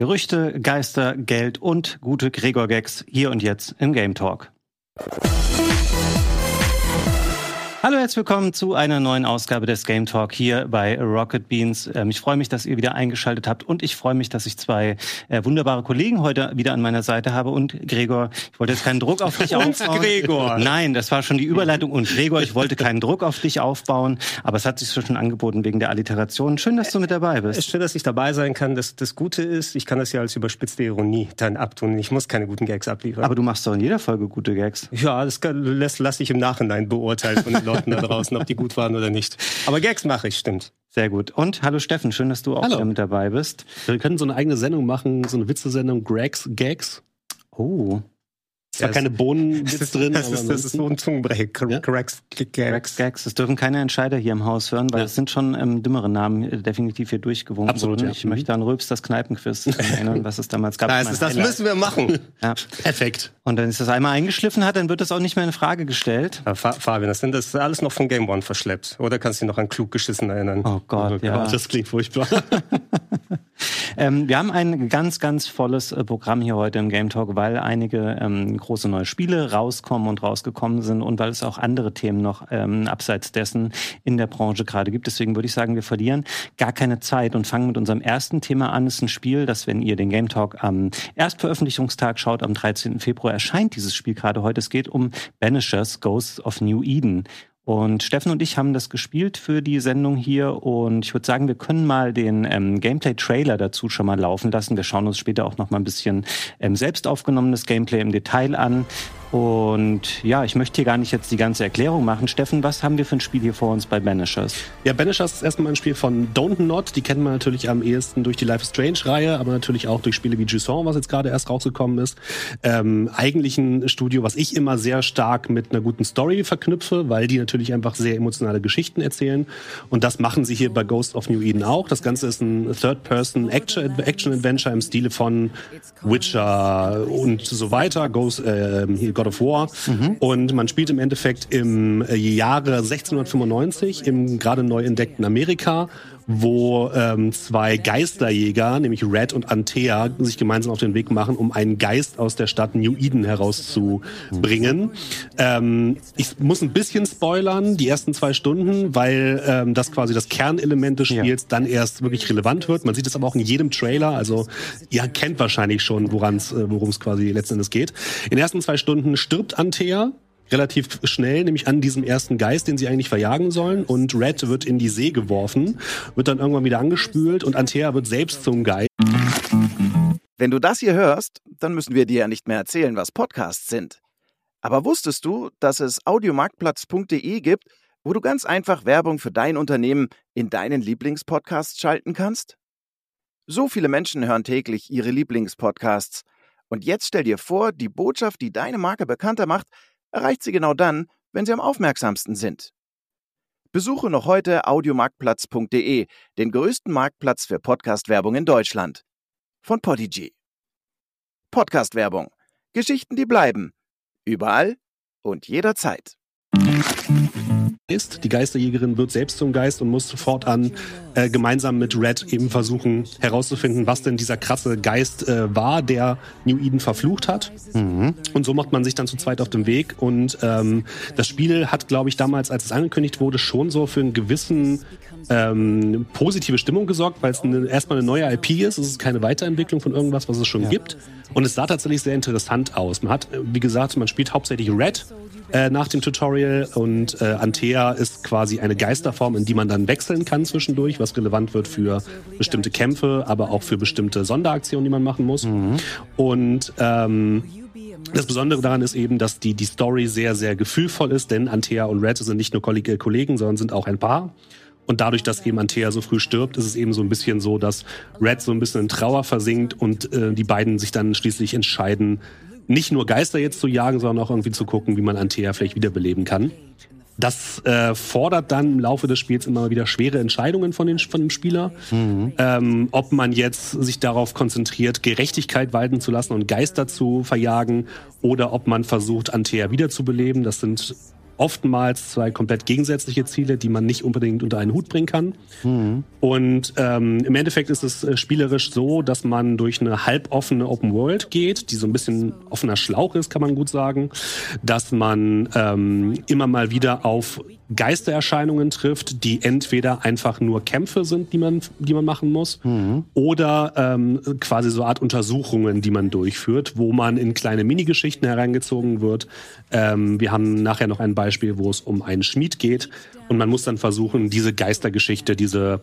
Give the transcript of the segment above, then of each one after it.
Gerüchte, Geister, Geld und gute Gregor-Gags hier und jetzt im Game Talk. Hallo, herzlich willkommen zu einer neuen Ausgabe des Game Talk hier bei Rocket Beans. Ähm, ich freue mich, dass ihr wieder eingeschaltet habt und ich freue mich, dass ich zwei äh, wunderbare Kollegen heute wieder an meiner Seite habe. Und Gregor, ich wollte jetzt keinen Druck auf dich aufbauen. Gregor. Nein, das war schon die Überleitung. Und Gregor, ich wollte keinen Druck auf dich aufbauen, aber es hat sich schon angeboten wegen der Alliteration. Schön, dass du mit dabei bist. Schön, dass ich dabei sein kann. Das, das Gute ist, ich kann das ja als überspitzte Ironie dann abtun. Ich muss keine guten Gags abliefern. Aber du machst doch in jeder Folge gute Gags. Ja, das lasse lass ich im Nachhinein beurteilen Leuten da draußen, ob die gut waren oder nicht. Aber Gags mache ich, stimmt. Sehr gut. Und hallo Steffen, schön, dass du auch Hallo. mit dabei bist. Wir können so eine eigene Sendung machen, so eine Witzesendung, Gags. Oh, zwar Ja, keine Bohnenwitz drin, Das aber ist, das ist so ein Zungenbrecher. Ja. Gags. Das dürfen keine Entscheider hier im Haus hören, weil Ja. es sind schon ähm, dümmere Namen äh, definitiv hier durchgewunken Absolut, worden. ja. Ich Mhm. möchte an Röps das Kneipenquiz erinnern, was es damals gab. Ist, das müssen wir machen. ja. perfekt. Und dann ist das einmal eingeschliffen hat, dann wird das auch nicht mehr in Frage gestellt. Ja, Fa- Fabian, das sind das ist alles noch von Game One verschleppt. Oder kannst du dich noch an klug geschissen erinnern? Oh Gott, ja. Oh, das klingt furchtbar. Ähm, wir haben ein ganz, ganz volles äh, Programm hier heute im Game Talk, weil einige ähm, große neue Spiele rauskommen und rausgekommen sind und weil es auch andere Themen noch ähm, abseits dessen in der Branche gerade gibt. Deswegen würde ich sagen, wir verlieren gar keine Zeit und fangen mit unserem ersten Thema an. Es ist ein Spiel, das, wenn ihr den Game Talk am Erstveröffentlichungstag schaut, am 13. Februar erscheint dieses Spiel gerade heute. Es geht um Banishers Ghosts of New Eden. Und Steffen und ich haben das gespielt für die Sendung hier und ich würde sagen, wir können mal den ähm, Gameplay-Trailer dazu schon mal laufen lassen. Wir schauen uns später auch noch mal ein bisschen ähm, selbst aufgenommenes Gameplay im Detail an. Und ja, ich möchte hier gar nicht jetzt die ganze Erklärung machen. Steffen, was haben wir für ein Spiel hier vor uns bei Banishers? ja, Banishers ist erstmal ein Spiel von Don't Not. Die kennt man natürlich am ehesten durch die Life is Strange-Reihe, aber natürlich auch durch Spiele wie Jusant, was jetzt gerade erst rausgekommen ist. Ähm, eigentlich ein Studio, was ich immer sehr stark mit einer guten Story verknüpfe, weil die natürlich einfach sehr emotionale Geschichten erzählen. Und das machen sie hier bei Ghost of New Eden auch. Das Ganze ist ein Third-Person-Action-Adventure im Stile von Witcher und so weiter, Ghost, äh, hier God of War. Und man spielt im Endeffekt im äh, Jahre 1695 im gerade neu entdeckten Amerika, wo ähm, zwei Geisterjäger, nämlich Red und Antea, sich gemeinsam auf den Weg machen, um einen Geist aus der Stadt New Eden herauszubringen. Ähm, ich muss ein bisschen spoilern, die ersten zwei Stunden, weil ähm, das quasi das Kernelement des Ja. Spiels dann erst wirklich relevant wird. Man sieht es aber auch in jedem Trailer, also ihr kennt wahrscheinlich schon, woran's, äh, worum es quasi letzten Endes geht. In den ersten zwei Stunden stirbt Antea relativ schnell, nämlich an diesem ersten Geist, den sie eigentlich verjagen sollen. Und Red wird in die See geworfen, wird dann irgendwann wieder angespült und Antea wird selbst zum Geist. Wenn du das hier hörst, dann müssen wir dir ja nicht mehr erzählen, was Podcasts sind. Aber wusstest du, dass es audiomarktplatz.de gibt, wo du ganz einfach Werbung für dein Unternehmen in deinen Lieblingspodcasts schalten kannst? So viele Menschen hören täglich ihre Lieblingspodcasts. Und jetzt stell dir vor, die Botschaft, die deine Marke bekannter macht, erreicht sie genau dann, wenn sie am aufmerksamsten sind. Besuche noch heute audiomarktplatz.de, den größten Marktplatz für Podcast-Werbung in Deutschland von Podigy. Podcast-Werbung. Geschichten, die bleiben. Überall und jederzeit. Ist. Die Geisterjägerin wird selbst zum Geist und muss fortan äh, gemeinsam mit Red eben versuchen herauszufinden, was denn dieser krasse Geist äh, war, der New Eden verflucht hat. Und so macht man sich dann zu zweit auf den Weg. Und ähm, das Spiel hat, glaube ich, damals, als es angekündigt wurde, schon so für einen gewissen ähm, positive Stimmung gesorgt, weil es eine, erstmal eine neue IP ist. Es ist keine Weiterentwicklung von irgendwas, was es schon gibt. Und es sah tatsächlich sehr interessant aus. Man hat, äh, wie gesagt, man spielt hauptsächlich Red äh, nach dem Tutorial und äh, Antea ist quasi eine Geisterform, in die man dann wechseln kann zwischendurch, was relevant wird für bestimmte Kämpfe, aber auch für bestimmte Sonderaktionen, die man machen muss. Und ähm, das Besondere daran ist eben, dass die, die Story sehr, sehr gefühlvoll ist, denn Antea und Red sind nicht nur äh, Kollegen, sondern sind auch ein Paar. Und dadurch, dass eben Antea so früh stirbt, ist es eben so ein bisschen so, dass Red so ein bisschen in Trauer versinkt und äh, die beiden sich dann schließlich entscheiden, nicht nur Geister jetzt zu jagen, sondern auch irgendwie zu gucken, wie man Antea vielleicht wiederbeleben kann. Das äh, fordert dann im Laufe des Spiels immer wieder schwere Entscheidungen von, den, von dem Spieler. Ähm, ob man jetzt sich darauf konzentriert, Gerechtigkeit walten zu lassen und Geister zu verjagen oder ob man versucht, Antea wiederzubeleben. Das sind oftmals zwei komplett gegensätzliche Ziele, die man nicht unbedingt unter einen Hut bringen kann. Mhm. Und ähm, im Endeffekt ist es äh, spielerisch so, dass man durch eine halboffene Open World geht, die so ein bisschen offener Schlauch ist, kann man gut sagen, dass man ähm, immer mal wieder auf Geistererscheinungen trifft, die entweder einfach nur Kämpfe sind, die man, die man machen muss, mhm. oder ähm, quasi so Art Untersuchungen, die man durchführt, wo man in kleine Minigeschichten hereingezogen wird. Ähm, wir haben nachher noch ein Beispiel, wo es um einen Schmied geht und man muss dann versuchen, diese Geistergeschichte, diese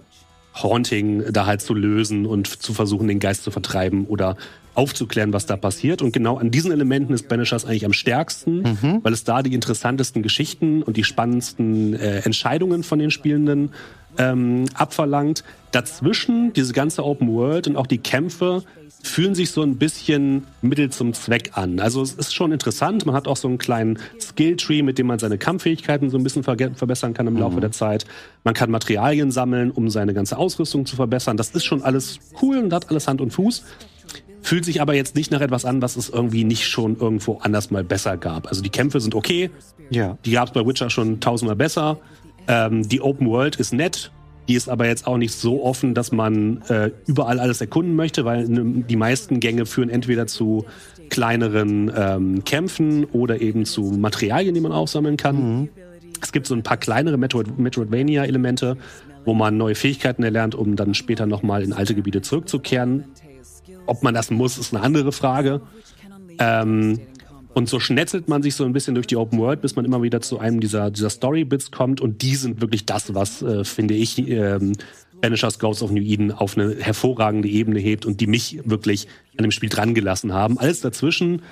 Haunting da halt zu lösen und zu versuchen, den Geist zu vertreiben oder aufzuklären, was da passiert. Und genau an diesen Elementen ist Banishers eigentlich am stärksten, mhm. weil es da die interessantesten Geschichten und die spannendsten äh, Entscheidungen von den Spielenden ähm, abverlangt. Dazwischen, diese ganze Open World und auch die Kämpfe fühlen sich so ein bisschen Mittel zum Zweck an. Also es ist schon interessant. Man hat auch so einen kleinen Skilltree, mit dem man seine Kampffähigkeiten so ein bisschen ver verbessern kann im Laufe mhm. der Zeit. Man kann Materialien sammeln, um seine ganze Ausrüstung zu verbessern. Das ist schon alles cool und hat alles Hand und Fuß fühlt sich aber jetzt nicht nach etwas an, was es irgendwie nicht schon irgendwo anders mal besser gab. Also die Kämpfe sind okay. Ja. Die gab es bei Witcher schon tausendmal besser. Ähm, die Open World ist nett. Die ist aber jetzt auch nicht so offen, dass man äh, überall alles erkunden möchte, weil ne, die meisten Gänge führen entweder zu kleineren ähm, Kämpfen oder eben zu Materialien, die man aufsammeln kann. Mhm. Es gibt so ein paar kleinere Metroid Metroidvania-Elemente, wo man neue Fähigkeiten erlernt, um dann später nochmal in alte Gebiete zurückzukehren. Ob man das muss, ist eine andere Frage. Ähm, und so schnetzelt man sich so ein bisschen durch die Open World, bis man immer wieder zu einem dieser, dieser Story-Bits kommt. Und die sind wirklich das, was, äh, finde ich, ähm, Banishers Ghosts of New Eden auf eine hervorragende Ebene hebt und die mich wirklich an dem Spiel dran gelassen haben. Alles dazwischen,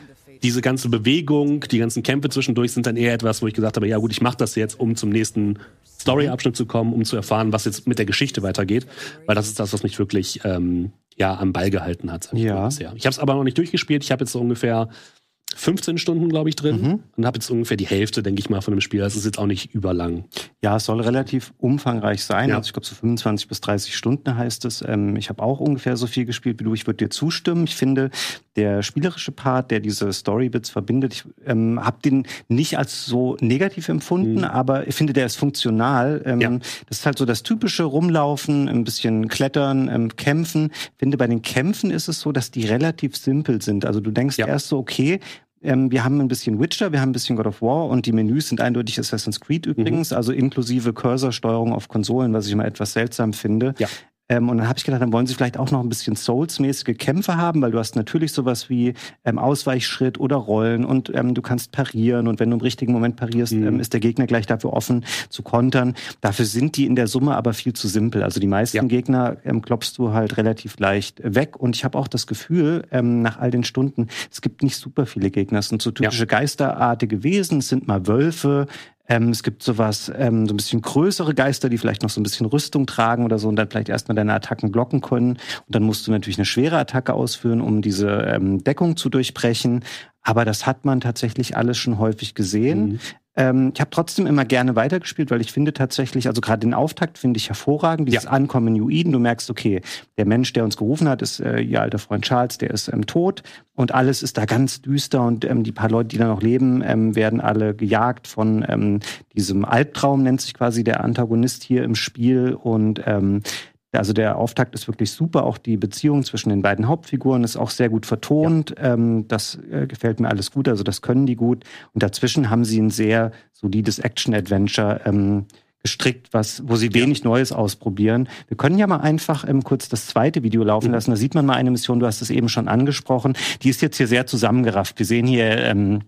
diese ganze Bewegung, die ganzen Kämpfe zwischendurch sind dann eher etwas, wo ich gesagt habe, ja gut, ich mache das jetzt, um zum nächsten Story-Abschnitt zu kommen, um zu erfahren, was jetzt mit der Geschichte weitergeht. Weil das ist das, was mich wirklich ähm, ja am Ball gehalten hat. Ja. Ich habe es aber noch nicht durchgespielt. Ich habe jetzt so ungefähr 15 Stunden, glaube ich, drin mhm. und habe jetzt ungefähr die Hälfte, denke ich mal, von dem Spiel. Das ist jetzt auch nicht überlang. Ja, es soll relativ umfangreich sein. Ja. Also ich glaube, so 25 bis 30 Stunden heißt es. Ähm, ich habe auch ungefähr so viel gespielt wie du. Ich würde dir zustimmen. Ich finde, der spielerische Part, der diese Storybits verbindet, ich ähm, habe den nicht als so negativ empfunden, mhm. aber ich finde, der ist funktional. Ähm, ja. Das ist halt so das typische Rumlaufen, ein bisschen Klettern, ähm, Kämpfen. Ich finde, bei den Kämpfen ist es so, dass die relativ simpel sind. Also du denkst ja. erst so, okay, ähm, wir haben ein bisschen Witcher, wir haben ein bisschen God of War und die Menüs sind eindeutig Assassin's Creed übrigens, mhm. also inklusive Cursorsteuerung auf Konsolen, was ich immer etwas seltsam finde. Ja. Ähm, und dann habe ich gedacht, dann wollen sie vielleicht auch noch ein bisschen Souls-mäßige Kämpfe haben, weil du hast natürlich sowas wie ähm, Ausweichschritt oder Rollen und ähm, du kannst parieren und wenn du im richtigen Moment parierst, mhm. ähm, ist der Gegner gleich dafür offen zu kontern. Dafür sind die in der Summe aber viel zu simpel. Also die meisten ja. Gegner ähm, klopfst du halt relativ leicht weg und ich habe auch das Gefühl, ähm, nach all den Stunden, es gibt nicht super viele Gegner. Es sind so typische ja. Geisterartige Wesen, es sind mal Wölfe, ähm, es gibt sowas, ähm, so ein bisschen größere Geister, die vielleicht noch so ein bisschen Rüstung tragen oder so und dann vielleicht erstmal deine Attacken blocken können. Und dann musst du natürlich eine schwere Attacke ausführen, um diese ähm, Deckung zu durchbrechen. Aber das hat man tatsächlich alles schon häufig gesehen. Mhm. Ähm, ich habe trotzdem immer gerne weitergespielt, weil ich finde tatsächlich, also gerade den Auftakt finde ich hervorragend. Dieses ja. Ankommen in Eden, du merkst, okay, der Mensch, der uns gerufen hat, ist äh, ihr alter Freund Charles, der ist ähm, tot und alles ist da ganz düster und ähm, die paar Leute, die da noch leben, ähm, werden alle gejagt von ähm, diesem Albtraum, nennt sich quasi der Antagonist hier im Spiel und ähm, also der Auftakt ist wirklich super. Auch die Beziehung zwischen den beiden Hauptfiguren ist auch sehr gut vertont. Ja. Ähm, das äh, gefällt mir alles gut. Also das können die gut. Und dazwischen haben sie ein sehr solides Action-Adventure ähm, gestrickt, was, wo sie wenig ja. Neues ausprobieren. Wir können ja mal einfach ähm, kurz das zweite Video laufen mhm. lassen. Da sieht man mal eine Mission, du hast es eben schon angesprochen. Die ist jetzt hier sehr zusammengerafft. Wir sehen hier ähm,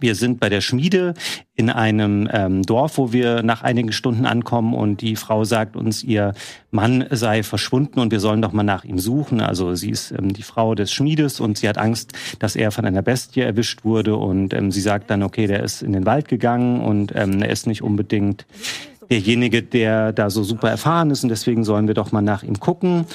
wir sind bei der Schmiede in einem ähm, Dorf, wo wir nach einigen Stunden ankommen und die Frau sagt uns, ihr Mann sei verschwunden und wir sollen doch mal nach ihm suchen. Also sie ist ähm, die Frau des Schmiedes und sie hat Angst, dass er von einer Bestie erwischt wurde und ähm, sie sagt dann, okay, der ist in den Wald gegangen und ähm, er ist nicht unbedingt derjenige, der da so super erfahren ist und deswegen sollen wir doch mal nach ihm gucken.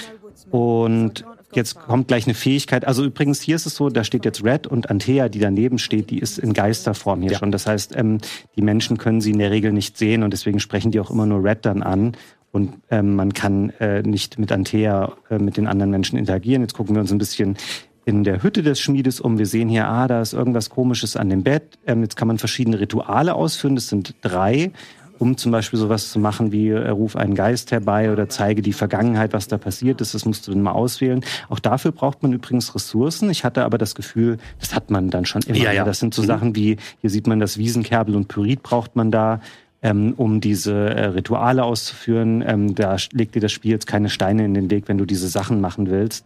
Und Jetzt kommt gleich eine Fähigkeit. Also übrigens, hier ist es so, da steht jetzt Red und Antea, die daneben steht, die ist in Geisterform hier ja. schon. Das heißt, ähm, die Menschen können sie in der Regel nicht sehen und deswegen sprechen die auch immer nur Red dann an. Und ähm, man kann äh, nicht mit Antea, äh, mit den anderen Menschen interagieren. Jetzt gucken wir uns ein bisschen in der Hütte des Schmiedes um. Wir sehen hier, ah, da ist irgendwas Komisches an dem Bett. Ähm, jetzt kann man verschiedene Rituale ausführen. Das sind drei um zum Beispiel sowas zu machen wie äh, ruf einen Geist herbei oder zeige die Vergangenheit, was da passiert ist. Das musst du dann mal auswählen. Auch dafür braucht man übrigens Ressourcen. Ich hatte aber das Gefühl, das hat man dann schon immer. Ja, ja. Das sind so mhm. Sachen wie, hier sieht man das Wiesenkerbel und Pyrit braucht man da. Ähm, um diese äh, Rituale auszuführen. Ähm, da legt dir das Spiel jetzt keine Steine in den Weg, wenn du diese Sachen machen willst.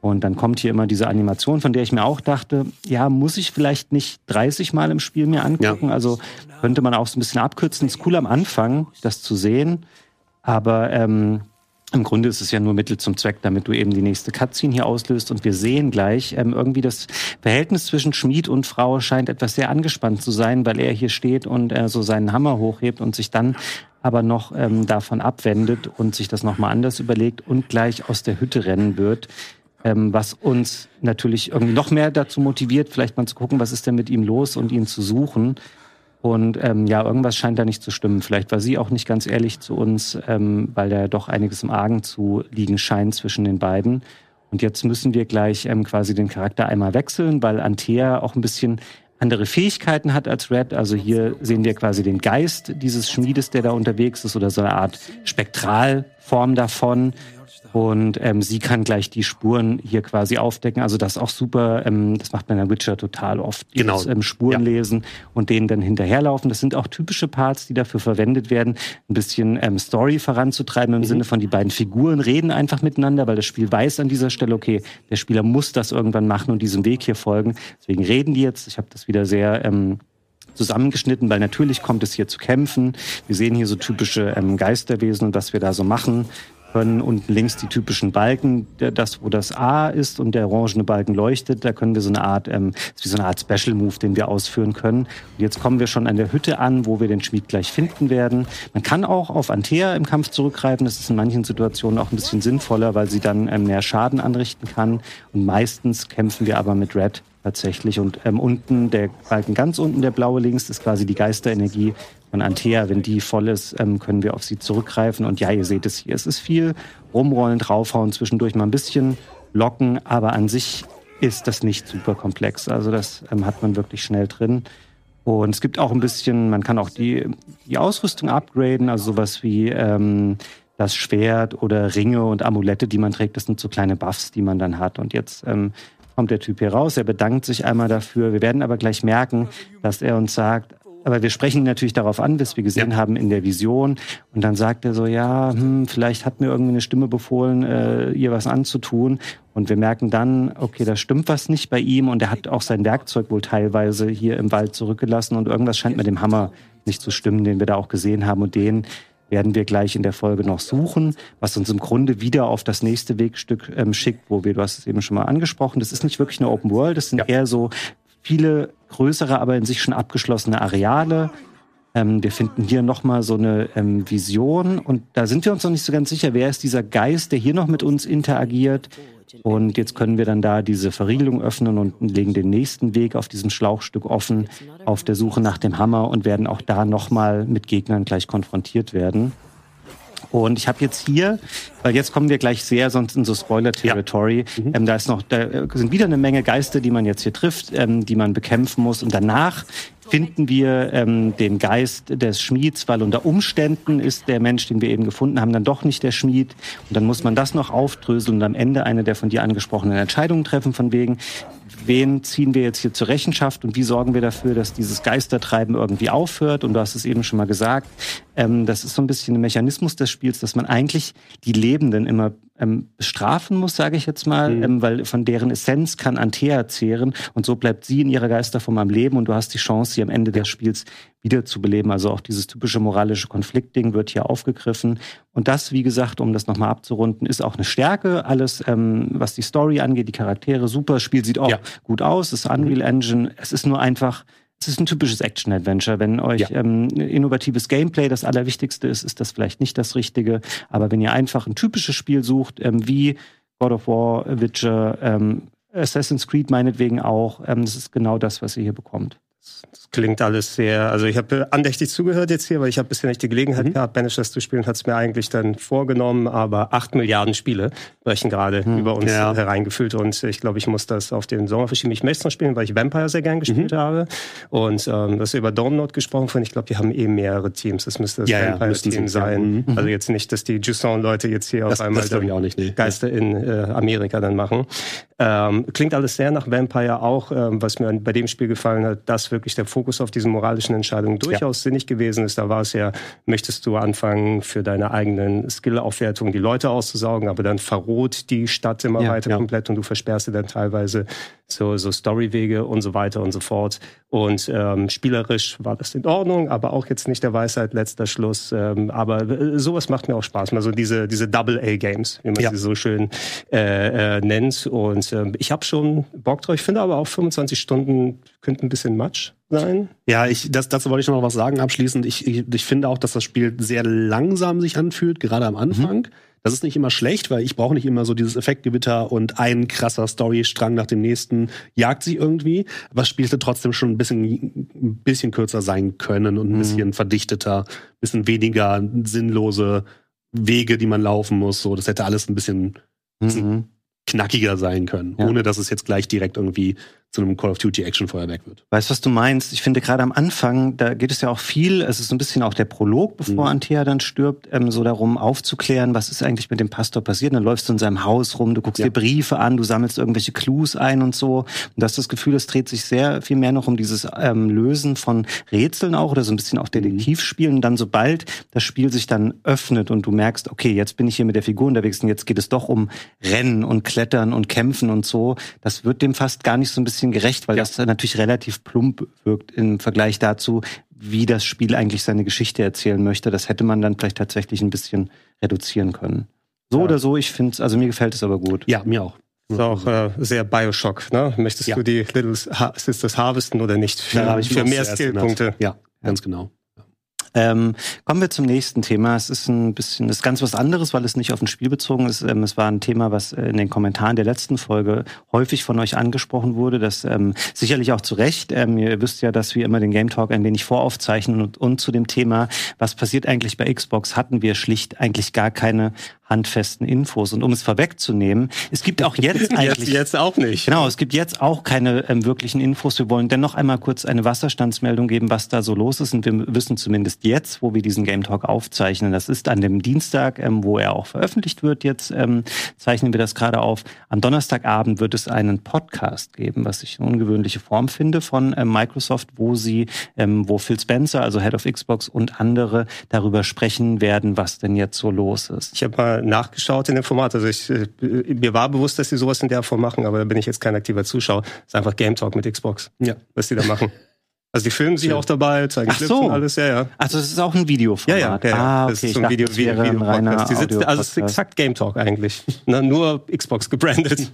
Und dann kommt hier immer diese Animation, von der ich mir auch dachte, ja, muss ich vielleicht nicht 30 Mal im Spiel mir angucken. Ja. Also könnte man auch so ein bisschen abkürzen. Ist cool am Anfang, das zu sehen. Aber ähm, im Grunde ist es ja nur Mittel zum Zweck, damit du eben die nächste Cutscene hier auslöst. Und wir sehen gleich, ähm, irgendwie das Verhältnis zwischen Schmied und Frau scheint etwas sehr angespannt zu sein, weil er hier steht und äh, so seinen Hammer hochhebt und sich dann aber noch ähm, davon abwendet und sich das nochmal anders überlegt und gleich aus der Hütte rennen wird ähm, was uns natürlich irgendwie noch mehr dazu motiviert, vielleicht mal zu gucken, was ist denn mit ihm los und ihn zu suchen. Und ähm, ja, irgendwas scheint da nicht zu stimmen. Vielleicht war sie auch nicht ganz ehrlich zu uns, ähm, weil da doch einiges im Argen zu liegen scheint zwischen den beiden. Und jetzt müssen wir gleich ähm, quasi den Charakter einmal wechseln, weil Antea auch ein bisschen andere Fähigkeiten hat als Red. Also hier sehen wir quasi den Geist dieses Schmiedes, der da unterwegs ist, oder so eine Art Spektralform davon. Und ähm, sie kann gleich die Spuren hier quasi aufdecken. Also das ist auch super. Ähm, das macht man in der Witcher total oft. Genau. ähm, Spuren ja. lesen und denen dann hinterherlaufen. Das sind auch typische Parts, die dafür verwendet werden, ein bisschen ähm, Story voranzutreiben im mhm. Sinne von die beiden Figuren reden einfach miteinander, weil das Spiel weiß an dieser Stelle, okay, der Spieler muss das irgendwann machen und diesem Weg hier folgen. Deswegen reden die jetzt. Ich habe das wieder sehr ähm, zusammengeschnitten, weil natürlich kommt es hier zu Kämpfen. Wir sehen hier so typische ähm, Geisterwesen und was wir da so machen können unten links die typischen Balken, das, wo das A ist und der orangene Balken leuchtet, da können wir so eine Art, ähm, wie so eine Art Special Move, den wir ausführen können. Und jetzt kommen wir schon an der Hütte an, wo wir den Schmied gleich finden werden. Man kann auch auf Antea im Kampf zurückgreifen. Das ist in manchen Situationen auch ein bisschen sinnvoller, weil sie dann ähm, mehr Schaden anrichten kann. Und meistens kämpfen wir aber mit Red tatsächlich. Und ähm, unten, der Balken ganz unten, der blaue links, ist quasi die Geisterenergie von Antea. Wenn die voll ist, ähm, können wir auf sie zurückgreifen. Und ja, ihr seht es hier. Es ist viel rumrollen, draufhauen, zwischendurch mal ein bisschen locken, aber an sich ist das nicht super komplex. Also das ähm, hat man wirklich schnell drin. Und es gibt auch ein bisschen, man kann auch die, die Ausrüstung upgraden, also sowas wie ähm, das Schwert oder Ringe und Amulette, die man trägt, das sind so kleine Buffs, die man dann hat. Und jetzt ähm, kommt der Typ hier raus, er bedankt sich einmal dafür. Wir werden aber gleich merken, dass er uns sagt, aber wir sprechen natürlich darauf an, was wir gesehen ja. haben in der Vision. Und dann sagt er so, ja, hm, vielleicht hat mir irgendwie eine Stimme befohlen, äh, ihr was anzutun. Und wir merken dann, okay, da stimmt was nicht bei ihm. Und er hat auch sein Werkzeug wohl teilweise hier im Wald zurückgelassen. Und irgendwas scheint mit dem Hammer nicht zu stimmen, den wir da auch gesehen haben. Und den werden wir gleich in der Folge noch suchen, was uns im Grunde wieder auf das nächste Wegstück ähm, schickt, wo wir, du hast es eben schon mal angesprochen, das ist nicht wirklich eine Open World, das sind ja. eher so viele größere, aber in sich schon abgeschlossene Areale. Ähm, wir finden hier nochmal so eine ähm, Vision und da sind wir uns noch nicht so ganz sicher, wer ist dieser Geist, der hier noch mit uns interagiert. Und jetzt können wir dann da diese Verriegelung öffnen und legen den nächsten Weg auf diesem Schlauchstück offen auf der Suche nach dem Hammer und werden auch da nochmal mit Gegnern gleich konfrontiert werden. Und ich habe jetzt hier, weil jetzt kommen wir gleich sehr sonst in so Spoiler-Territory. Ja. Mhm. Ähm, da ist noch, da sind wieder eine Menge Geister, die man jetzt hier trifft, ähm, die man bekämpfen muss. Und danach finden wir ähm, den Geist des Schmieds, weil unter Umständen ist der Mensch, den wir eben gefunden haben, dann doch nicht der Schmied. Und dann muss man das noch aufdröseln und am Ende eine der von dir angesprochenen Entscheidungen treffen, von wegen, wen ziehen wir jetzt hier zur Rechenschaft und wie sorgen wir dafür, dass dieses Geistertreiben irgendwie aufhört. Und du hast es eben schon mal gesagt, ähm, das ist so ein bisschen ein Mechanismus des Spiels, dass man eigentlich die Lebenden immer ähm, bestrafen muss, sage ich jetzt mal, mhm. ähm, weil von deren Essenz kann Antea zehren und so bleibt sie in ihrer Geisterform am Leben und du hast die Chance, sie am Ende des Spiels wiederzubeleben. Also auch dieses typische moralische Konfliktding wird hier aufgegriffen. Und das, wie gesagt, um das nochmal abzurunden, ist auch eine Stärke. Alles, ähm, was die Story angeht, die Charaktere, super. Spiel sieht auch ja. gut aus, ist Unreal mhm. Engine. Es ist nur einfach es ist ein typisches Action-Adventure. Wenn euch ja. ähm, innovatives Gameplay das Allerwichtigste ist, ist das vielleicht nicht das Richtige. Aber wenn ihr einfach ein typisches Spiel sucht, ähm, wie God of War, Witcher, ähm, Assassin's Creed meinetwegen auch, ähm, das ist genau das, was ihr hier bekommt. Das klingt alles sehr, also ich habe andächtig zugehört jetzt hier, weil ich habe bisher nicht die Gelegenheit mhm. gehabt, Banishers zu spielen, hat es mir eigentlich dann vorgenommen, aber acht Milliarden Spiele brechen gerade mhm. über uns ja. hereingefüllt und ich glaube, ich muss das auf den Sommer verschieben. Ich möchte es noch spielen, weil ich Vampire sehr gern gespielt mhm. habe und ähm, das über Dawnnote gesprochen von, ich glaube, die haben eh mehrere Teams, das müsste das ja, Vampire-Team ja, sein. Mhm. Also jetzt nicht, dass die Jusson-Leute jetzt hier das, auf einmal das nicht, nee. Geister in äh, Amerika dann machen. Ähm, klingt alles sehr nach Vampire auch, ähm, was mir bei dem Spiel gefallen hat, dass wirklich der Fokus auf diesen moralischen Entscheidungen durchaus ja. sinnig gewesen ist. Da war es ja, möchtest du anfangen, für deine eigenen Skill-Aufwertungen die Leute auszusaugen, aber dann verroht die Stadt immer ja, weiter ja. komplett und du versperrst dir dann teilweise so, so Storywege und so weiter und so fort. Und ähm, spielerisch war das in Ordnung, aber auch jetzt nicht der Weisheit letzter Schluss. Ähm, aber äh, sowas macht mir auch Spaß. Mal so diese, diese Double-A-Games, wie man ja. sie so schön äh, äh, nennt. Und äh, ich habe schon Bock drauf. Ich finde aber auch 25 Stunden könnte ein bisschen Matsch sein. Ja, ich, das, dazu wollte ich noch was sagen abschließend. Ich, ich, ich finde auch, dass das Spiel sehr langsam sich anfühlt, gerade am Anfang. Mhm. Das ist nicht immer schlecht, weil ich brauche nicht immer so dieses Effektgewitter und ein krasser Storystrang nach dem nächsten jagt sie irgendwie. Aber es spielte trotzdem schon ein bisschen, ein bisschen kürzer sein können und ein mhm. bisschen verdichteter, ein bisschen weniger sinnlose Wege, die man laufen muss. So, das hätte alles ein bisschen, mhm. knackiger sein können, ja. ohne dass es jetzt gleich direkt irgendwie zu einem Call of Duty Actionfeuerwerk wird. Weißt du, was du meinst? Ich finde gerade am Anfang, da geht es ja auch viel, es ist ein bisschen auch der Prolog, bevor mhm. Antea dann stirbt, ähm, so darum aufzuklären, was ist eigentlich mit dem Pastor passiert. Und dann läufst du in seinem Haus rum, du guckst ja. dir Briefe an, du sammelst irgendwelche Clues ein und so. Und du hast das Gefühl, es dreht sich sehr viel mehr noch um dieses ähm, Lösen von Rätseln auch oder so ein bisschen auch Detektivspielen. Und dann sobald das Spiel sich dann öffnet und du merkst, okay, jetzt bin ich hier mit der Figur unterwegs und jetzt geht es doch um Rennen und Klettern und Kämpfen und so, das wird dem fast gar nicht so ein bisschen bisschen gerecht, weil ja. das natürlich relativ plump wirkt im Vergleich dazu, wie das Spiel eigentlich seine Geschichte erzählen möchte. Das hätte man dann vielleicht tatsächlich ein bisschen reduzieren können. So ja. oder so, ich finde es, also mir gefällt es aber gut. Ja, mir auch. Das ist auch äh, sehr Bioshock, ne? Möchtest ja. du die Little Sisters harvesten oder nicht? Für, für mehr Skillpunkte. Ja, ganz genau. Ähm, kommen wir zum nächsten Thema. Es ist ein bisschen, ist ganz was anderes, weil es nicht auf ein Spiel bezogen ist. Ähm, es war ein Thema, was in den Kommentaren der letzten Folge häufig von euch angesprochen wurde. Das ähm, sicherlich auch zu Recht. Ähm, ihr wisst ja, dass wir immer den Game Talk ein wenig voraufzeichnen und, und zu dem Thema, was passiert eigentlich bei Xbox, hatten wir schlicht eigentlich gar keine handfesten Infos. Und um es vorwegzunehmen, es gibt auch jetzt eigentlich... jetzt, jetzt auch nicht. Genau, es gibt jetzt auch keine ähm, wirklichen Infos. Wir wollen dennoch einmal kurz eine Wasserstandsmeldung geben, was da so los ist. Und wir wissen zumindest jetzt, wo wir diesen Game Talk aufzeichnen. Das ist an dem Dienstag, ähm, wo er auch veröffentlicht wird. Jetzt ähm, zeichnen wir das gerade auf. Am Donnerstagabend wird es einen Podcast geben, was ich eine ungewöhnliche Form finde von ähm, Microsoft, wo sie, ähm, wo Phil Spencer, also Head of Xbox und andere darüber sprechen werden, was denn jetzt so los ist. Ich habe mal nachgeschaut in dem Format. Also ich, äh, mir war bewusst, dass sie sowas in der Form machen, aber da bin ich jetzt kein aktiver Zuschauer. Das ist einfach Game Talk mit Xbox, ja. was die da machen. Also die filmen sich auch dabei, zeigen Ach Clips so. und alles, ja, ja. Also es ist auch ein Videoformat. Ja, ja, ja, ja. Ah, okay. Das ist so ein Video, Video, Video Podcast. Die sitzen, also es ist exakt Game Talk eigentlich. Na, nur Xbox gebrandet.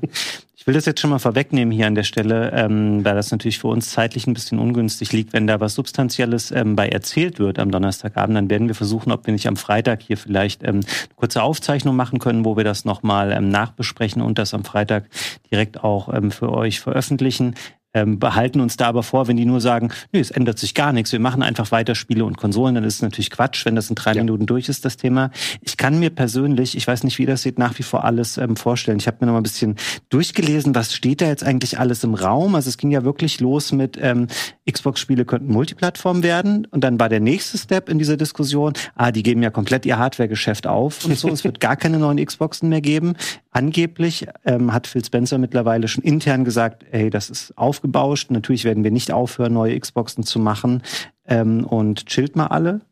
ich will das jetzt schon mal vorwegnehmen hier an der Stelle, ähm, weil das natürlich für uns zeitlich ein bisschen ungünstig liegt. Wenn da was Substanzielles ähm, bei erzählt wird am Donnerstagabend, dann werden wir versuchen, ob wir nicht am Freitag hier vielleicht ähm, eine kurze Aufzeichnung machen können, wo wir das nochmal ähm, nachbesprechen und das am Freitag direkt auch ähm, für euch veröffentlichen ähm, behalten uns da aber vor, wenn die nur sagen, nö, es ändert sich gar nichts, wir machen einfach weiter Spiele und Konsolen, dann ist es natürlich Quatsch, wenn das in drei ja. Minuten durch ist, das Thema. Ich kann mir persönlich, ich weiß nicht, wie das sieht, nach wie vor alles ähm, vorstellen. Ich habe mir noch mal ein bisschen durchgelesen, was steht da jetzt eigentlich alles im Raum. Also es ging ja wirklich los mit ähm, Xbox-Spiele könnten Multiplattform werden und dann war der nächste Step in dieser Diskussion, ah, die geben ja komplett ihr Hardware-Geschäft auf und so, es wird gar keine neuen Xboxen mehr geben. Angeblich ähm, hat Phil Spencer mittlerweile schon intern gesagt, ey, das ist aufgebauscht. Natürlich werden wir nicht aufhören, neue Xboxen zu machen. Ähm, und chillt mal alle.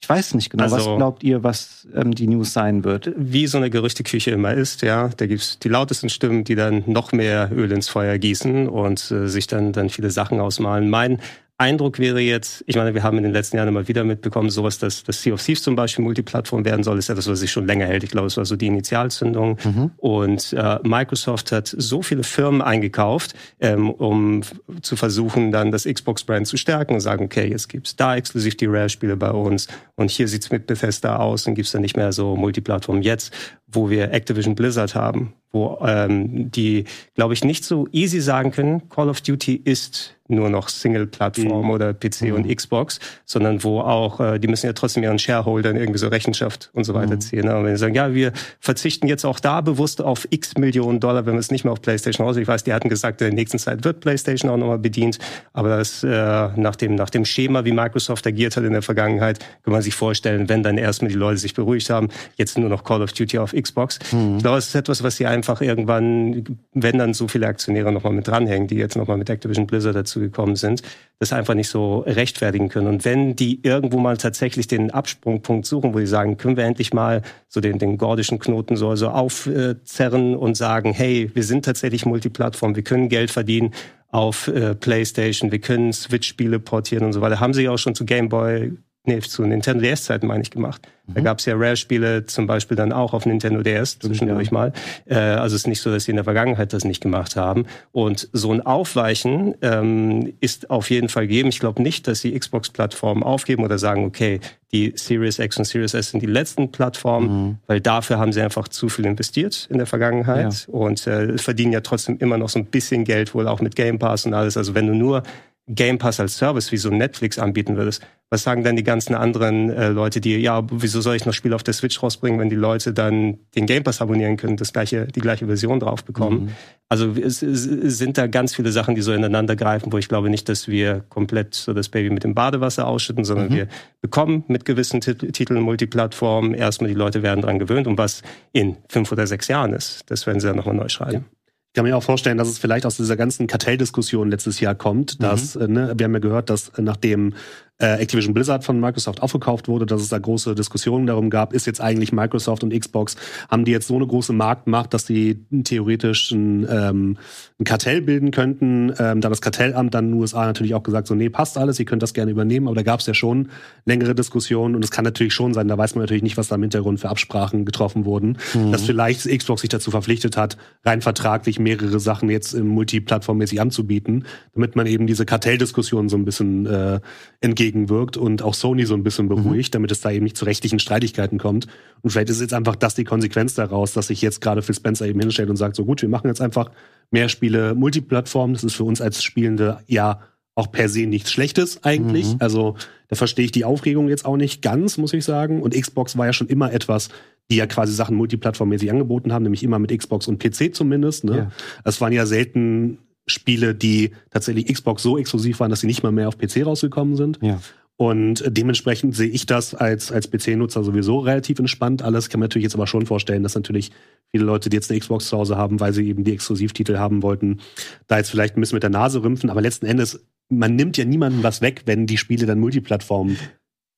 Ich weiß nicht genau. Also, was glaubt ihr, was ähm, die News sein wird? Wie so eine Gerüchteküche immer ist, ja. Da gibt's die lautesten Stimmen, die dann noch mehr Öl ins Feuer gießen und äh, sich dann, dann viele Sachen ausmalen. Mein Eindruck wäre jetzt, ich meine, wir haben in den letzten Jahren immer wieder mitbekommen, sowas, dass das Sea of Thieves zum Beispiel Multiplattform werden soll, ist etwas, was sich schon länger hält. Ich glaube, es war so die Initialzündung. Mhm. Und äh, Microsoft hat so viele Firmen eingekauft, ähm, um zu versuchen, dann das Xbox-Brand zu stärken und sagen, okay, jetzt gibt's da exklusiv die Rare-Spiele bei uns und hier sieht's mit Bethesda aus und gibt's dann nicht mehr so Multiplattform. Jetzt, wo wir Activision Blizzard haben, wo ähm, die, glaube ich, nicht so easy sagen können, Call of Duty ist nur noch Single-Plattform mhm. oder PC mhm. und Xbox, sondern wo auch, äh, die müssen ja trotzdem ihren Shareholdern irgendwie so Rechenschaft und so weiter mhm. ziehen. Ne? Und wenn sie sagen, ja, wir verzichten jetzt auch da bewusst auf x Millionen Dollar, wenn wir es nicht mehr auf PlayStation aus. Ich weiß, die hatten gesagt, in der nächsten Zeit wird PlayStation auch nochmal bedient, aber das äh, nach, dem, nach dem Schema, wie Microsoft agiert hat in der Vergangenheit, kann man sich vorstellen, wenn dann erstmal die Leute sich beruhigt haben, jetzt nur noch Call of Duty auf Xbox. Mhm. Ich glaube, es ist etwas, was sie einfach irgendwann, wenn dann so viele Aktionäre nochmal mit dranhängen, die jetzt nochmal mit Activision Blizzard dazu gekommen sind, das einfach nicht so rechtfertigen können. Und wenn die irgendwo mal tatsächlich den Absprungpunkt suchen, wo sie sagen, können wir endlich mal so den, den gordischen Knoten so also aufzerren und sagen, hey, wir sind tatsächlich Multiplattform, wir können Geld verdienen auf äh, PlayStation, wir können Switch-Spiele portieren und so weiter. Haben sie auch schon zu Game Boy nee, zu Nintendo DS-Zeiten meine ich gemacht. Mhm. Da gab es ja Rare-Spiele zum Beispiel dann auch auf Nintendo DS zwischendurch ja. mal. Äh, also es ist nicht so, dass sie in der Vergangenheit das nicht gemacht haben. Und so ein Aufweichen ähm, ist auf jeden Fall gegeben. Ich glaube nicht, dass die Xbox-Plattformen aufgeben oder sagen, okay, die Series X und Series S sind die letzten Plattformen, mhm. weil dafür haben sie einfach zu viel investiert in der Vergangenheit ja. und äh, verdienen ja trotzdem immer noch so ein bisschen Geld wohl auch mit Game Pass und alles. Also wenn du nur Game Pass als Service wie so Netflix anbieten würdest, was sagen dann die ganzen anderen äh, Leute, die, ja, wieso soll ich noch Spiele auf der Switch rausbringen, wenn die Leute dann den Game Pass abonnieren können, das gleiche, die gleiche Version drauf bekommen? Mhm. Also es, es, sind da ganz viele Sachen, die so ineinander greifen, wo ich glaube nicht, dass wir komplett so das Baby mit dem Badewasser ausschütten, sondern mhm. wir bekommen mit gewissen Tit Titeln Multiplattformen erstmal die Leute werden dran gewöhnt und was in fünf oder sechs Jahren ist, das werden sie dann nochmal neu schreiben. Ja. Ich kann mir auch vorstellen, dass es vielleicht aus dieser ganzen Kartelldiskussion letztes Jahr kommt, dass, mhm. äh, ne, wir haben ja gehört, dass nachdem äh, Activision Blizzard von Microsoft aufgekauft wurde, dass es da große Diskussionen darum gab, ist jetzt eigentlich Microsoft und Xbox, haben die jetzt so eine große Marktmacht, dass die theoretisch ein, ähm, ein Kartell bilden könnten. Ähm, da das Kartellamt dann in den USA natürlich auch gesagt, so nee, passt alles, ihr könnt das gerne übernehmen, aber da gab es ja schon längere Diskussionen und es kann natürlich schon sein, da weiß man natürlich nicht, was da im Hintergrund für Absprachen getroffen wurden, mhm. dass vielleicht Xbox sich dazu verpflichtet hat, rein vertraglich mehrere Sachen jetzt im Multiplattformmäßig anzubieten, damit man eben diese Kartelldiskussion so ein bisschen äh, entgegen entgegenwirkt und auch Sony so ein bisschen beruhigt, mhm. damit es da eben nicht zu rechtlichen Streitigkeiten kommt. Und vielleicht ist jetzt einfach das die Konsequenz daraus, dass sich jetzt gerade Phil Spencer eben hinstellt und sagt, so gut, wir machen jetzt einfach mehr Spiele Multiplattform. Das ist für uns als Spielende ja auch per se nichts Schlechtes eigentlich. Mhm. Also da verstehe ich die Aufregung jetzt auch nicht ganz, muss ich sagen. Und Xbox war ja schon immer etwas, die ja quasi Sachen multiplattformmäßig angeboten haben, nämlich immer mit Xbox und PC zumindest. Ne? Ja. Es waren ja selten Spiele, die tatsächlich Xbox so exklusiv waren, dass sie nicht mal mehr auf PC rausgekommen sind. Ja. Und dementsprechend sehe ich das als, als PC-Nutzer sowieso relativ entspannt. Alles kann man natürlich jetzt aber schon vorstellen, dass natürlich viele Leute, die jetzt eine Xbox zu Hause haben, weil sie eben die Exklusivtitel haben wollten, da jetzt vielleicht ein bisschen mit der Nase rümpfen. Aber letzten Endes, man nimmt ja niemandem was weg, wenn die Spiele dann Multiplattform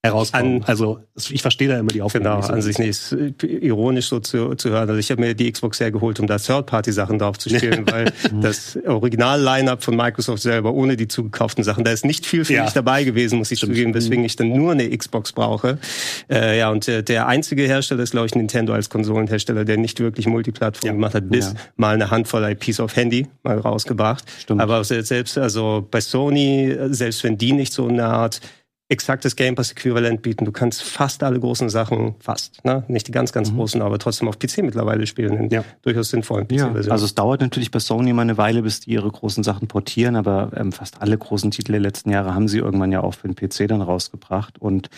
herauskommen. An, also ich verstehe da immer die Aufgabe. Genau, an sich nicht. Ist ironisch so zu, zu hören. Also ich habe mir die Xbox sehr geholt, um da Third-Party-Sachen drauf zu spielen, weil das Original-Line-Up von Microsoft selber ohne die zugekauften Sachen, da ist nicht viel für ja. mich dabei gewesen, muss ich Stimmt. zugeben, weswegen ich dann nur eine Xbox brauche. Äh, ja, und äh, der einzige Hersteller ist, glaube ich, Nintendo als Konsolenhersteller, der nicht wirklich Multiplattform ja. gemacht hat, bis ja. mal eine Handvoll IPs auf Handy mal rausgebracht. Stimmt. Aber selbst also bei Sony, selbst wenn die nicht so eine Art exaktes Game Pass-Äquivalent bieten. Du kannst fast alle großen Sachen, fast, ne? nicht die ganz, ganz mhm. großen, aber trotzdem auf PC mittlerweile spielen, ja. durchaus sinnvollen PC-Versionen. Ja, also es dauert natürlich bei Sony mal eine Weile, bis die ihre großen Sachen portieren, aber ähm, fast alle großen Titel der letzten Jahre haben sie irgendwann ja auch für den PC dann rausgebracht und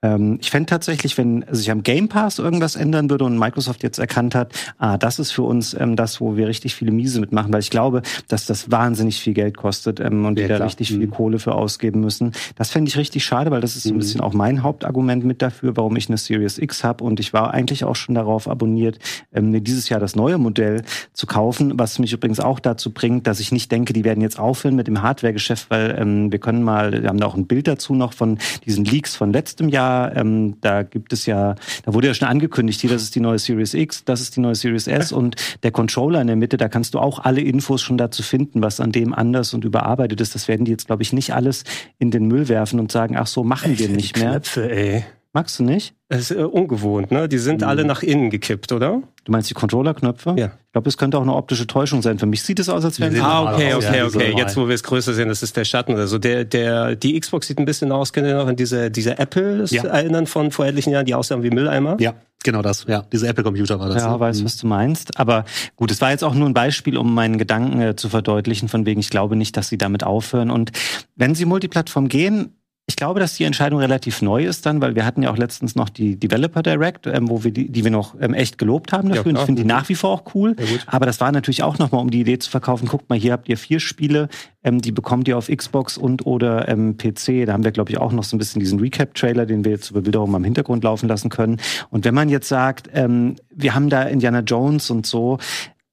ähm, ich fände tatsächlich, wenn sich am Game Pass irgendwas ändern würde und Microsoft jetzt erkannt hat, ah, das ist für uns ähm, das, wo wir richtig viele Miese mitmachen, weil ich glaube, dass das wahnsinnig viel Geld kostet ähm, und ja, die da richtig mhm. viel Kohle für ausgeben müssen. Das fände ich richtig schade, weil das ist so ein mhm. bisschen auch mein Hauptargument mit dafür, warum ich eine Series X habe und ich war eigentlich auch schon darauf abonniert, ähm, dieses Jahr das neue Modell zu kaufen, was mich übrigens auch dazu bringt, dass ich nicht denke, die werden jetzt aufhören mit dem Hardware-Geschäft, weil ähm, wir können mal, wir haben da auch ein Bild dazu noch von diesen Leaks von letztem Jahr ähm, da gibt es ja, da wurde ja schon angekündigt, hier, das ist die neue Series X, das ist die neue Series S und der Controller in der Mitte, da kannst du auch alle Infos schon dazu finden, was an dem anders und überarbeitet ist. Das werden die jetzt, glaube ich, nicht alles in den Müll werfen und sagen, ach so, machen wir nicht mehr. Knöpfe, ey. Magst du nicht? Das ist äh, ungewohnt, ne? Die sind mhm. alle nach innen gekippt, oder? Du meinst die Controllerknöpfe? Ja. Ich glaube, es könnte auch eine optische Täuschung sein. Für mich sieht es aus, als wären sie. Ah, okay, okay, okay. Jetzt, wo wir es größer sehen, das ist der Schatten oder so. Der, der, die Xbox sieht ein bisschen aus, kennt ihr noch, an diese, diese Apple ja. erinnern von vor etlichen Jahren, die aussahen wie Mülleimer? Ja. Genau das, ja. Dieser Apple-Computer war das. Ja, ne? weiß, Mhm. was du meinst. Aber gut, es war jetzt auch nur ein Beispiel, um meinen Gedanken äh, zu verdeutlichen, von wegen, ich glaube nicht, dass sie damit aufhören. Und wenn sie Multiplattform gehen, ich glaube, dass die Entscheidung relativ neu ist dann, weil wir hatten ja auch letztens noch die Developer Direct, ähm, wo wir die, die wir noch ähm, echt gelobt haben dafür. Ja, und ich finde die nach wie vor auch cool. Gut. Aber das war natürlich auch nochmal, um die Idee zu verkaufen. Guckt mal, hier habt ihr vier Spiele, ähm, die bekommt ihr auf Xbox und oder ähm, PC. Da haben wir, glaube ich, auch noch so ein bisschen diesen Recap-Trailer, den wir jetzt zur Bebilderung mal im Hintergrund laufen lassen können. Und wenn man jetzt sagt, ähm, wir haben da Indiana Jones und so,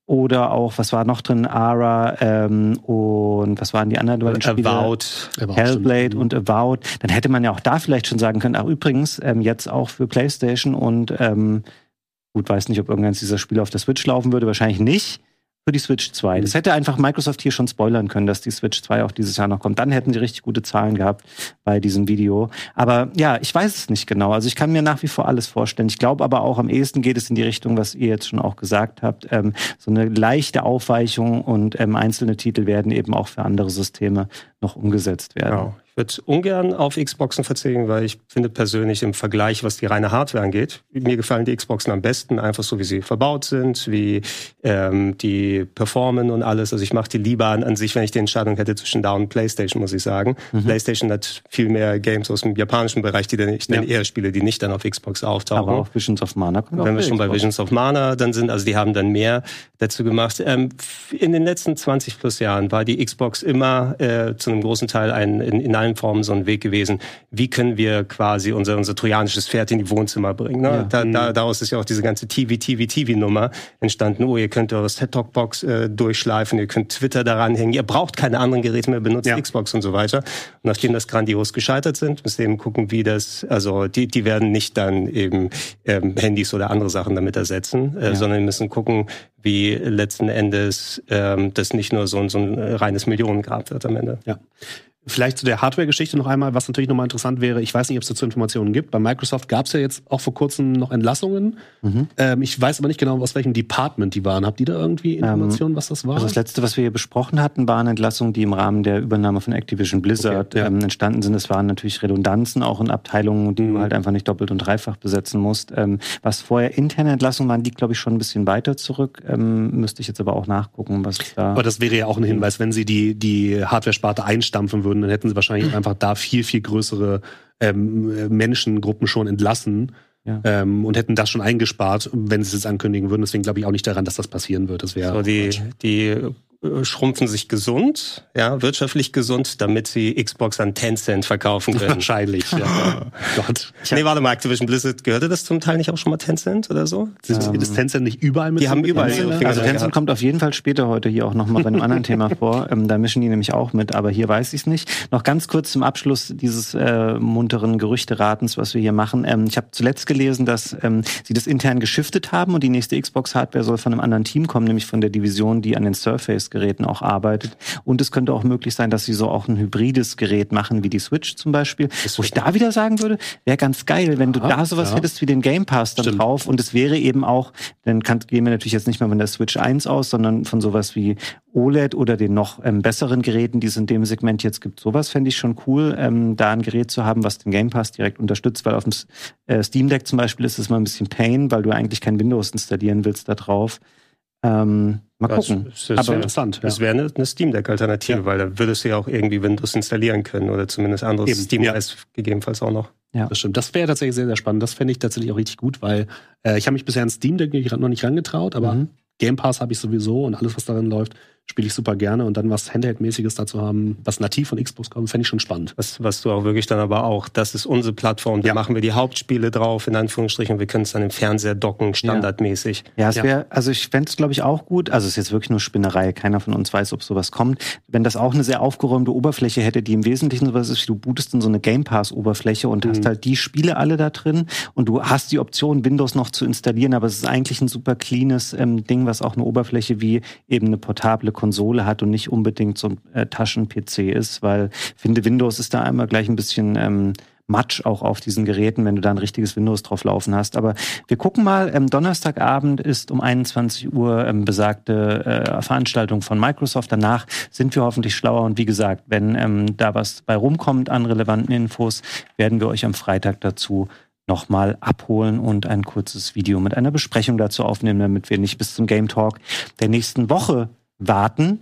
oder auch, was war noch drin? Ara ähm, und was waren die anderen beiden Spiele? Auch Hellblade schon- und Avowed, dann hätte man ja auch da vielleicht schon sagen können, ach übrigens, ähm, jetzt auch für PlayStation und ähm, gut, weiß nicht, ob irgendeins dieser Spiele auf der Switch laufen würde, wahrscheinlich nicht. Für die Switch 2. Das hätte einfach Microsoft hier schon spoilern können, dass die Switch 2 auch dieses Jahr noch kommt. Dann hätten sie richtig gute Zahlen gehabt bei diesem Video. Aber ja, ich weiß es nicht genau. Also ich kann mir nach wie vor alles vorstellen. Ich glaube aber auch am ehesten geht es in die Richtung, was ihr jetzt schon auch gesagt habt. Ähm, so eine leichte Aufweichung und ähm, einzelne Titel werden eben auch für andere Systeme noch umgesetzt werden. Genau. Ich würde ungern auf Xboxen verzichten, weil ich finde persönlich im Vergleich, was die reine Hardware angeht, mir gefallen die Xboxen am besten, einfach so wie sie verbaut sind, wie ähm, die performen und alles. Also ich mache die lieber an, an sich, wenn ich die Entscheidung hätte zwischen da und PlayStation, muss ich sagen. Mhm. PlayStation hat viel mehr Games aus dem japanischen Bereich, die dann ich dann eher spiele, die nicht dann auf Xbox auftauchen. Aber auch Visions of Mana kommt auch Wenn wir schon bei. Visions of Mana dann sind, also die haben dann mehr dazu gemacht. Ähm, in den letzten 20 plus Jahren war die Xbox immer äh, zu einem großen Teil ein, in, in allen Formen so ein Weg gewesen. Wie können wir quasi unser, unser trojanisches Pferd in die Wohnzimmer bringen? Ne? Ja. Da, da, daraus ist ja auch diese ganze TV, TV, TV-Nummer entstanden. Oh, ihr könnt eure Set-Top-Box äh, durchschleifen, ihr könnt Twitter daran hängen, ihr braucht keine anderen Geräte mehr, benutzt Ja. Xbox und so weiter. Und nachdem das grandios gescheitert sind, müssen wir eben gucken, wie das, also die, die werden nicht dann eben ähm, Handys oder andere Sachen damit ersetzen, äh, Ja. sondern wir müssen gucken, wie letzten Endes ähm, das nicht nur so, ein- so ein reines Millionengrab wird am Ende. Ja. Vielleicht zu der Hardware-Geschichte noch einmal, was natürlich nochmal interessant wäre. Ich weiß nicht, ob es dazu Informationen gibt. Bei Microsoft gab es ja jetzt auch vor kurzem noch Entlassungen. Mhm. Ähm, ich weiß aber nicht genau, aus welchem Department die waren. Habt ihr da irgendwie Informationen, was das war? Also das letzte, was wir hier besprochen hatten, waren Entlassungen, die im Rahmen der Übernahme von Activision Blizzard Okay, ja. ähm, entstanden sind. Es waren natürlich Redundanzen auch in Abteilungen, die Mhm. du halt einfach nicht doppelt und dreifach besetzen musst. Ähm, was vorher interne Entlassungen waren, liegt, glaube ich, schon ein bisschen weiter zurück. Ähm, müsste ich jetzt aber auch nachgucken, was da. aber das wäre ja auch ein Hinweis, wenn sie die, die Hardware-Sparte einstampfen würden, dann hätten sie wahrscheinlich einfach da viel, viel größere ähm, Menschengruppen schon entlassen. Ja. Ähm, und hätten das schon eingespart, wenn sie es jetzt ankündigen würden. Deswegen glaube ich auch nicht daran, dass das passieren wird. Das wäre So, die, die schrumpfen sich gesund, ja, wirtschaftlich gesund, damit sie Xbox an Tencent verkaufen können. wahrscheinlich. Ja. Gott. Nee, warte mal, Activision Blizzard, gehörte das zum Teil nicht auch schon mal Tencent oder so? Sind Ähm, ist Tencent nicht überall mit die haben überall mit- ihre Finger Also Tencent gehabt. kommt auf jeden Fall später heute hier auch nochmal bei einem anderen Thema vor. Ähm, da mischen die nämlich auch mit, aber hier weiß ich es nicht. Noch ganz kurz zum Abschluss dieses äh, munteren Gerüchteratens, was wir hier machen. Ähm, ich habe zuletzt gelesen, dass ähm, sie das intern geschiftet haben und die nächste Xbox-Hardware soll von einem anderen Team kommen, nämlich von der Division, die an den Surface-Geräten auch arbeitet. Und es könnte auch möglich sein, dass sie so auch ein hybrides Gerät machen, wie die Switch zum Beispiel. Wo ich da wieder sagen würde, wäre ganz geil, wenn du Ja, da sowas ja. hättest wie den Game Pass dann Stimmt. drauf und es wäre eben auch, dann kann, gehen wir natürlich jetzt nicht mehr von der Switch 1 aus, sondern von sowas wie OLED oder den noch ähm, besseren Geräten, die es in dem Segment jetzt gibt. Sowas fände ich schon cool, ähm, da ein Gerät zu haben, was den Game Pass direkt unterstützt, weil auf dem äh, Steam Deck zum Beispiel ist es mal ein bisschen Pain, weil du eigentlich kein Windows installieren willst da drauf. Ähm, mal Das- gucken. das- das wäre interessant. Ja. Das wäre eine, eine Steam Deck-Alternative, Ja. weil da würdest du ja auch irgendwie Windows installieren können oder zumindest anderes Eben, Steam ja. OS gegebenenfalls auch noch. Das stimmt. Das wäre tatsächlich sehr, sehr spannend. Das fände ich tatsächlich auch richtig gut, weil äh, ich habe mich bisher an Steam Deck noch nicht rangetraut, aber Mhm. Game Pass habe ich sowieso und alles, was darin läuft, spiele ich super gerne. Und dann was Handheld-mäßiges dazu haben, was nativ von Xbox kommt, fände ich schon spannend. Was, was du auch wirklich dann aber auch, das ist unsere Plattform, da Ja. machen wir die Hauptspiele drauf, in Anführungsstrichen, wir können es dann im Fernseher docken, standardmäßig. Ja, es Ja. wäre, also ich fände es, glaube ich, auch gut. Also es ist jetzt wirklich nur Spinnerei. Keiner von uns weiß, ob sowas kommt. Wenn das auch eine sehr aufgeräumte Oberfläche hätte, die im Wesentlichen sowas ist, wie du bootest in so eine Game Pass-Oberfläche und hast halt die Spiele alle da drin und du hast die Option, Windows noch zu installieren, aber es ist eigentlich ein super cleanes ähm, Ding, was auch eine Oberfläche wie eben eine portable Konsole hat und nicht unbedingt so ein äh, Taschen-PC ist, weil finde, Windows ist da einmal gleich ein bisschen ähm, Matsch auch auf diesen Geräten, wenn du da ein richtiges Windows drauf laufen hast. Aber wir gucken mal, ähm, Donnerstagabend ist um 21 Uhr ähm, besagte äh, Veranstaltung von Microsoft. Danach sind wir hoffentlich schlauer und wie gesagt, wenn ähm, da was bei rumkommt an relevanten Infos, werden wir euch am Freitag dazu nochmal abholen und ein kurzes Video mit einer Besprechung dazu aufnehmen, damit wir nicht bis zum Game Talk der nächsten Woche warten.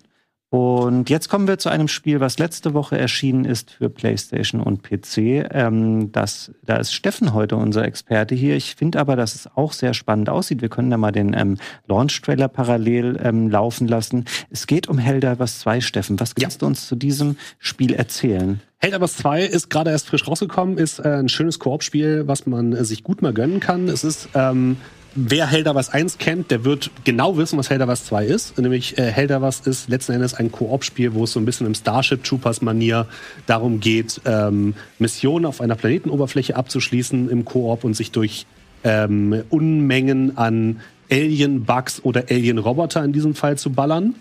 Und jetzt kommen wir zu einem Spiel, was letzte Woche erschienen ist für PlayStation und PC. Ähm, das, da ist Steffen heute unser Experte hier. Ich finde aber, dass es auch sehr spannend aussieht. Wir können da mal den ähm, Launch-Trailer parallel ähm, laufen lassen. Es geht um Helldivers 2, Steffen. Was kannst ja. du uns zu diesem Spiel erzählen? Helldivers 2 ist gerade erst frisch rausgekommen, ist äh, ein schönes Koop-Spiel, was man äh, sich gut mal gönnen kann. Es ist ähm, wer Helldivers 1 kennt, der wird genau wissen, was Helldivers 2 ist. Nämlich äh, Helldivers ist letzten Endes ein Koop-Spiel, wo es so ein bisschen im Starship Troopers-Manier darum geht, ähm, Missionen auf einer Planetenoberfläche abzuschließen im Koop und sich durch ähm, Unmengen an Alien-Bugs oder Alien-Roboter in diesem Fall zu ballern.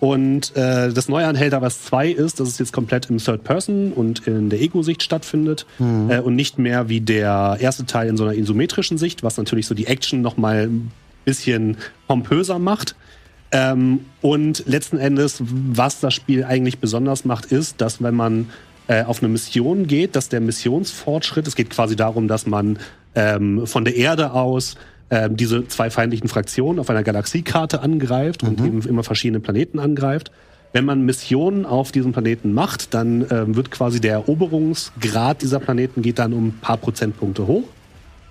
Und äh, das Neue an Helldivers 2 ist, dass es jetzt komplett im Third Person und in der Ego-Sicht stattfindet mhm. äh, und nicht mehr wie der erste Teil in so einer isometrischen Sicht, was natürlich so die Action noch mal ein bisschen pompöser macht. Ähm, und letzten Endes, was das Spiel eigentlich besonders macht, ist, dass wenn man äh, auf eine Mission geht, dass der Missionsfortschritt, es geht quasi darum, dass man ähm, von der Erde aus ähm, diese zwei feindlichen Fraktionen auf einer Galaxiekarte angreift mhm. und eben immer verschiedene Planeten angreift. Wenn man Missionen auf diesem Planeten macht, dann ähm, wird quasi der Eroberungsgrad dieser Planeten geht dann um ein paar Prozentpunkte hoch.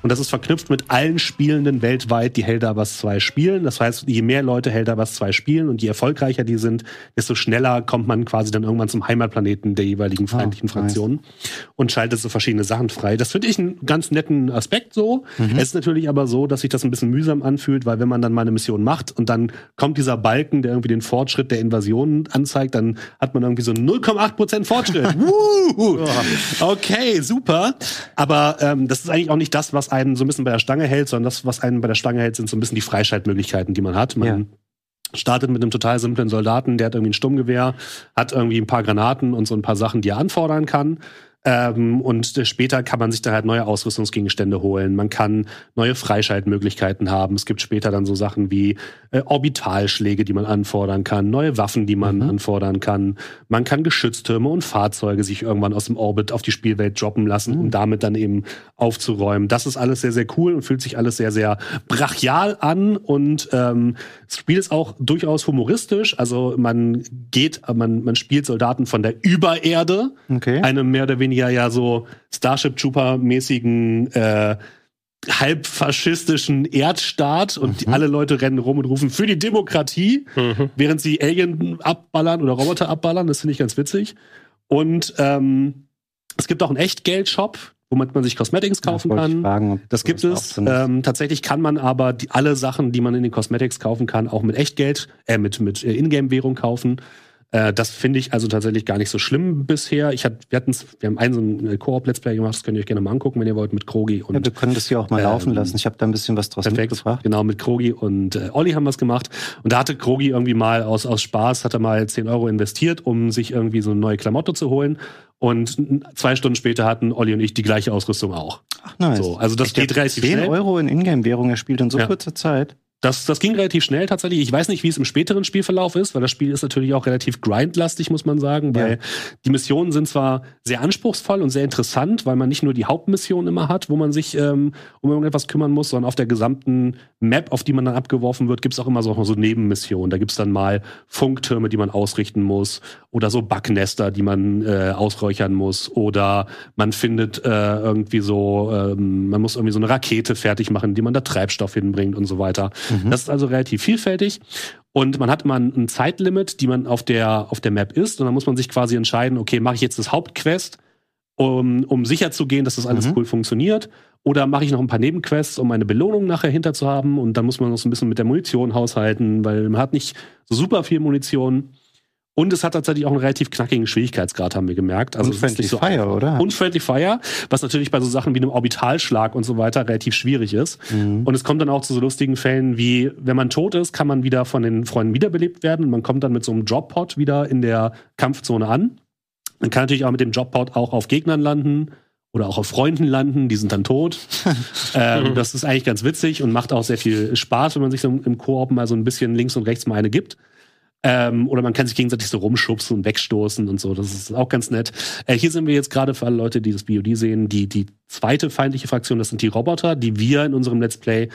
Und das ist verknüpft mit allen Spielenden weltweit, die Helldivers 2 spielen. Das heißt, je mehr Leute Helldivers 2 spielen und je erfolgreicher die sind, desto schneller kommt man quasi dann irgendwann zum Heimatplaneten der jeweiligen ah, feindlichen oh, Fraktionen nice. und schaltet so verschiedene Sachen frei. Das finde ich einen ganz netten Aspekt so. Mhm. Es ist natürlich aber so, dass sich das ein bisschen mühsam anfühlt, weil wenn man dann mal eine Mission macht und dann kommt dieser Balken, der irgendwie den Fortschritt der Invasion anzeigt, dann hat man irgendwie so 0,8 Fortschritt. okay, super. Aber ähm, das ist eigentlich auch nicht das, was einen so ein bisschen bei der Stange hält, sondern das, was einen bei der Stange hält, sind so ein bisschen die Freischaltmöglichkeiten, die man hat. Man ja. startet mit einem total simplen Soldaten, der hat irgendwie ein Sturmgewehr, hat irgendwie ein paar Granaten und so ein paar Sachen, die er anfordern kann. Ähm, und später kann man sich dann halt neue Ausrüstungsgegenstände holen. Man kann neue Freischaltmöglichkeiten haben. Es gibt später dann so Sachen wie äh, Orbitalschläge, die man anfordern kann, neue Waffen, die man mhm. anfordern kann. Man kann Geschütztürme und Fahrzeuge sich irgendwann aus dem Orbit auf die Spielwelt droppen lassen, mhm. um damit dann eben aufzuräumen. Das ist alles sehr, sehr cool und fühlt sich alles sehr, sehr brachial an. Und ähm, das Spiel ist auch durchaus humoristisch. Also man geht, man, man spielt Soldaten von der Übererde, okay. einem mehr oder weniger ja so Starship Trooper-mäßigen äh, halbfaschistischen Erdstaat und mhm. alle Leute rennen rum und rufen für die Demokratie, mhm. während sie Alien abballern oder Roboter abballern. Das finde ich ganz witzig. Und ähm, es gibt auch einen Echtgeld-Shop, womit man sich Cosmetics kaufen ja, kann. Fragen, das gibt es. Ähm, tatsächlich kann man aber die, alle Sachen, die man in den Cosmetics kaufen kann, auch mit Echtgeld, äh, mit, mit äh, Ingame-Währung kaufen. Äh, das finde ich also tatsächlich gar nicht so schlimm bisher. Ich hat, wir, wir haben einen so einen Koop-Let's Play gemacht, das könnt ihr euch gerne mal angucken, wenn ihr wollt, mit Krogi und. Ja, wir können das hier auch mal ähm, laufen lassen. Ich habe da ein bisschen was draus perfekt, mitgebracht. Genau, mit Krogi und äh, Olli haben wir es gemacht. Und da hatte Krogi irgendwie mal aus, aus Spaß, hat er mal 10 Euro investiert, um sich irgendwie so eine neue Klamotte zu holen. Und zwei Stunden später hatten Olli und ich die gleiche Ausrüstung auch. Ach, nice. So, also das ich geht relativ 10 schnell. 10 Euro in Ingame-Währung erspielt in so ja. kurzer Zeit. Das, das ging relativ schnell tatsächlich. Ich weiß nicht, wie es im späteren Spielverlauf ist, weil das Spiel ist natürlich auch relativ grindlastig, muss man sagen, weil ja. die Missionen sind zwar sehr anspruchsvoll und sehr interessant, weil man nicht nur die Hauptmission immer hat, wo man sich ähm, um irgendetwas kümmern muss, sondern auf der gesamten Map, auf die man dann abgeworfen wird, gibt's auch immer so, so Nebenmissionen. Da gibt's dann mal Funktürme, die man ausrichten muss oder so Backnester, die man äh, ausräuchern muss oder man findet äh, irgendwie so, ähm, man muss irgendwie so eine Rakete fertig machen, die man da Treibstoff hinbringt und so weiter. Mhm. Das ist also relativ vielfältig. Und man hat immer ein Zeitlimit, die man auf der, auf der Map ist. Und dann muss man sich quasi entscheiden, okay, mache ich jetzt das Hauptquest, um, um sicher zu gehen, dass das alles mhm. cool funktioniert? Oder mache ich noch ein paar Nebenquests, um eine Belohnung nachher hinter zu haben? Und dann muss man noch so ein bisschen mit der Munition haushalten, weil man hat nicht so super viel Munition. Und es hat tatsächlich auch einen relativ knackigen Schwierigkeitsgrad, haben wir gemerkt. Also Unfriendly so Fire, oder? Unfriendly Fire, was natürlich bei so Sachen wie einem Orbitalschlag und so weiter relativ schwierig ist. Mhm. Und es kommt dann auch zu so lustigen Fällen wie, wenn man tot ist, kann man wieder von den Freunden wiederbelebt werden und man kommt dann mit so einem Droppod wieder in der Kampfzone an. Man kann natürlich auch mit dem Droppod auch auf Gegnern landen oder auch auf Freunden landen, die sind dann tot. ähm, das ist eigentlich ganz witzig und macht auch sehr viel Spaß, wenn man sich so im Koop mal so ein bisschen links und rechts mal eine gibt. Ähm, oder man kann sich gegenseitig so rumschubsen und wegstoßen und so. Das ist auch ganz nett. Äh, hier sind wir jetzt gerade für alle Leute, die das BOD sehen, die, die zweite feindliche Fraktion, das sind die Roboter, die wir in unserem Let's Play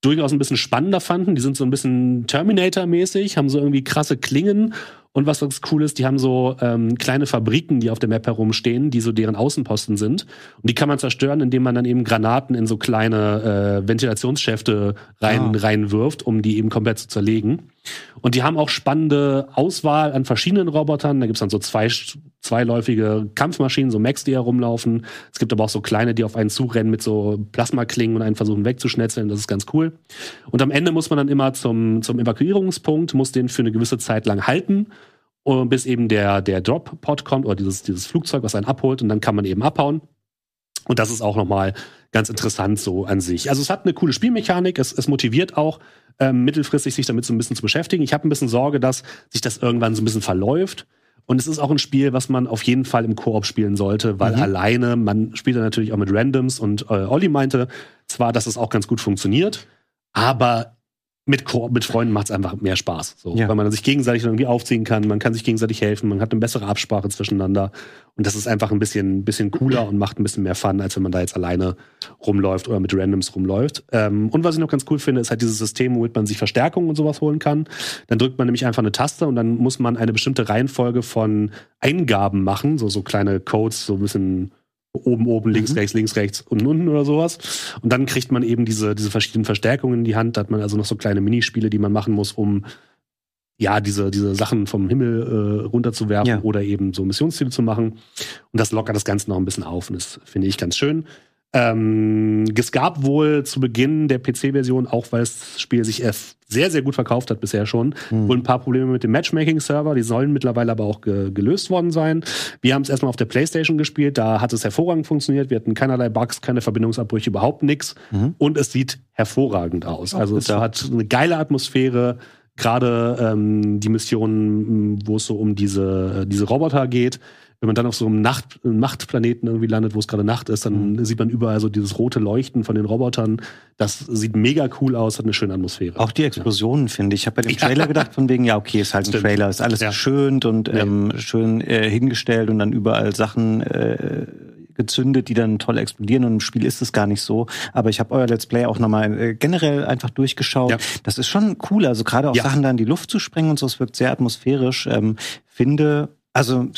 durchaus ein bisschen spannender fanden. Die sind so ein bisschen Terminator-mäßig, haben so irgendwie krasse Klingen und was ganz cool ist, die haben so ähm, kleine Fabriken, die auf der Map herumstehen, die so deren Außenposten sind. Und die kann man zerstören, indem man dann eben Granaten in so kleine äh, Ventilationsschäfte rein, ah. reinwirft, um die eben komplett zu zerlegen. Und die haben auch spannende Auswahl an verschiedenen Robotern. Da gibt's dann so zwei zweiläufige Kampfmaschinen, so Max, die herumlaufen. Es gibt aber auch so kleine, die auf einen zurennen mit so Plasmaklingen und einen versuchen wegzuschnetzeln. Das ist ganz cool. Und am Ende muss man dann immer zum, zum Evakuierungspunkt, muss den für eine gewisse Zeit lang halten, bis eben der, der Drop-Pod kommt oder dieses, dieses Flugzeug, was einen abholt und dann kann man eben abhauen. Und das ist auch nochmal ganz interessant so an sich. Also es hat eine coole Spielmechanik, es, es motiviert auch, ähm, mittelfristig sich damit so ein bisschen zu beschäftigen. Ich habe ein bisschen Sorge, dass sich das irgendwann so ein bisschen verläuft und es ist auch ein Spiel, was man auf jeden Fall im Koop spielen sollte, weil mhm. alleine, man spielt dann natürlich auch mit Randoms und äh, Olli meinte zwar, dass es auch ganz gut funktioniert, aber mit, mit Freunden macht es einfach mehr Spaß. So, ja. Weil man sich gegenseitig irgendwie aufziehen kann, man kann sich gegenseitig helfen, man hat eine bessere Absprache zwischeneinander. Und das ist einfach ein bisschen, bisschen cooler und macht ein bisschen mehr Fun, als wenn man da jetzt alleine rumläuft oder mit Randoms rumläuft. Ähm, und was ich noch ganz cool finde, ist halt dieses System, womit man sich Verstärkung und sowas holen kann. Dann drückt man nämlich einfach eine Taste und dann muss man eine bestimmte Reihenfolge von Eingaben machen, so, so kleine Codes, so ein bisschen oben, oben, links, mhm. rechts, links, rechts, unten, unten oder sowas. Und dann kriegt man eben diese, diese verschiedenen Verstärkungen in die Hand. Da hat man also noch so kleine Minispiele, die man machen muss, um ja, diese, diese Sachen vom Himmel äh, runterzuwerfen ja. oder eben so Missionsziele zu machen. Und das lockert das Ganze noch ein bisschen auf und das finde ich ganz schön. Ähm, es gab wohl zu Beginn der PC-Version, auch weil das Spiel sich sehr, sehr gut verkauft hat bisher schon, hm. wohl ein paar Probleme mit dem Matchmaking-Server. Die sollen mittlerweile aber auch ge gelöst worden sein. Wir haben es erstmal auf der PlayStation gespielt, da hat es hervorragend funktioniert. Wir hatten keinerlei Bugs, keine Verbindungsabbrüche, überhaupt nichts. Mhm. Und es sieht hervorragend aus. Also es hat eine geile Atmosphäre gerade ähm, die Missionen, wo es so um diese, diese Roboter geht, wenn man dann auf so einem Nacht, Nachtplaneten irgendwie landet, wo es gerade Nacht ist, dann mhm. sieht man überall so dieses rote Leuchten von den Robotern. Das sieht mega cool aus, hat eine schöne Atmosphäre. Auch die Explosionen, ja. finde ich. Ich habe bei dem Trailer gedacht, von wegen, ja, okay, ist halt ein Stimmt. Trailer, ist alles ja. geschönt und ähm, schön äh, hingestellt und dann überall Sachen äh, gezündet, die dann toll explodieren und im Spiel ist es gar nicht so. Aber ich habe euer Let's Play auch nochmal äh, generell einfach durchgeschaut. Ja. Das ist schon cool, also gerade auch ja. Sachen da in die Luft zu sprengen und so, es wirkt sehr atmosphärisch. Ähm, finde, also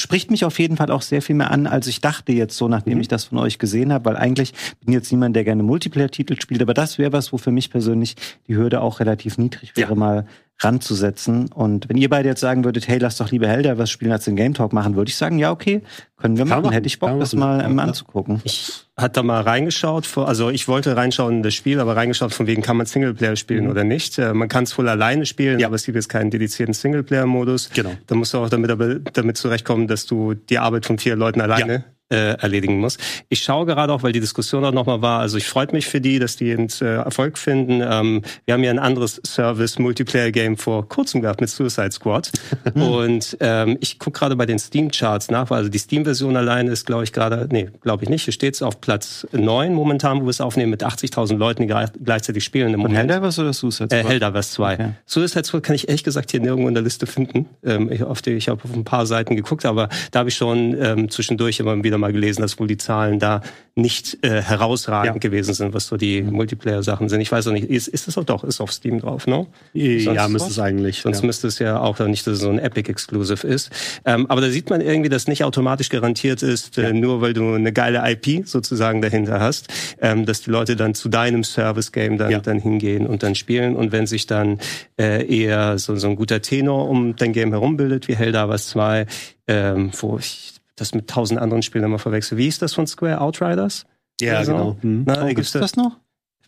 spricht mich auf jeden Fall auch sehr viel mehr an, als ich dachte jetzt so, nachdem mhm. ich das von euch gesehen habe, weil eigentlich bin jetzt niemand, der gerne Multiplayer-Titel spielt, aber das wäre was, wo für mich persönlich die Hürde auch relativ niedrig wäre, ja. mal ranzusetzen. Und wenn ihr beide jetzt sagen würdet, hey, lass doch lieber Helder was spielen als den Game Talk machen, würde ich sagen, ja, okay, können wir machen. machen. Hätte ich Bock, das mal ähm, anzugucken. Ich hatte da mal reingeschaut, also ich wollte reinschauen in das Spiel, aber reingeschaut von wegen, kann man Singleplayer spielen mhm. oder nicht. Äh, man kann es wohl alleine spielen, ja. aber es gibt jetzt keinen dedizierten Singleplayer-Modus. Genau. Da musst du auch damit, damit zurechtkommen, dass du die Arbeit von vier Leuten alleine ja äh, erledigen muss. Ich schaue gerade auch, weil die Diskussion auch nochmal war, also ich freue mich für die, dass die einen äh, Erfolg finden. Ähm, wir haben ja ein anderes Service-Multiplayer-Game vor kurzem gehabt mit Suicide Squad. und ähm, ich gucke gerade bei den Steam-Charts nach, also die Steam-Version alleine ist, glaube ich, gerade, nee, glaube ich nicht, hier steht es auf Platz 9 momentan, wo wir es aufnehmen, mit 80.000 Leuten, die gleichzeitig spielen im Moment. Helldivers oder Suicide Squad? Äh, Helldivers 2. Okay. Suicide Squad kann ich ehrlich gesagt hier nirgendwo in der Liste finden. Ähm, ich, auf die, ich habe auf ein paar Seiten geguckt, aber da habe ich schon ähm, zwischendurch immer wieder mal gelesen, dass wohl die Zahlen da nicht äh, herausragend ja. gewesen sind, was so die Multiplayer-Sachen sind. Ich weiß auch nicht, ist, ist es auch doch, ist auf Steam drauf, ne? Ja, müsste es eigentlich. Sonst ja. müsste es ja auch nicht, dass es so ein Epic-Exclusive ist. Ähm, aber da sieht man irgendwie, dass nicht automatisch garantiert ist, äh, nur weil du eine geile IP sozusagen dahinter hast, ähm, dass die Leute dann zu deinem Service-Game dann, dann hingehen und dann spielen. Und wenn sich dann äh, eher so, so ein guter Tenor um dein Game herum bildet, wie Helldivers 2, ähm, wo ich das mit tausend anderen Spielen immer verwechsel. Wie ist das von Square Outriders? Ja, also, genau. Hm. Na, oh, gibt's das noch?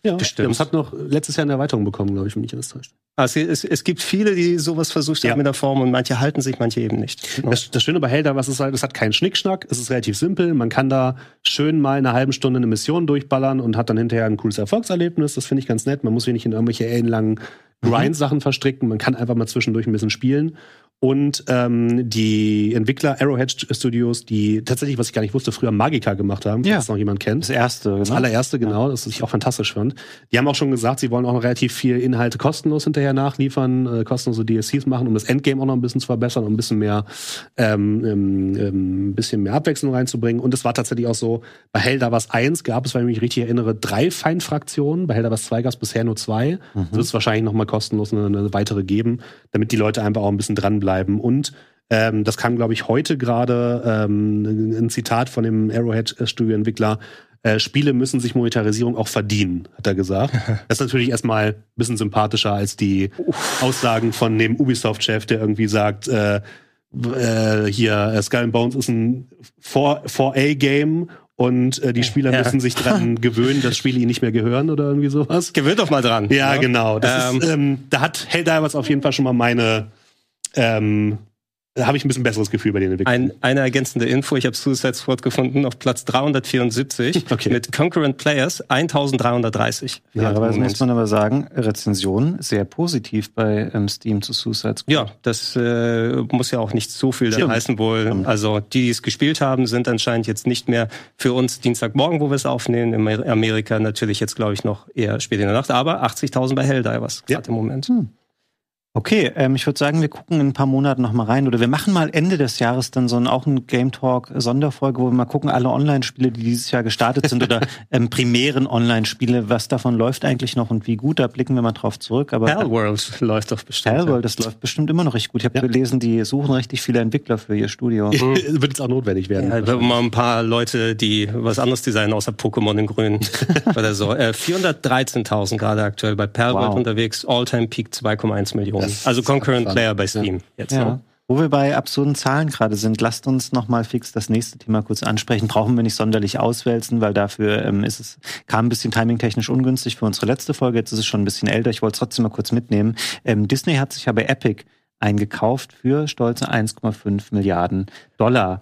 Ja, Bestimmt. das hat noch letztes Jahr eine Erweiterung bekommen, glaube ich, wenn mich alles täuscht. Also es, es gibt viele, die sowas versucht haben ja. in der Form und manche halten sich, manche eben nicht. Genau. Das, das Schöne bei Helda, was ist halt, es hat keinen Schnickschnack, es ist relativ simpel. Man kann da schön mal eine halbe Stunde eine Mission durchballern und hat dann hinterher ein cooles Erfolgserlebnis. Das finde ich ganz nett. Man muss sich nicht in irgendwelche ellenlangen mhm. Grind-Sachen verstricken. Man kann einfach mal zwischendurch ein bisschen spielen. Und ähm, die Entwickler Arrowhead Studios, die tatsächlich, was ich gar nicht wusste, früher Magica gemacht haben, Ja. falls noch jemand kennt. Das erste, genau. Das allererste, genau, das ich auch fantastisch fand. Die haben auch schon gesagt, sie wollen auch noch relativ viel Inhalte kostenlos hinterher nachliefern, äh, kostenlose DLCs machen, um das Endgame auch noch ein bisschen zu verbessern, um ein bisschen mehr, ähm, ähm, ähm, ein bisschen mehr Abwechslung reinzubringen. Und es war tatsächlich auch so, bei Helldivers 1 gab es, wenn ich mich richtig erinnere, drei Feindfraktionen. Bei Helldivers 2 gab es bisher nur zwei. Mhm. Es wird es wahrscheinlich noch mal kostenlos eine, eine weitere geben, damit die Leute einfach auch ein bisschen dranbleiben. Und ähm, das kam, glaube ich, heute gerade ähm, ein Zitat von dem Arrowhead-Studio-Entwickler. Äh, Spiele müssen sich Monetarisierung auch verdienen, hat er gesagt. Das ist natürlich erstmal ein bisschen sympathischer als die Aussagen von dem Ubisoft-Chef, der irgendwie sagt, äh, äh, hier, äh, Skull and Bones ist ein 4- 4A-Game und äh, die Spieler Ja. müssen sich dran gewöhnen, dass Spiele ihnen nicht mehr gehören oder irgendwie sowas. Gewöhnt doch mal dran. Ja, ne? genau. Ähm, ist, ähm, da hat Helldivers auf jeden Fall schon mal meine, ähm, da habe ich ein bisschen besseres Gefühl bei den Entwicklern. Ein, eine ergänzende Info, ich habe Suicide Squad gefunden auf Platz 374 Okay. mit Concurrent Players 1330. Fairerweise Moment. muss man aber sagen, Rezension sehr positiv bei ähm, Steam zu Suicide Squad. Ja, das äh, muss ja auch nicht so viel Stimmt. heißen wohl. Also die, die es gespielt haben, sind anscheinend jetzt nicht mehr für uns Dienstagmorgen, wo wir es aufnehmen. In Amer- Amerika natürlich jetzt, glaube ich, noch eher spät in der Nacht. Aber 80.000 bei Helldivers Ja. gerade im Moment. Okay, ähm, ich würde sagen, wir gucken in ein paar Monaten noch mal rein oder wir machen mal Ende des Jahres dann so ein, auch ein Game Talk Sonderfolge, wo wir mal gucken, alle Online-Spiele, die dieses Jahr gestartet sind oder ähm, primären Online-Spiele, was davon läuft eigentlich noch und wie gut, da blicken wir mal drauf zurück. Aber Hellworld läuft doch bestimmt. Hellworld, das läuft bestimmt immer noch richtig gut. Ich habe Ja. gelesen, die suchen richtig viele Entwickler für ihr Studio. Wird jetzt auch notwendig werden. Ja, mal ein paar Leute, die was anderes designen außer Pokémon in Grün oder so. Äh, 413.000 gerade aktuell bei Perlworld Wow. unterwegs. All-Time Peak 2,1 Millionen. Das also Concurrent abgefahren. Player bei Steam jetzt. Ja. Ne? Wo wir bei absurden Zahlen gerade sind, lasst uns noch mal fix das nächste Thema kurz ansprechen. Brauchen wir nicht sonderlich auswälzen, weil dafür ähm, ist es kam ein bisschen timingtechnisch ungünstig für unsere letzte Folge. Jetzt ist es schon ein bisschen älter. Ich wollte es trotzdem mal kurz mitnehmen. Ähm, Disney hat sich ja bei Epic eingekauft für stolze 1,5 Milliarden Dollar.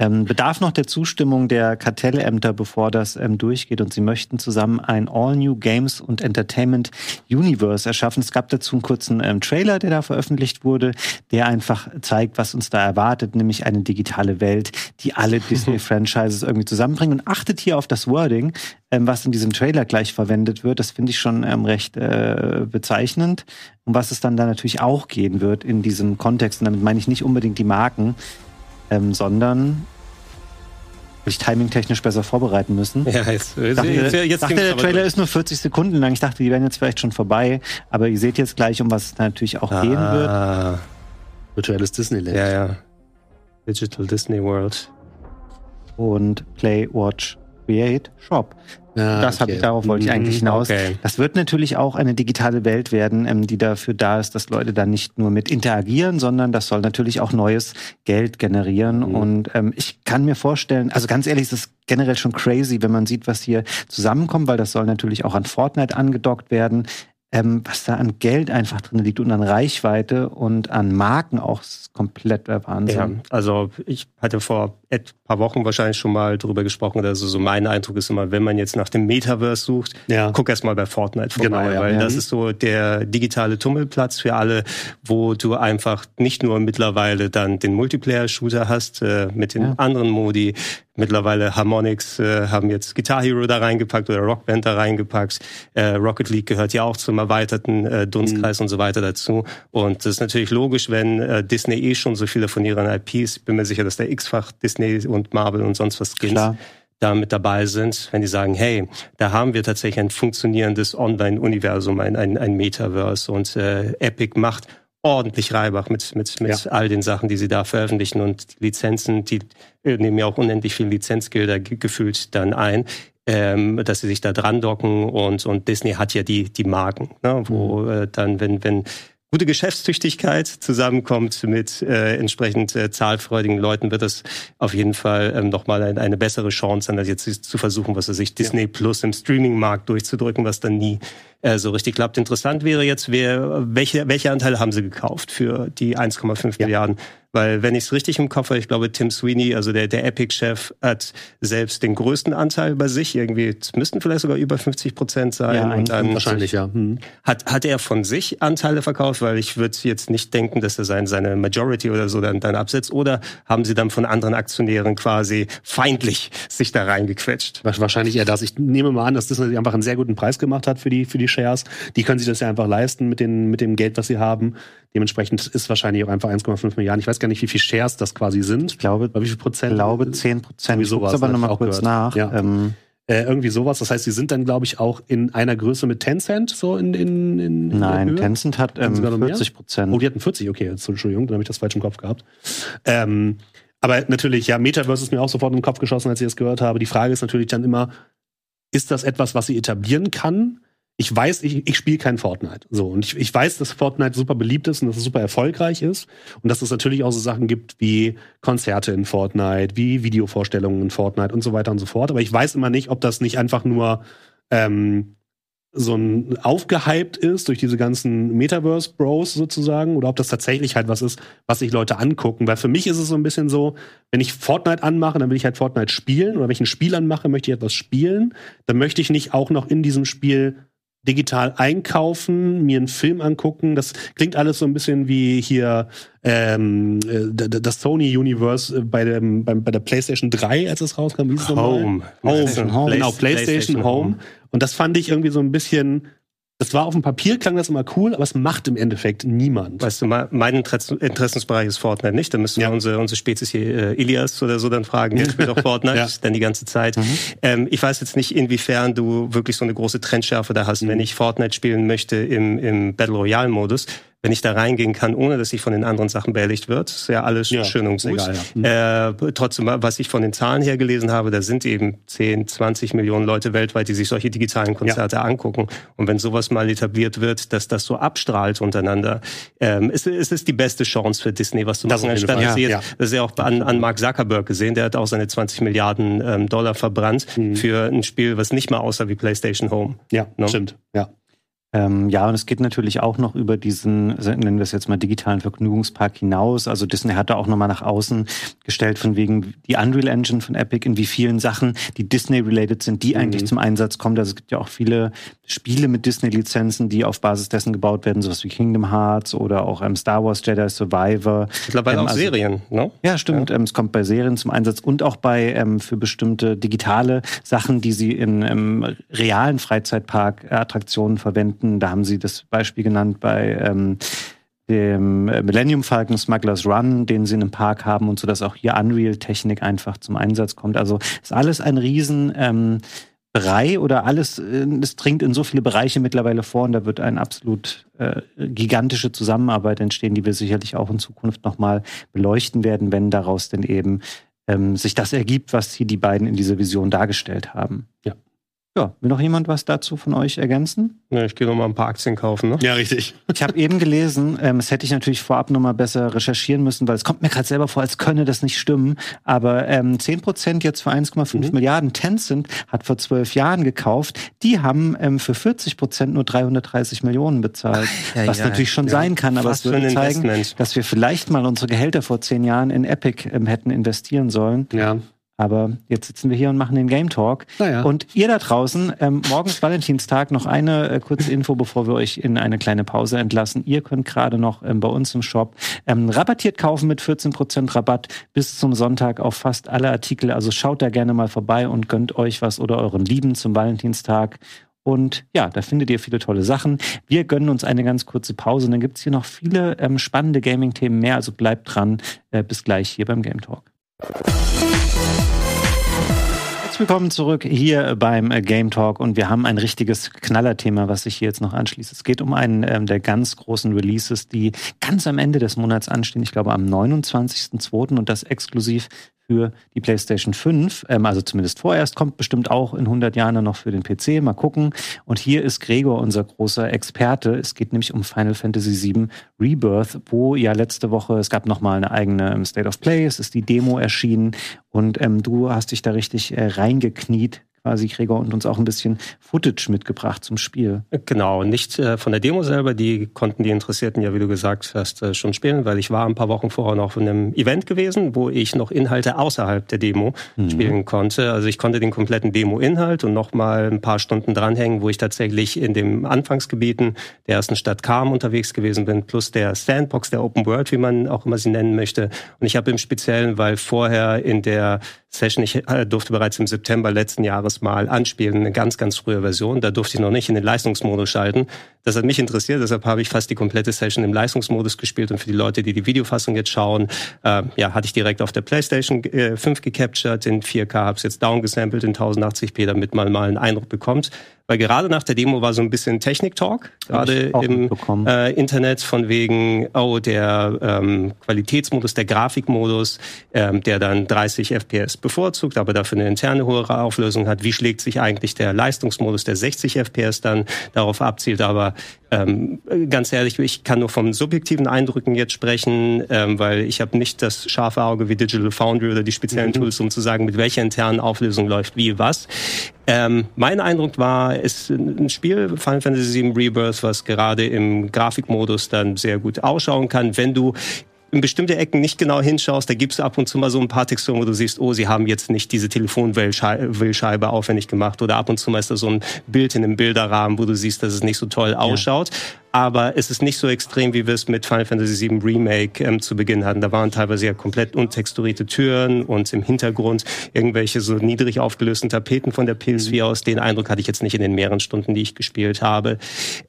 Ähm, bedarf noch der Zustimmung der Kartellämter, bevor das ähm, durchgeht. Und sie möchten zusammen ein All New Games und Entertainment Universe erschaffen. Es gab dazu einen kurzen ähm, Trailer, der da veröffentlicht wurde, der einfach zeigt, was uns da erwartet, nämlich eine digitale Welt, die alle Disney-Franchises irgendwie zusammenbringt. Und achtet hier auf das Wording, ähm, was in diesem Trailer gleich verwendet wird. Das finde ich schon ähm, recht äh, bezeichnend. Um was es dann da natürlich auch gehen wird in diesem Kontext. Und damit meine ich nicht unbedingt die Marken, ähm, sondern würde ich timingtechnisch besser vorbereiten müssen. Ja, jetzt, Ich dachte, jetzt, jetzt dachte der Trailer durch. ist nur 40 Sekunden lang. Ich dachte, die wären jetzt vielleicht schon vorbei. Aber ihr seht jetzt gleich, um was es da natürlich auch gehen wird. Ah, Virtuelles Disneyland. ja, ja. Digital Disney World. Und Play, Watch, Create, Shop. Ja, das habe okay. ich, darauf wollte ich eigentlich Mhm. hinaus. okay. Das wird natürlich auch eine digitale Welt werden, ähm, die dafür da ist, dass Leute da nicht nur mit interagieren, sondern das soll natürlich auch neues Geld generieren. Mhm. Und ähm, ich kann mir vorstellen, also ganz ehrlich, es ist generell schon crazy, wenn man sieht, was hier zusammenkommt, weil das soll natürlich auch an Fortnite angedockt werden. Ähm, was da an Geld einfach drin liegt und an Reichweite und an Marken auch ist komplett der Wahnsinn. Ja, also ich hatte vor ein paar Wochen wahrscheinlich schon mal drüber gesprochen. Also so mein Eindruck ist immer, wenn man jetzt nach dem Metaverse sucht, Ja. guck erst mal bei Fortnite vorbei, Genau, ja. weil Ja. das ist so der digitale Tummelplatz für alle, wo du einfach nicht nur mittlerweile dann den Multiplayer-Shooter hast äh, mit den Ja. anderen Modi. Mittlerweile Harmonix äh, haben jetzt Guitar Hero da reingepackt oder Rockband da reingepackt. Äh, Rocket League gehört ja auch zum erweiterten äh, Dunstkreis und so weiter dazu. Und das ist natürlich logisch, wenn äh, Disney eh schon so viele von ihren IPs, ich bin mir sicher, dass der X-Fach Disney und Marvel und sonst was Skins Klar. da mit dabei sind, wenn die sagen, hey, da haben wir tatsächlich ein funktionierendes Online-Universum, ein, ein, ein Metaverse und äh, Epic macht ordentlich Reibach mit, mit, mit Ja. all den Sachen, die sie da veröffentlichen und die Lizenzen, die äh, nehmen ja auch unendlich viel Lizenzgelder ge gefühlt dann ein. Ähm, dass sie sich da dran docken und, und Disney hat ja die, die Marken, ne, wo Mhm. äh, dann, wenn, wenn gute Geschäftstüchtigkeit zusammenkommt mit äh, entsprechend äh, zahlfreudigen Leuten, wird das auf jeden Fall ähm, nochmal ein, eine bessere Chance sein, als jetzt zu versuchen, was weiß ich, Disney Plus im Streaming-Markt durchzudrücken, was dann nie äh, so richtig klappt. Interessant wäre jetzt, wer, welche, welche Anteile haben sie gekauft für die 1,5 ja. Milliarden? Weil, wenn ich es richtig im Kopf habe, ich glaube, Tim Sweeney, also der, der Epic-Chef, hat selbst den größten Anteil bei sich. Irgendwie, es müssten vielleicht sogar über 50 Prozent sein. Ja, und dann wahrscheinlich, ja. Hm. Hat, hat er von sich Anteile verkauft? Weil ich würde jetzt nicht denken, dass er sein, seine Majority oder so dann, dann absetzt. Oder haben sie dann von anderen Aktionären quasi feindlich sich da reingequetscht? Wahrscheinlich eher das. Ich nehme mal an, dass Disney einfach einen sehr guten Preis gemacht hat für die, für die Shares. Die können sich das ja einfach leisten mit, den, mit dem Geld, was sie haben. Dementsprechend ist wahrscheinlich auch einfach 1,5 Milliarden. Ich weiß gar nicht, wie viel Shares das quasi sind. Ich glaube, wie viel Prozent? Ich glaube 10 Prozent. Ich sowas, aber nochmal kurz gehört. nach. Ja. Ähm, äh, irgendwie sowas. Das heißt, sie sind dann, glaube ich, auch in einer Größe mit Tencent so in in, in, in Nein, Tencent hat ähm, 40 Prozent. Oh, die hatten 40, okay, Entschuldigung, dann habe ich das falsch im Kopf gehabt. Ähm, aber natürlich, ja, Metaverse ist mir auch sofort in den Kopf geschossen, als ich das gehört habe. Die Frage ist natürlich dann immer, ist das etwas, was sie etablieren kann? Ich weiß, ich, ich spiele kein Fortnite. So, und ich, ich weiß, dass Fortnite super beliebt ist und dass es super erfolgreich ist. Und dass es natürlich auch so Sachen gibt wie Konzerte in Fortnite, wie Videovorstellungen in Fortnite und so weiter und so fort. Aber ich weiß immer nicht, ob das nicht einfach nur ähm, so ein aufgehypt ist durch diese ganzen Metaverse-Bros sozusagen oder ob das tatsächlich halt was ist, was sich Leute angucken. Weil für mich ist es so ein bisschen so, wenn ich Fortnite anmache, dann will ich halt Fortnite spielen oder wenn ich ein Spiel anmache, möchte ich etwas spielen, dann möchte ich nicht auch noch in diesem Spiel digital einkaufen, mir einen Film angucken. Das klingt alles so ein bisschen wie hier ähm, äh, das Sony Universe äh, bei, dem, bei, bei der PlayStation 3, als es rauskam. Wie ist es Home. Home. Home. Genau, PlayStation, PlayStation Home. Home. Und das fand ich irgendwie so ein bisschen das war auf dem Papier, klang das immer cool, aber es macht im Endeffekt niemand. Weißt du, mein Interessensbereich ist Fortnite nicht. Da müssen wir ja. unsere, unsere Spezies hier, äh, Ilias oder so dann fragen, der spielt auch Fortnite, ja. dann die ganze Zeit. Mhm. Ähm, ich weiß jetzt nicht, inwiefern du wirklich so eine große Trendschärfe da hast. Mhm. Wenn ich Fortnite spielen möchte im, im Battle Royale Modus, wenn ich da reingehen kann, ohne dass ich von den anderen Sachen behelligt wird, ist ja alles ja, schön und gut. Egal, ja. mhm. äh, trotzdem, was ich von den Zahlen her gelesen habe, da sind eben 10, 20 Millionen Leute weltweit, die sich solche digitalen Konzerte ja. angucken. Und wenn sowas mal etabliert wird, dass das so abstrahlt untereinander, ähm, ist, ist es die beste Chance für Disney, was zu machen. Anstatt, ja, ja. Das ist ja auch an, an Mark Zuckerberg gesehen, der hat auch seine 20 Milliarden ähm, Dollar verbrannt mhm. für ein Spiel, was nicht mal aussah wie PlayStation Home. Ja, no? stimmt. Ja. Ähm, ja, und es geht natürlich auch noch über diesen, nennen wir es jetzt mal digitalen Vergnügungspark hinaus. Also Disney hat da auch nochmal nach außen gestellt von wegen die Unreal Engine von Epic, in wie vielen Sachen, die Disney-related sind, die mhm. eigentlich zum Einsatz kommen. Also es gibt ja auch viele Spiele mit Disney-Lizenzen, die auf Basis dessen gebaut werden, sowas wie Kingdom Hearts oder auch ähm, Star Wars Jedi Survivor. Mittlerweile ähm, auch also, Serien, ne? Ja, stimmt. Ja. Ähm, es kommt bei Serien zum Einsatz und auch bei ähm, für bestimmte digitale Sachen, die sie in ähm, realen Freizeitpark-Attraktionen verwenden Projekten. Da haben Sie das Beispiel genannt bei ähm, dem äh, Millennium Falcon Smugglers Run, den sie in einem Park haben und so, dass auch hier Unreal-Technik einfach zum Einsatz kommt. Also ist alles ein riesen ähm, Brei oder alles, äh, es dringt in so viele Bereiche mittlerweile vor und da wird eine absolut äh, gigantische Zusammenarbeit entstehen, die wir sicherlich auch in Zukunft nochmal beleuchten werden, wenn daraus denn eben ähm, sich das ergibt, was hier die beiden in dieser Vision dargestellt haben. Ja. Will noch jemand was dazu von euch ergänzen? Ja, ich gehe noch mal ein paar Aktien kaufen. Ne? Ja, richtig. Ich habe eben gelesen, ähm, das hätte ich natürlich vorab noch mal besser recherchieren müssen, weil es kommt mir gerade selber vor, als könne das nicht stimmen. Aber ähm, 10 Prozent jetzt für 1,5 mhm. Milliarden. Tencent hat vor zwölf Jahren gekauft. Die haben ähm, für 40 Prozent nur 330 Millionen bezahlt. Ja, was ja, natürlich schon ja. sein kann, aber es würde zeigen, dass wir vielleicht mal unsere Gehälter vor zehn Jahren in Epic ähm, hätten investieren sollen. Ja. Aber jetzt sitzen wir hier und machen den Game Talk. Naja. Und ihr da draußen, ähm, morgen ist Valentinstag, noch eine äh, kurze Info, bevor wir euch in eine kleine Pause entlassen. Ihr könnt gerade noch ähm, bei uns im Shop ähm, rabattiert kaufen mit 14% Rabatt bis zum Sonntag auf fast alle Artikel. Also schaut da gerne mal vorbei und gönnt euch was oder euren Lieben zum Valentinstag. Und ja, da findet ihr viele tolle Sachen. Wir gönnen uns eine ganz kurze Pause und dann gibt's hier noch viele ähm, spannende Gaming-Themen mehr. Also bleibt dran. Äh, bis gleich hier beim Game Talk. Herzlich willkommen zurück hier beim äh, Game Talk und wir haben ein richtiges Knallerthema, was sich hier jetzt noch anschließt. Es geht um einen ähm, der ganz großen Releases, die ganz am Ende des Monats anstehen. Ich glaube am 29.02. und das exklusiv für die PlayStation 5. Ähm, also zumindest vorerst, kommt bestimmt auch in 100 Jahren noch für den PC. Mal gucken. Und hier ist Gregor unser großer Experte. Es geht nämlich um Final Fantasy VII Rebirth, wo ja letzte Woche, es gab nochmal eine eigene ähm, State of Play, es ist die Demo erschienen und ähm, du hast dich da richtig äh, reingekniet quasi, Gregor, und uns auch ein bisschen Footage mitgebracht zum Spiel. Genau, nicht äh, von der Demo selber, die konnten die Interessierten ja, wie du gesagt hast, äh, schon spielen, weil ich war ein paar Wochen vorher noch auf einem Event gewesen, wo ich noch Inhalte außerhalb der Demo mhm. spielen konnte. Also ich konnte den kompletten Demo-Inhalt und nochmal ein paar Stunden dranhängen, wo ich tatsächlich in den Anfangsgebieten der ersten Stadt Kam unterwegs gewesen bin, plus der Sandbox, der Open World, wie man auch immer sie nennen möchte. Und ich habe im Speziellen, weil vorher in der Session, ich äh, durfte bereits im September letzten Jahres mal anspielen, eine ganz, ganz frühe Version. Da durfte ich noch nicht in den Leistungsmodus schalten. Das hat mich interessiert, deshalb habe ich fast die komplette Session im Leistungsmodus gespielt. Und für die Leute, die die Videofassung jetzt schauen, äh, ja, hatte ich direkt auf der PlayStation äh, 5 gecaptured in 4K, habe es jetzt downgesampelt in 1080p, damit man mal einen Eindruck bekommt. Weil gerade nach der Demo war so ein bisschen Technik-Talk, gerade im äh, Internet von wegen, oh, der ähm, Qualitätsmodus, der Grafikmodus, ähm, der dann 30 FPS bevorzugt, aber dafür eine interne höhere Auflösung hat. Wie schlägt sich eigentlich der Leistungsmodus, der 60 FPS dann darauf abzielt? Aber ähm, ganz ehrlich, ich kann nur von subjektiven Eindrücken jetzt sprechen, ähm, weil ich habe nicht das scharfe Auge wie Digital Foundry oder die speziellen mhm. Tools, um zu sagen, mit welcher internen Auflösung läuft wie was. Ähm, mein Eindruck war, es ist ein Spiel, Final Fantasy VII Rebirth, was gerade im Grafikmodus dann sehr gut ausschauen kann, wenn du in bestimmte Ecken nicht genau hinschaust, da gibst du ab und zu mal so ein paar Texturen, wo du siehst, oh, sie haben jetzt nicht diese Telefonwellscheibe aufwendig gemacht oder ab und zu mal ist da so ein Bild in einem Bilderrahmen, wo du siehst, dass es nicht so toll ausschaut. Ja. Aber es ist nicht so extrem, wie wir es mit Final Fantasy VII Remake ähm, zu Beginn hatten. Da waren teilweise ja komplett untexturierte Türen und im Hintergrund irgendwelche so niedrig aufgelösten Tapeten von der PS4 aus. Den Eindruck hatte ich jetzt nicht in den mehreren Stunden, die ich gespielt habe.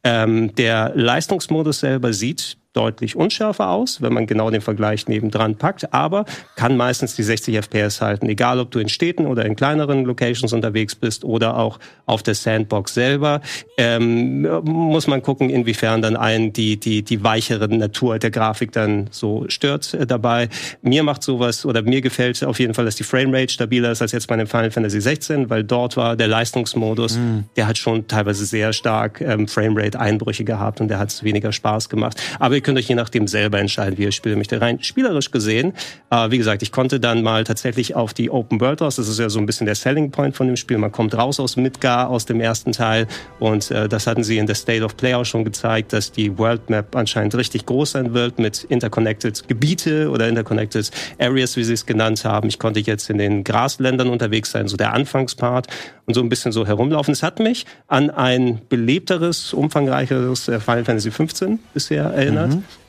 Ähm, der Leistungsmodus selber sieht deutlich unschärfer aus, wenn man genau den Vergleich nebendran packt, aber kann meistens die 60 FPS halten, egal ob du in Städten oder in kleineren Locations unterwegs bist oder auch auf der Sandbox selber. Ähm, muss man gucken, inwiefern dann einen die, die, die weichere Natur der Grafik dann so stört äh, dabei. Mir macht sowas oder mir gefällt auf jeden Fall, dass die Framerate stabiler ist als jetzt bei einem Final Fantasy 16, weil dort war der Leistungsmodus, mhm. der hat schon teilweise sehr stark ähm, Framerate-Einbrüche gehabt und der hat weniger Spaß gemacht. Aber könnt euch je nachdem selber entscheiden, wie ihr spielt. Mich rein spielerisch gesehen, äh, wie gesagt, ich konnte dann mal tatsächlich auf die Open World raus. Das ist ja so ein bisschen der Selling Point von dem Spiel. Man kommt raus aus Midgar, aus dem ersten Teil. Und äh, das hatten sie in der State of Play auch schon gezeigt, dass die World Map anscheinend richtig groß sein wird mit interconnected Gebiete oder interconnected Areas, wie sie es genannt haben. Ich konnte jetzt in den Grasländern unterwegs sein, so der Anfangspart und so ein bisschen so herumlaufen. Es hat mich an ein belebteres, umfangreicheres äh, Final Fantasy 15 bisher erinnert. Mhm Mm-hmm.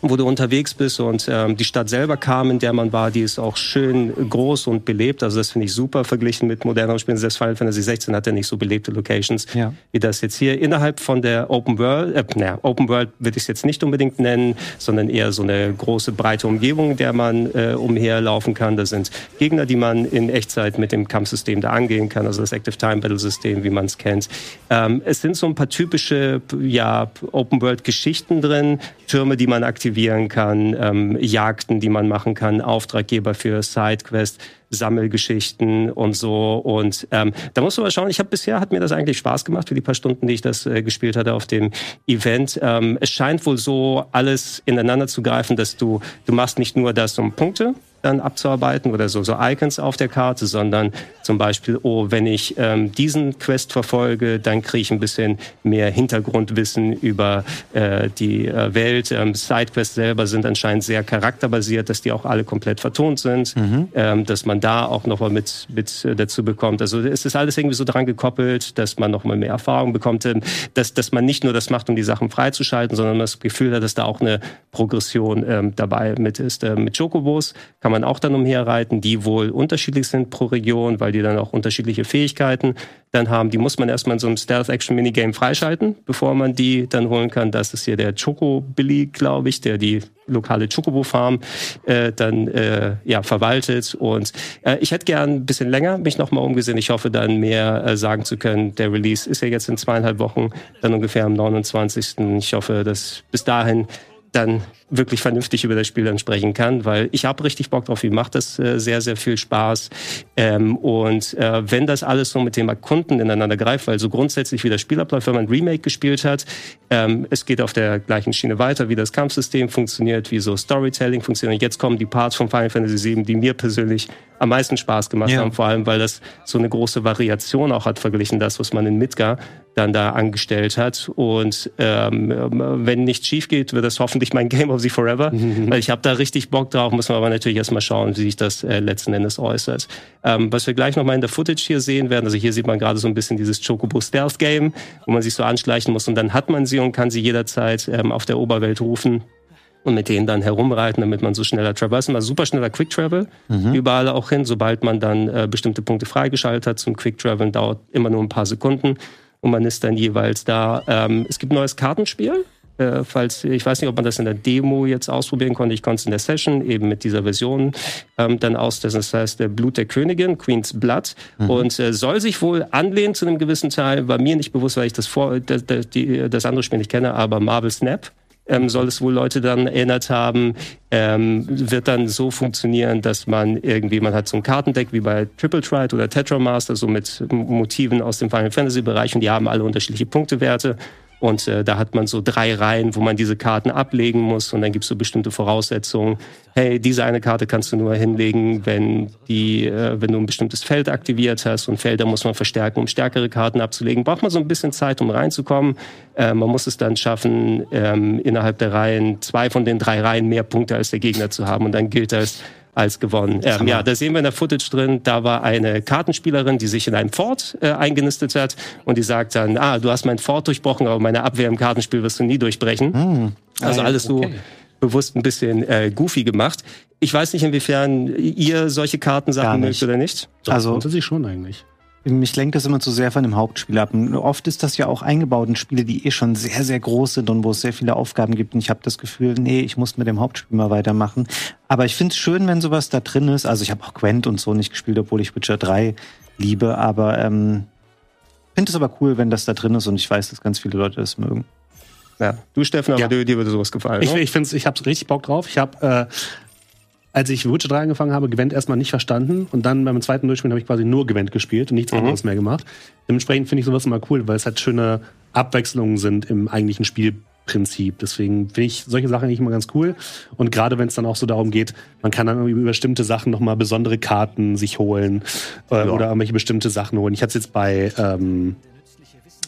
Wo du unterwegs bist und ähm, die Stadt selber kam, in der man war, die ist auch schön groß und belebt. Also das finde ich super verglichen mit moderneren Spielen. Selbst Final Fantasy 16 hat ja nicht so belebte Locations ja. wie das jetzt hier. Innerhalb von der Open World, äh, naja, Open World würde ich es jetzt nicht unbedingt nennen, sondern eher so eine große, breite Umgebung, in der man äh, umherlaufen kann. Da sind Gegner, die man in Echtzeit mit dem Kampfsystem da angehen kann, also das Active Time Battle System, wie man es kennt. Ähm, es sind so ein paar typische ja, Open World Geschichten drin, Türme, die man aktiviert aktivieren kann, ähm, Jagden, die man machen kann, Auftraggeber für Sidequests, Sammelgeschichten und so. Und ähm, da muss man mal schauen. Ich habe bisher hat mir das eigentlich Spaß gemacht für die paar Stunden, die ich das äh, gespielt hatte auf dem Event. Ähm, es scheint wohl so alles ineinander zu greifen, dass du du machst nicht nur das um Punkte, dann abzuarbeiten oder so, so Icons auf der Karte, sondern zum Beispiel, oh, wenn ich ähm, diesen Quest verfolge, dann kriege ich ein bisschen mehr Hintergrundwissen über äh, die äh, Welt. Ähm, Sidequests selber sind anscheinend sehr charakterbasiert, dass die auch alle komplett vertont sind, mhm. ähm, dass man da auch nochmal mit, mit äh, dazu bekommt. Also es ist alles irgendwie so dran gekoppelt, dass man nochmal mehr Erfahrung bekommt, ähm, dass, dass man nicht nur das macht, um die Sachen freizuschalten, sondern das Gefühl hat, dass da auch eine Progression ähm, dabei mit ist. Äh, mit Chocobos kann man auch dann umherreiten, die wohl unterschiedlich sind pro Region, weil die dann auch unterschiedliche Fähigkeiten dann haben. Die muss man erstmal in so einem Stealth-Action-Minigame freischalten, bevor man die dann holen kann. Das ist hier der Choco Billy, glaube ich, der die lokale Chocobo-Farm äh, dann äh, ja, verwaltet. Und äh, ich hätte gern ein bisschen länger mich nochmal umgesehen. Ich hoffe dann mehr äh, sagen zu können. Der Release ist ja jetzt in zweieinhalb Wochen, dann ungefähr am 29. Ich hoffe, dass bis dahin dann wirklich vernünftig über das Spiel dann sprechen kann, weil ich habe richtig Bock drauf. Mir macht das äh, sehr, sehr viel Spaß. Ähm, und äh, wenn das alles so mit dem Erkunden ineinander greift, weil so grundsätzlich wie das Spiel abläuft, wenn man ein Remake gespielt hat, ähm, es geht auf der gleichen Schiene weiter, wie das Kampfsystem funktioniert, wie so Storytelling funktioniert. Jetzt kommen die Parts von Final Fantasy VII, die mir persönlich am meisten Spaß gemacht ja. haben, vor allem weil das so eine große Variation auch hat verglichen das, was man in Midgar dann da angestellt hat. Und ähm, wenn nichts schief geht, wird das hoffentlich mein Game of the Forever. Mhm. Weil ich habe da richtig Bock drauf, muss man aber natürlich erstmal schauen, wie sich das äh, letzten Endes äußert. Ähm, was wir gleich nochmal in der Footage hier sehen werden, also hier sieht man gerade so ein bisschen dieses Chocobo Stealth Game, wo man sich so anschleichen muss und dann hat man sie und kann sie jederzeit ähm, auf der Oberwelt rufen und mit denen dann herumreiten, damit man so schneller traversen. Also super schneller Quick Travel, mhm. überall auch hin. Sobald man dann äh, bestimmte Punkte freigeschaltet hat zum Quick Travel, dauert immer nur ein paar Sekunden und man ist dann jeweils da. Ähm, es gibt ein neues Kartenspiel. Äh, falls ich weiß nicht, ob man das in der Demo jetzt ausprobieren konnte. Ich konnte es in der Session eben mit dieser Version ähm, dann austesten. Das heißt, der Blut der Königin, Queen's Blood, mhm. und äh, soll sich wohl anlehnen zu einem gewissen Teil. War mir nicht bewusst, weil ich das vor das, das, die, das andere Spiel nicht kenne, aber Marvel Snap ähm, soll es wohl Leute dann erinnert haben, ähm, wird dann so funktionieren, dass man irgendwie, man hat so ein Kartendeck wie bei Triple Trite oder Tetramaster, so mit Motiven aus dem Final Fantasy Bereich und die haben alle unterschiedliche Punktewerte. Und äh, da hat man so drei Reihen, wo man diese Karten ablegen muss. Und dann gibt es so bestimmte Voraussetzungen. Hey, diese eine Karte kannst du nur hinlegen, wenn, die, äh, wenn du ein bestimmtes Feld aktiviert hast. Und Felder muss man verstärken, um stärkere Karten abzulegen. Braucht man so ein bisschen Zeit, um reinzukommen. Äh, man muss es dann schaffen, ähm, innerhalb der Reihen zwei von den drei Reihen mehr Punkte als der Gegner zu haben. Und dann gilt das als gewonnen. Ähm, ja, da sehen wir in der Footage drin, da war eine Kartenspielerin, die sich in einem Fort äh, eingenistet hat und die sagt dann, ah, du hast mein Fort durchbrochen, aber meine Abwehr im Kartenspiel wirst du nie durchbrechen. Hm. Also alles so okay. bewusst ein bisschen äh, goofy gemacht. Ich weiß nicht, inwiefern ihr solche Kartensachen mögt oder nicht. Doch, also grundsätzlich schon eigentlich. Mich lenkt das immer zu sehr von dem Hauptspiel ab. Und oft ist das ja auch eingebaut in Spiele, die eh schon sehr, sehr groß sind und wo es sehr viele Aufgaben gibt. Und ich habe das Gefühl, nee, ich muss mit dem Hauptspiel mal weitermachen. Aber ich finde es schön, wenn sowas da drin ist. Also ich habe auch Gwent und so nicht gespielt, obwohl ich Witcher 3 liebe. Aber ähm, finde es aber cool, wenn das da drin ist und ich weiß, dass ganz viele Leute das mögen. Ja, du Steffen, aber ja. dir, dir würde sowas gefallen. Ich, ich finde ich habe richtig Bock drauf. Ich habe äh, als ich Witcher 3 angefangen habe, Gwent erstmal nicht verstanden und dann beim zweiten Durchspielen habe ich quasi nur Gwent gespielt und nichts mhm. anderes mehr gemacht. Dementsprechend finde ich sowas immer cool, weil es halt schöne Abwechslungen sind im eigentlichen Spielprinzip. Deswegen finde ich solche Sachen eigentlich immer ganz cool. Und gerade wenn es dann auch so darum geht, man kann dann über bestimmte Sachen nochmal besondere Karten sich holen äh, ja. oder irgendwelche bestimmte Sachen holen. Ich hatte es jetzt bei, ähm,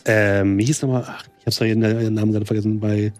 ähm, wie hieß nochmal, ach, ich habe den Namen gerade vergessen, bei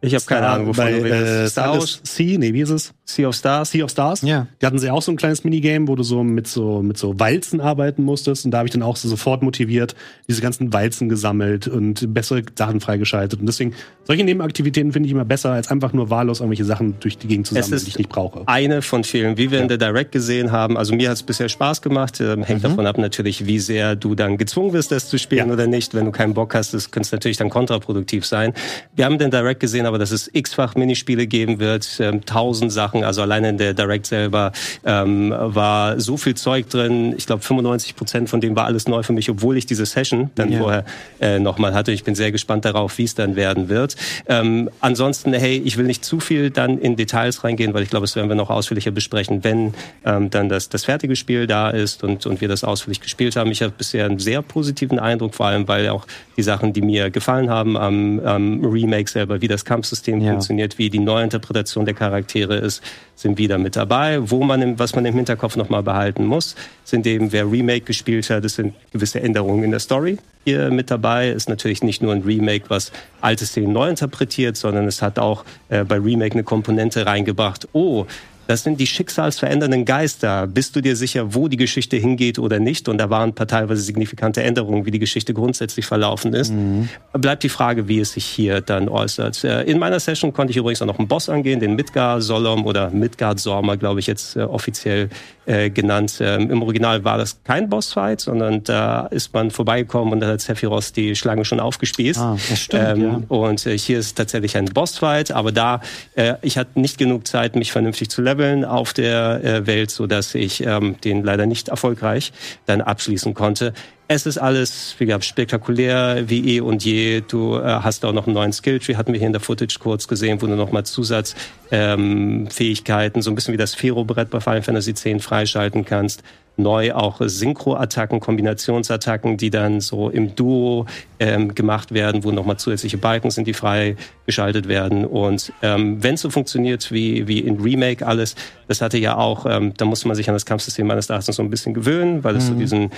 ich habe keine Ahnung, wovon bei, du redest. Äh, Star Wars Sea, nee, wie ist es? Sea of Stars. Sea of Stars. Ja. Die hatten sie auch so ein kleines Minigame, wo du so mit so mit so Walzen arbeiten musstest und da habe ich dann auch so sofort motiviert, diese ganzen Walzen gesammelt und bessere Sachen freigeschaltet und deswegen solche Nebenaktivitäten finde ich immer besser als einfach nur wahllos irgendwelche Sachen durch die Gegend zu sammeln, die ich nicht brauche. Eine von vielen, wie wir ja. in der Direct gesehen haben. Also mir hat es bisher Spaß gemacht. Ähm, hängt mhm. davon ab natürlich, wie sehr du dann gezwungen wirst, das zu spielen ja. oder nicht. Wenn du keinen Bock hast, das könnte natürlich dann kontraproduktiv sein. Wir haben den Direct gesehen, aber dass es x-fach Minispiele geben wird, ähm, tausend Sachen. Also alleine in der Direct selber ähm, war so viel Zeug drin. Ich glaube, 95 Prozent von dem war alles neu für mich, obwohl ich diese Session dann ja. vorher äh, nochmal hatte. Ich bin sehr gespannt darauf, wie es dann werden wird. Ähm, ansonsten, hey, ich will nicht zu viel dann in Details reingehen, weil ich glaube, das werden wir noch ausführlicher besprechen, wenn ähm, dann das, das fertige Spiel da ist und, und wir das ausführlich gespielt haben. Ich habe bisher einen sehr positiven Eindruck, vor allem weil auch die Sachen, die mir gefallen haben am, am Remake selber, wie das Kampfsystem ja. funktioniert, wie die Neuinterpretation der Charaktere ist, sind wieder mit dabei. Wo man, was man im Hinterkopf nochmal behalten muss, sind eben, wer Remake gespielt hat, es sind gewisse Änderungen in der Story hier mit dabei. Ist natürlich nicht nur ein Remake, was alte Szenen neu interpretiert, sondern es hat auch äh, bei Remake eine Komponente reingebracht. Oh, das sind die schicksalsverändernden Geister. Bist du dir sicher, wo die Geschichte hingeht oder nicht? Und da waren teilweise signifikante Änderungen, wie die Geschichte grundsätzlich verlaufen ist. Mhm. Bleibt die Frage, wie es sich hier dann äußert. Äh, in meiner Session konnte ich übrigens auch noch einen Boss angehen, den Midgard Solom oder Midgard Sorma, glaube ich jetzt äh, offiziell äh, genannt. Ähm, Im Original war das kein Bossfight, sondern da ist man vorbeigekommen und da hat Sephiroth die Schlange schon aufgespießt. Ah, das stimmt, ähm, ja. Und äh, hier ist tatsächlich ein Bossfight, aber da, äh, ich hatte nicht genug Zeit, mich vernünftig zu leveln auf der äh, Welt, so dass ich ähm, den leider nicht erfolgreich dann abschließen konnte. Es ist alles, wie gesagt, spektakulär wie eh und je. Du äh, hast auch noch einen neuen Skilltree, hatten wir hier in der Footage kurz gesehen, wo du nochmal Zusatzfähigkeiten, ähm, so ein bisschen wie das Fero-Brett bei Final Fantasy X freischalten kannst neu auch Synchro-Attacken, Kombinationsattacken, die dann so im Duo ähm, gemacht werden, wo nochmal zusätzliche Balken sind, die freigeschaltet werden. Und ähm, wenn es so funktioniert wie, wie in Remake alles, Das hatte ja auch, ähm, da musste man sich an das Kampfsystem meines Erachtens so ein bisschen gewöhnen, weil es mhm. so diesen,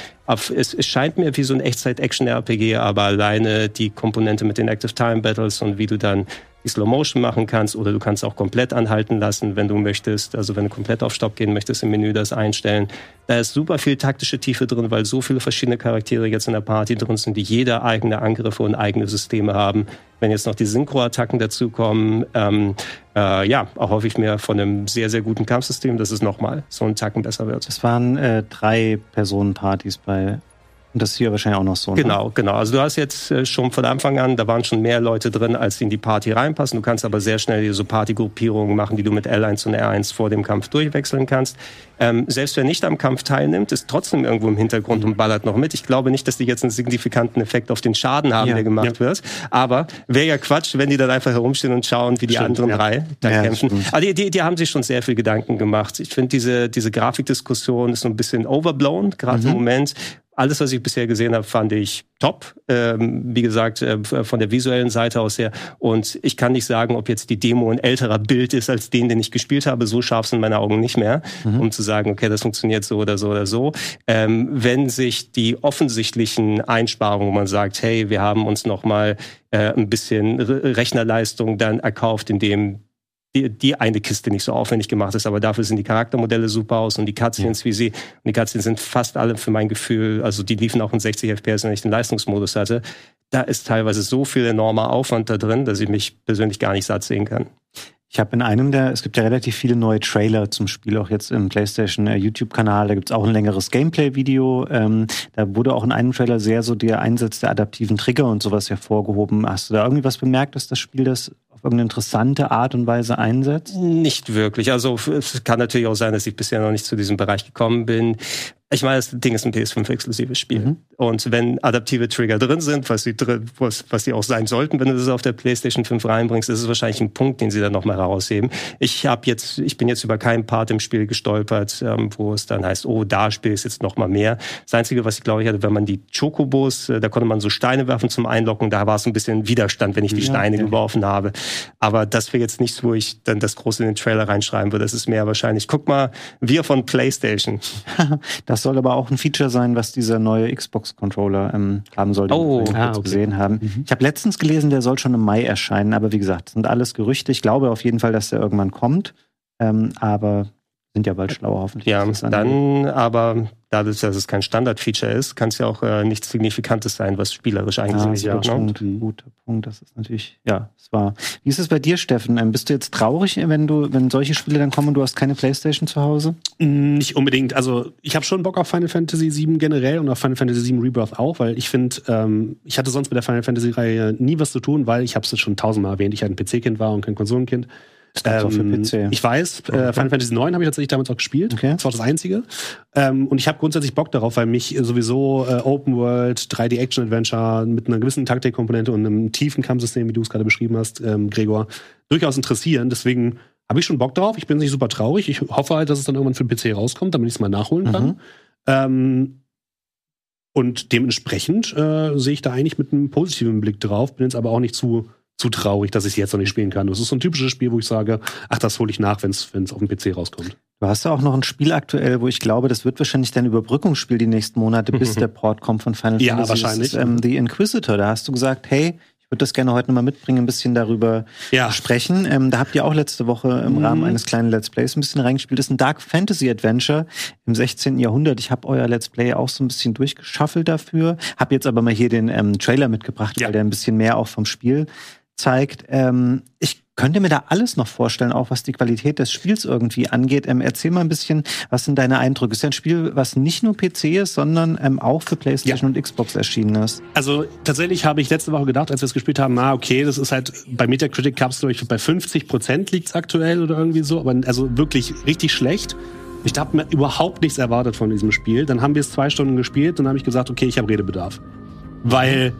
es, es scheint mir wie so ein Echtzeit-Action-RPG, aber alleine die Komponente mit den Active Time Battles und wie du dann die Slow Motion machen kannst oder du kannst auch komplett anhalten lassen, wenn du möchtest. Also wenn du komplett auf Stopp gehen möchtest im Menü, das einstellen. Da ist super viel taktische Tiefe drin, weil so viele verschiedene Charaktere jetzt in der Party drin sind, die jeder eigene Angriffe und eigene Systeme haben. Wenn jetzt noch die Synchro-Attacken dazukommen, ähm, äh, ja, hoffe ich mir von einem sehr, sehr guten Kampfsystem, dass es nochmal so einen Tacken besser wird. Es waren äh, drei Personen-Partys bei und das ist hier wahrscheinlich auch noch so. Ne? Genau, genau. Also du hast jetzt äh, schon von Anfang an, da waren schon mehr Leute drin, als in die Party reinpassen. Du kannst aber sehr schnell diese so Partygruppierungen machen, die du mit L1 und R1 vor dem Kampf durchwechseln kannst. Ähm, selbst wer nicht am Kampf teilnimmt, ist trotzdem irgendwo im Hintergrund und ballert noch mit. Ich glaube nicht, dass die jetzt einen signifikanten Effekt auf den Schaden haben, ja, der gemacht ja. wird. Aber wäre ja Quatsch, wenn die dann einfach herumstehen und schauen, wie die stimmt, anderen ja. drei da kämpfen. Also die, die, die haben sich schon sehr viel Gedanken gemacht. Ich finde, diese, diese Grafikdiskussion ist so ein bisschen overblown, gerade mhm. im Moment. Alles, was ich bisher gesehen habe, fand ich top. Ähm, wie gesagt, äh, von der visuellen Seite aus her. Und ich kann nicht sagen, ob jetzt die Demo ein älterer Bild ist als den, den ich gespielt habe. So scharf sind meine Augen nicht mehr, mhm. um zu sagen, okay, das funktioniert so oder so oder so. Ähm, wenn sich die offensichtlichen Einsparungen, wo man sagt, hey, wir haben uns noch mal äh, ein bisschen Rechnerleistung dann erkauft, indem die, die eine Kiste nicht so aufwendig gemacht ist, aber dafür sind die Charaktermodelle super aus und die Cutscenes, ja. wie sie, und die Cutscenes sind fast alle für mein Gefühl, also die liefen auch in 60 FPS, wenn ich den Leistungsmodus hatte. Da ist teilweise so viel enormer Aufwand da drin, dass ich mich persönlich gar nicht satt sehen kann. Ich habe in einem der, es gibt ja relativ viele neue Trailer zum Spiel, auch jetzt im PlayStation äh, YouTube-Kanal. Da gibt's auch ein längeres Gameplay-Video. Ähm, da wurde auch in einem Trailer sehr so der Einsatz der adaptiven Trigger und sowas hervorgehoben. Hast du da irgendwie was bemerkt, dass das Spiel das auf irgendeine interessante Art und Weise einsetzt? Nicht wirklich. Also es kann natürlich auch sein, dass ich bisher noch nicht zu diesem Bereich gekommen bin. Ich meine, das Ding ist ein PS5-exklusives Spiel. Mhm. Und wenn adaptive Trigger drin sind, was sie, drin, was, was sie auch sein sollten, wenn du das auf der PlayStation 5 reinbringst, ist es wahrscheinlich ein Punkt, den sie dann nochmal herausheben. Ich habe jetzt, ich bin jetzt über keinen Part im Spiel gestolpert, ähm, wo es dann heißt, oh, da spielst jetzt noch mal mehr. Das Einzige, was ich glaube ich hatte, wenn man die Chocobos, äh, da konnte man so Steine werfen zum Einlocken, da war es ein bisschen Widerstand, wenn ich die ja, Steine ja. geworfen habe. Aber das wäre jetzt nichts, wo ich dann das große in den Trailer reinschreiben würde. Das ist mehr wahrscheinlich, guck mal, wir von PlayStation. das soll aber auch ein Feature sein, was dieser neue Xbox-Controller ähm, haben soll, den oh, wir ah, okay. gesehen haben. Mhm. Ich habe letztens gelesen, der soll schon im Mai erscheinen, aber wie gesagt, sind alles Gerüchte. Ich glaube auf jeden Fall, dass der irgendwann kommt. Ähm, aber sind ja bald schlauer hoffentlich. Ja, dann aber dadurch, dass es kein Standard-Feature ist, kann es ja auch äh, nichts Signifikantes sein, was spielerisch eigentlich ja, ja, ne? Ein guter Punkt. Das ist natürlich, ja, es war. Wie ist es bei dir, Steffen? Ähm, bist du jetzt traurig, wenn du, wenn solche Spiele dann kommen und du hast keine Playstation zu Hause? Mm, nicht unbedingt. Also ich habe schon Bock auf Final Fantasy VII generell und auf Final Fantasy VII Rebirth auch, weil ich finde, ähm, ich hatte sonst mit der Final Fantasy-Reihe nie was zu tun, weil ich habe es schon tausendmal erwähnt, ich halt ein PC-Kind war und kein Konsolenkind. Das ähm, für PC. Ich weiß, äh, okay. Final Fantasy 9 habe ich tatsächlich damals auch gespielt. Okay. Das war das einzige. Ähm, und ich habe grundsätzlich Bock darauf, weil mich sowieso äh, Open World, 3D Action Adventure mit einer gewissen Taktikkomponente und einem tiefen Kampfsystem, wie du es gerade beschrieben hast, ähm, Gregor, durchaus interessieren. Deswegen habe ich schon Bock darauf. Ich bin nicht super traurig. Ich hoffe halt, dass es dann irgendwann für den PC rauskommt, damit ich es mal nachholen kann. Mhm. Ähm, und dementsprechend äh, sehe ich da eigentlich mit einem positiven Blick drauf, bin jetzt aber auch nicht zu zu traurig, dass ich es jetzt noch nicht spielen kann. Das ist so ein typisches Spiel, wo ich sage, ach, das hole ich nach, wenn es auf dem PC rauskommt. Du hast ja auch noch ein Spiel aktuell, wo ich glaube, das wird wahrscheinlich dein Überbrückungsspiel die nächsten Monate, bis der Port kommt von Final ja, Fantasy. Ja, wahrscheinlich. Ist, ähm, The Inquisitor. Da hast du gesagt, hey, ich würde das gerne heute nochmal mitbringen, ein bisschen darüber ja. sprechen. Ähm, da habt ihr auch letzte Woche im mhm. Rahmen eines kleinen Let's Plays ein bisschen reingespielt. Das ist ein Dark Fantasy Adventure im 16. Jahrhundert. Ich habe euer Let's Play auch so ein bisschen durchgeschaffelt dafür. Hab jetzt aber mal hier den ähm, Trailer mitgebracht, ja. weil der ein bisschen mehr auch vom Spiel zeigt. Ähm, ich könnte mir da alles noch vorstellen, auch was die Qualität des Spiels irgendwie angeht. Ähm, erzähl mal ein bisschen, was sind deine Eindrücke? Ist ja ein Spiel, was nicht nur PC ist, sondern ähm, auch für PlayStation ja. und Xbox erschienen ist. Also tatsächlich habe ich letzte Woche gedacht, als wir es gespielt haben, na okay, das ist halt bei Metacritic gab es, glaube ich, bei 50 Prozent liegt es aktuell oder irgendwie so, aber also wirklich richtig schlecht. Ich habe mir überhaupt nichts erwartet von diesem Spiel. Dann haben wir es zwei Stunden gespielt und dann habe ich gesagt, okay, ich habe Redebedarf. Weil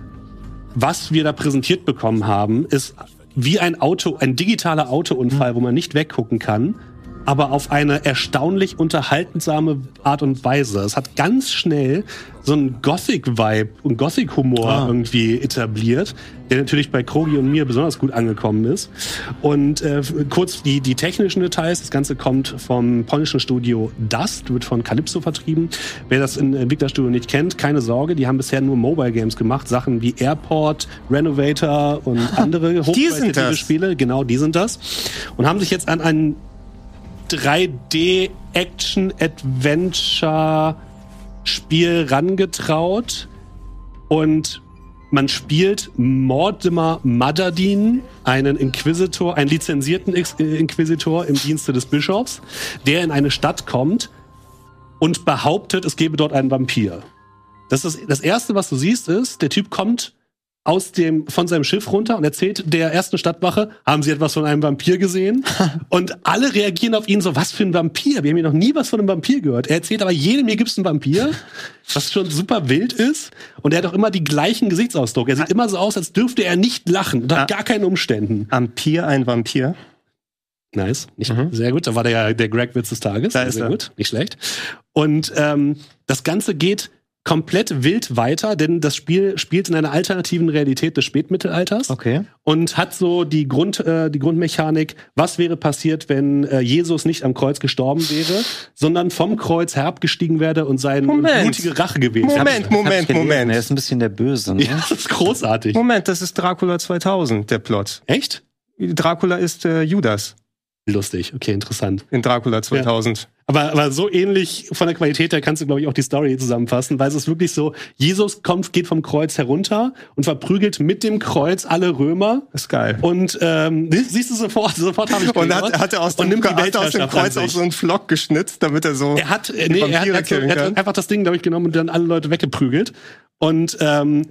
was wir da präsentiert bekommen haben, ist wie ein Auto, ein digitaler Autounfall, mhm. wo man nicht weggucken kann. Aber auf eine erstaunlich unterhaltsame Art und Weise. Es hat ganz schnell so einen Gothic-Vibe und Gothic-Humor Ah. irgendwie etabliert, der natürlich bei Krogi und mir besonders gut angekommen ist. Und äh, kurz die, die technischen Details. Das Ganze kommt vom polnischen Studio Dust, wird von Calypso vertrieben. Wer das in Entwicklerstudio nicht kennt, keine Sorge, die haben bisher nur Mobile Games gemacht. Sachen wie Airport, Renovator und andere hochqualitative. Spiele. Genau, die sind das. Und haben sich jetzt an ein 3D Action Adventure Spiel rangetraut und man spielt Mortimer Madadin, einen Inquisitor, einen lizenzierten äh, Inquisitor im Dienste des Bischofs, der in eine Stadt kommt und behauptet, es gebe dort einen Vampir. Das, ist das erste, was du siehst, ist, der Typ kommt aus dem, von seinem Schiff runter und erzählt der ersten Stadtwache, haben sie etwas von einem Vampir gesehen? und alle reagieren auf ihn so, was für ein Vampir? Wir haben hier noch nie was von einem Vampir gehört. Er erzählt aber jedem, hier gibt's einen Vampir, was schon super wild ist. Und er hat auch immer die gleichen Gesichtsausdruck. Er sieht immer so aus, als dürfte er nicht lachen, unter Ah. gar keinen Umständen. Ampir, ein Vampir. Nice, nicht, sehr gut. Da war der, der Greg-Witz des Tages. Da ist sehr er. gut, nicht schlecht. Und ähm, das Ganze geht komplett wild weiter, denn das Spiel spielt in einer alternativen Realität des Spätmittelalters Okay. und hat so die Grund äh, die Grundmechanik, was wäre passiert, wenn äh, Jesus nicht am Kreuz gestorben wäre, sondern vom Kreuz herabgestiegen wäre und seine Moment. blutige Rache gewesen. Moment, Hab's Moment, gelesen, Moment. Er ist ein bisschen der Böse. Ne? Ja, das ist großartig. Moment, das ist Dracula 2000, der Plot. Echt? Dracula ist äh, Judas Lustig. Okay, interessant. in Dracula 2000. Aber, aber so ähnlich von der Qualität her kannst du, glaube ich, auch die Story zusammenfassen, weil es ist wirklich so, Jesus kommt, geht vom Kreuz herunter und verprügelt mit dem Kreuz alle Römer. Das ist geil. Und ähm, sie- siehst du sofort, sofort habe ich Und hat, hat er aus Und dem, nimmt die hat er aus dem Kreuz auch so einen Flock geschnitzt, damit er so. Er hat, äh, nee, er hat, er hat, einfach das Ding, glaube ich, genommen und dann alle Leute weggeprügelt. Und ähm,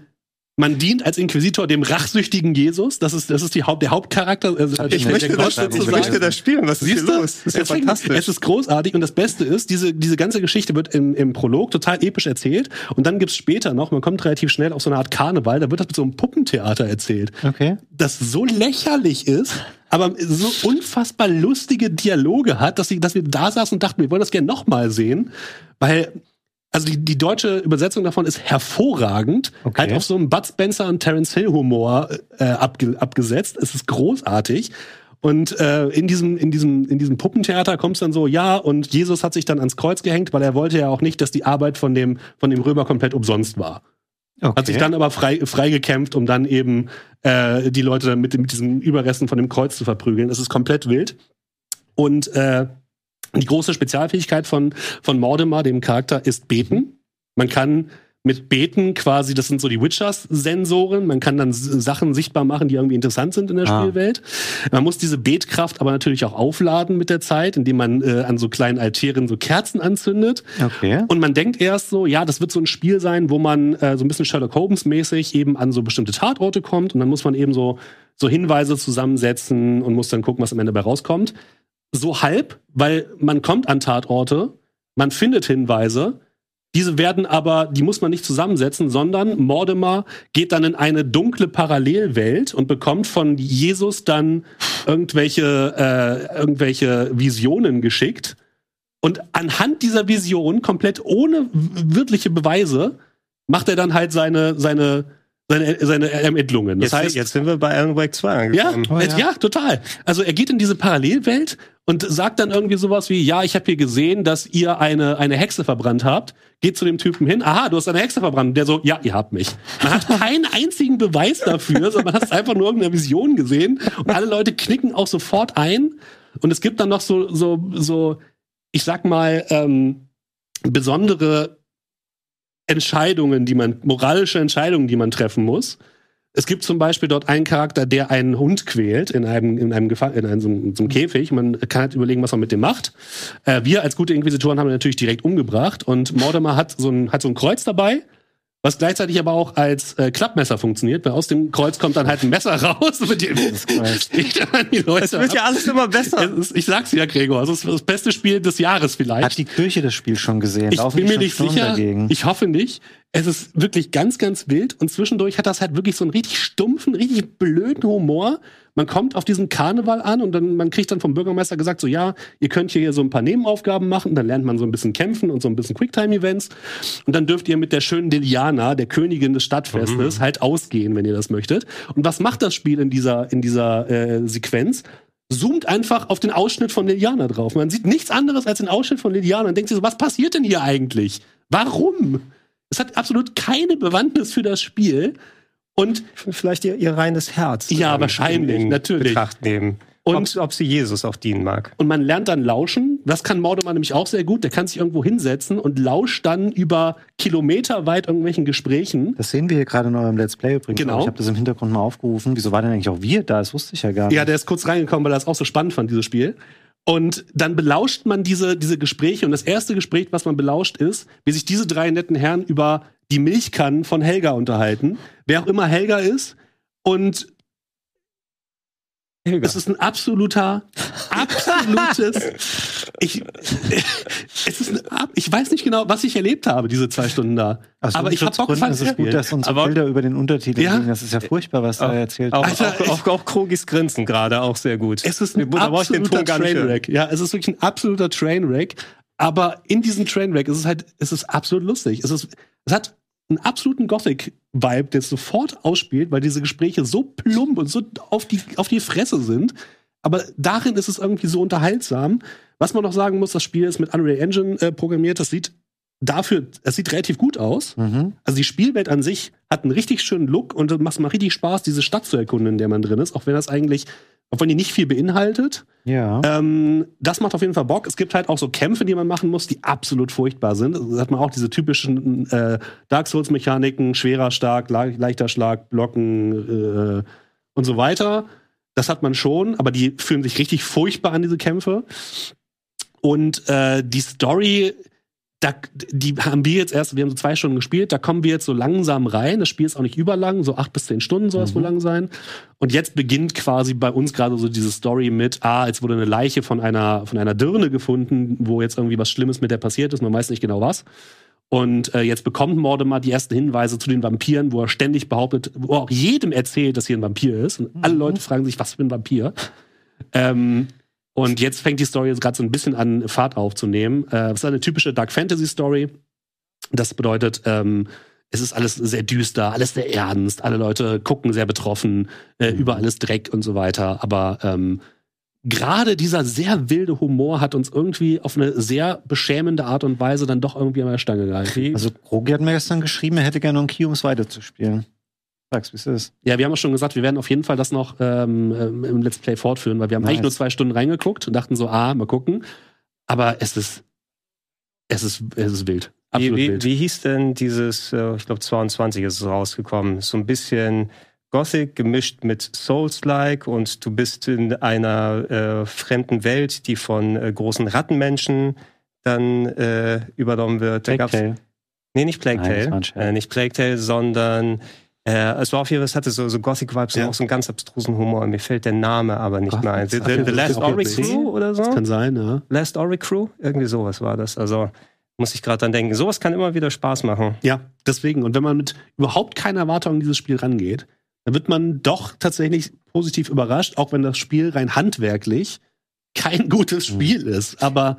man dient als Inquisitor dem rachsüchtigen Jesus. Das ist, das ist die Haupt, der Hauptcharakter. Also als ich der möchte, das, Gott ich möchte das spielen. Was ist hier Siehst du? los? Das ist ja Deswegen, fantastisch. Es ist großartig und das Beste ist, diese, diese ganze Geschichte wird im, im Prolog total episch erzählt und dann gibt's später noch, man kommt relativ schnell auf so eine Art Karneval, da wird das mit so einem Puppentheater erzählt, Okay. das so lächerlich ist, aber so unfassbar lustige Dialoge hat, dass, ich, dass wir da saßen und dachten, wir wollen das gerne nochmal sehen, weil also die, die deutsche Übersetzung davon ist hervorragend, Okay. halt auf so einen Bud Spencer und Terence Hill Humor äh, abge, abgesetzt. Es ist großartig. Und äh, in diesem in diesem in diesem Puppentheater kommt es dann so, ja, und Jesus hat sich dann ans Kreuz gehängt, weil er wollte ja auch nicht, dass die Arbeit von dem von dem Römer komplett umsonst war. okay. Hat sich dann aber frei, frei gekämpft, um dann eben äh, die Leute dann mit, mit diesen Überresten von dem Kreuz zu verprügeln. Es ist komplett wild. Und äh, die große Spezialfähigkeit von, von Mortimer, dem Charakter, ist Beten. Man kann mit Beten quasi, das sind so die Witchers-Sensoren, man kann dann Sachen sichtbar machen, die irgendwie interessant sind in der Ah. Spielwelt. Man muss diese Betkraft aber natürlich auch aufladen mit der Zeit, indem man äh, an so kleinen Altären so Kerzen anzündet. okay. Und man denkt erst so, ja, das wird so ein Spiel sein, wo man äh, so ein bisschen Sherlock Holmes mäßig eben an so bestimmte Tatorte kommt und dann muss man eben so so Hinweise zusammensetzen und muss dann gucken, was am Ende dabei rauskommt. So halb, weil man kommt an Tatorte, man findet Hinweise, diese werden aber, die muss man nicht zusammensetzen, sondern Mortimer geht dann in eine dunkle Parallelwelt und bekommt von Jesus dann irgendwelche, äh, irgendwelche Visionen geschickt. Und anhand dieser Vision, komplett ohne wirkliche Beweise, macht er dann halt seine, seine, seine, seine Ermittlungen. Das jetzt, heißt, jetzt sind wir bei Alan Wake 2 ja, angekommen. äh, ja. total. Also er geht in diese Parallelwelt und sagt dann irgendwie sowas wie, ja, ich habe hier gesehen, dass ihr eine, eine Hexe verbrannt habt. Geht zu dem Typen hin, aha, du hast eine Hexe verbrannt. Und der so, ja, ihr habt mich. Man hat keinen einzigen Beweis dafür, sondern man hat einfach nur irgendeine Vision gesehen und alle Leute knicken auch sofort ein. Und es gibt dann noch so, so, so, ich sag mal, ähm, besondere Entscheidungen, die man, moralische Entscheidungen, die man treffen muss. Es gibt zum Beispiel dort einen Charakter, der einen Hund quält in einem, in einem, Gefa in einem so, einem- so Käfig. Man kann halt überlegen, was man mit dem macht. Äh, wir als gute Inquisitoren haben ihn natürlich direkt umgebracht und Mortimer hat so ein, hat so ein Kreuz dabei, was gleichzeitig aber auch als äh, Klappmesser funktioniert, weil aus dem Kreuz kommt dann halt ein Messer raus, mit dem sticht dann die Leute Es wird ja ab. alles immer besser. Es ist, ich sag's dir, Gregor, es ist das beste Spiel des Jahres vielleicht. Hat die Kirche das Spiel schon gesehen? Ich Laufen bin mir nicht sicher. Dagegen? Ich hoffe nicht. Es ist wirklich ganz, ganz wild und zwischendurch hat das halt wirklich so einen richtig stumpfen, richtig blöden Humor. Man kommt auf diesen Karneval an und dann, man kriegt dann vom Bürgermeister gesagt, so ja, ihr könnt hier so ein paar Nebenaufgaben machen, dann lernt man so ein bisschen kämpfen und so ein bisschen Quicktime-Events und dann dürft ihr mit der schönen Liliana, der Königin des Stadtfestes, mhm. halt ausgehen, wenn ihr das möchtet. Und was macht das Spiel in dieser, in dieser äh, Sequenz? zoomt einfach auf den Ausschnitt von Liliana drauf. Man sieht nichts anderes als den Ausschnitt von Liliana und denkt sich so, was passiert denn hier eigentlich? Warum? Es hat absolut keine Bewandtnis für das Spiel. Und vielleicht ihr, ihr reines Herz. Ja, wahrscheinlich, natürlich. Betracht nehmen. Und ob, ob, sie Jesus auch dienen mag. Und man lernt dann lauschen. Das kann Mordemann nämlich auch sehr gut. Der kann sich irgendwo hinsetzen und lauscht dann über Kilometer weit irgendwelchen Gesprächen. Das sehen wir hier gerade in eurem Let's Play übrigens. Genau. Ich habe das im Hintergrund mal aufgerufen. Wieso war denn eigentlich auch wir da? Das wusste ich ja gar nicht. Ja, der ist kurz reingekommen, weil er es auch so spannend fand, dieses Spiel. Und dann belauscht man diese, diese Gespräche. Und das erste Gespräch, was man belauscht, ist, wie sich diese drei netten Herren über die Milchkannen von Helga unterhalten. Wer auch immer Helga ist. Und Helga. es ist ein absoluter, absolutes. ich, es ist ein, ich weiß nicht genau, was ich erlebt habe, diese zwei Stunden da. Also aber ich habe Bock Es ist gut, dass unsere Bilder über den Untertitel ja, liegen. Das ist ja furchtbar, was auch, er erzählt. Auch, Alter, auch, auch, auch Krogis Grinsen gerade, auch sehr gut. Es ist ein absoluter Trainwreck. Ja, es ist wirklich ein absoluter Trainwreck. Aber in diesem Trainwreck ist es halt, es ist absolut lustig. Es ist, es hat einen absoluten Gothic-Vibe, der sofort ausspielt, weil diese Gespräche so plump und so auf die, auf die Fresse sind. Aber darin ist es irgendwie so unterhaltsam. Was man noch sagen muss, das Spiel ist mit Unreal Engine äh, programmiert. Das sieht dafür, es sieht relativ gut aus. Mhm. Also die Spielwelt an sich hat einen richtig schönen Look und es macht mal richtig Spaß, diese Stadt zu erkunden, in der man drin ist, auch wenn das eigentlich auch wenn die nicht viel beinhaltet. Ja. Ähm, das macht auf jeden Fall Bock. Es gibt halt auch so Kämpfe, die man machen muss, die absolut furchtbar sind. Da hat man auch diese typischen äh, Dark Souls-Mechaniken, schwerer Schlag, le leichter Schlag, Blocken äh, und so weiter. Das hat man schon, aber die fühlen sich richtig furchtbar an, diese Kämpfe. Und äh, die Story da, die haben wir jetzt erst, wir haben so zwei Stunden gespielt, da kommen wir jetzt so langsam rein. Das Spiel ist auch nicht überlang, so acht bis zehn Stunden soll es mhm. wohl lang sein. Und jetzt beginnt quasi bei uns gerade so diese Story mit, ah, jetzt wurde eine Leiche von einer, von einer Dirne gefunden, wo jetzt irgendwie was Schlimmes mit der passiert ist, man weiß nicht genau was. Und äh, jetzt bekommt Mortimer die ersten Hinweise zu den Vampiren, wo er ständig behauptet, wo er auch jedem erzählt, dass hier ein Vampir ist. Und mhm. alle Leute fragen sich, was für ein Vampir. Ähm, und jetzt fängt die Story jetzt gerade so ein bisschen an, Fahrt aufzunehmen. Äh, es ist eine typische Dark Fantasy Story. Das bedeutet, ähm, es ist alles sehr düster, alles sehr ernst, alle Leute gucken sehr betroffen, äh, mhm. überall ist Dreck und so weiter. Aber ähm, gerade dieser sehr wilde Humor hat uns irgendwie auf eine sehr beschämende Art und Weise dann doch irgendwie an der Stange gehalten. Also Rogi hat mir gestern geschrieben, er hätte gerne noch einen Key, um es weiterzuspielen. Sag's, wie es ist. Ja, wir haben auch schon gesagt, wir werden auf jeden Fall das noch ähm, ähm, im Let's Play fortführen, weil wir haben nice. eigentlich nur zwei Stunden reingeguckt und dachten so, ah, mal gucken. Aber es ist, es ist, es ist wild. Absolut wie, wie, wild. Wie hieß denn dieses, äh, ich glaube 22 ist es rausgekommen, so ein bisschen Gothic gemischt mit Souls-like und du bist in einer äh, fremden Welt, die von äh, großen Rattenmenschen dann äh, übernommen wird. Plague Tale. Nee, nicht Plague Tale. Äh, nicht Plague Tale, sondern äh, es war auf jeden Fall, es hatte so, so Gothic-Vibes ja. und auch so einen ganz abstrusen Humor. Mir fällt der Name aber nicht mehr ein. The, the, the Last Ori Crew oder so? Das kann sein, ja. Last Ori Crew? Irgendwie sowas war das. Also muss ich gerade dran denken. Sowas kann immer wieder Spaß machen. Ja, deswegen. Und wenn man mit überhaupt keiner Erwartung in dieses Spiel rangeht, dann wird man doch tatsächlich positiv überrascht, auch wenn das Spiel rein handwerklich kein gutes mhm. Spiel mhm. ist. Aber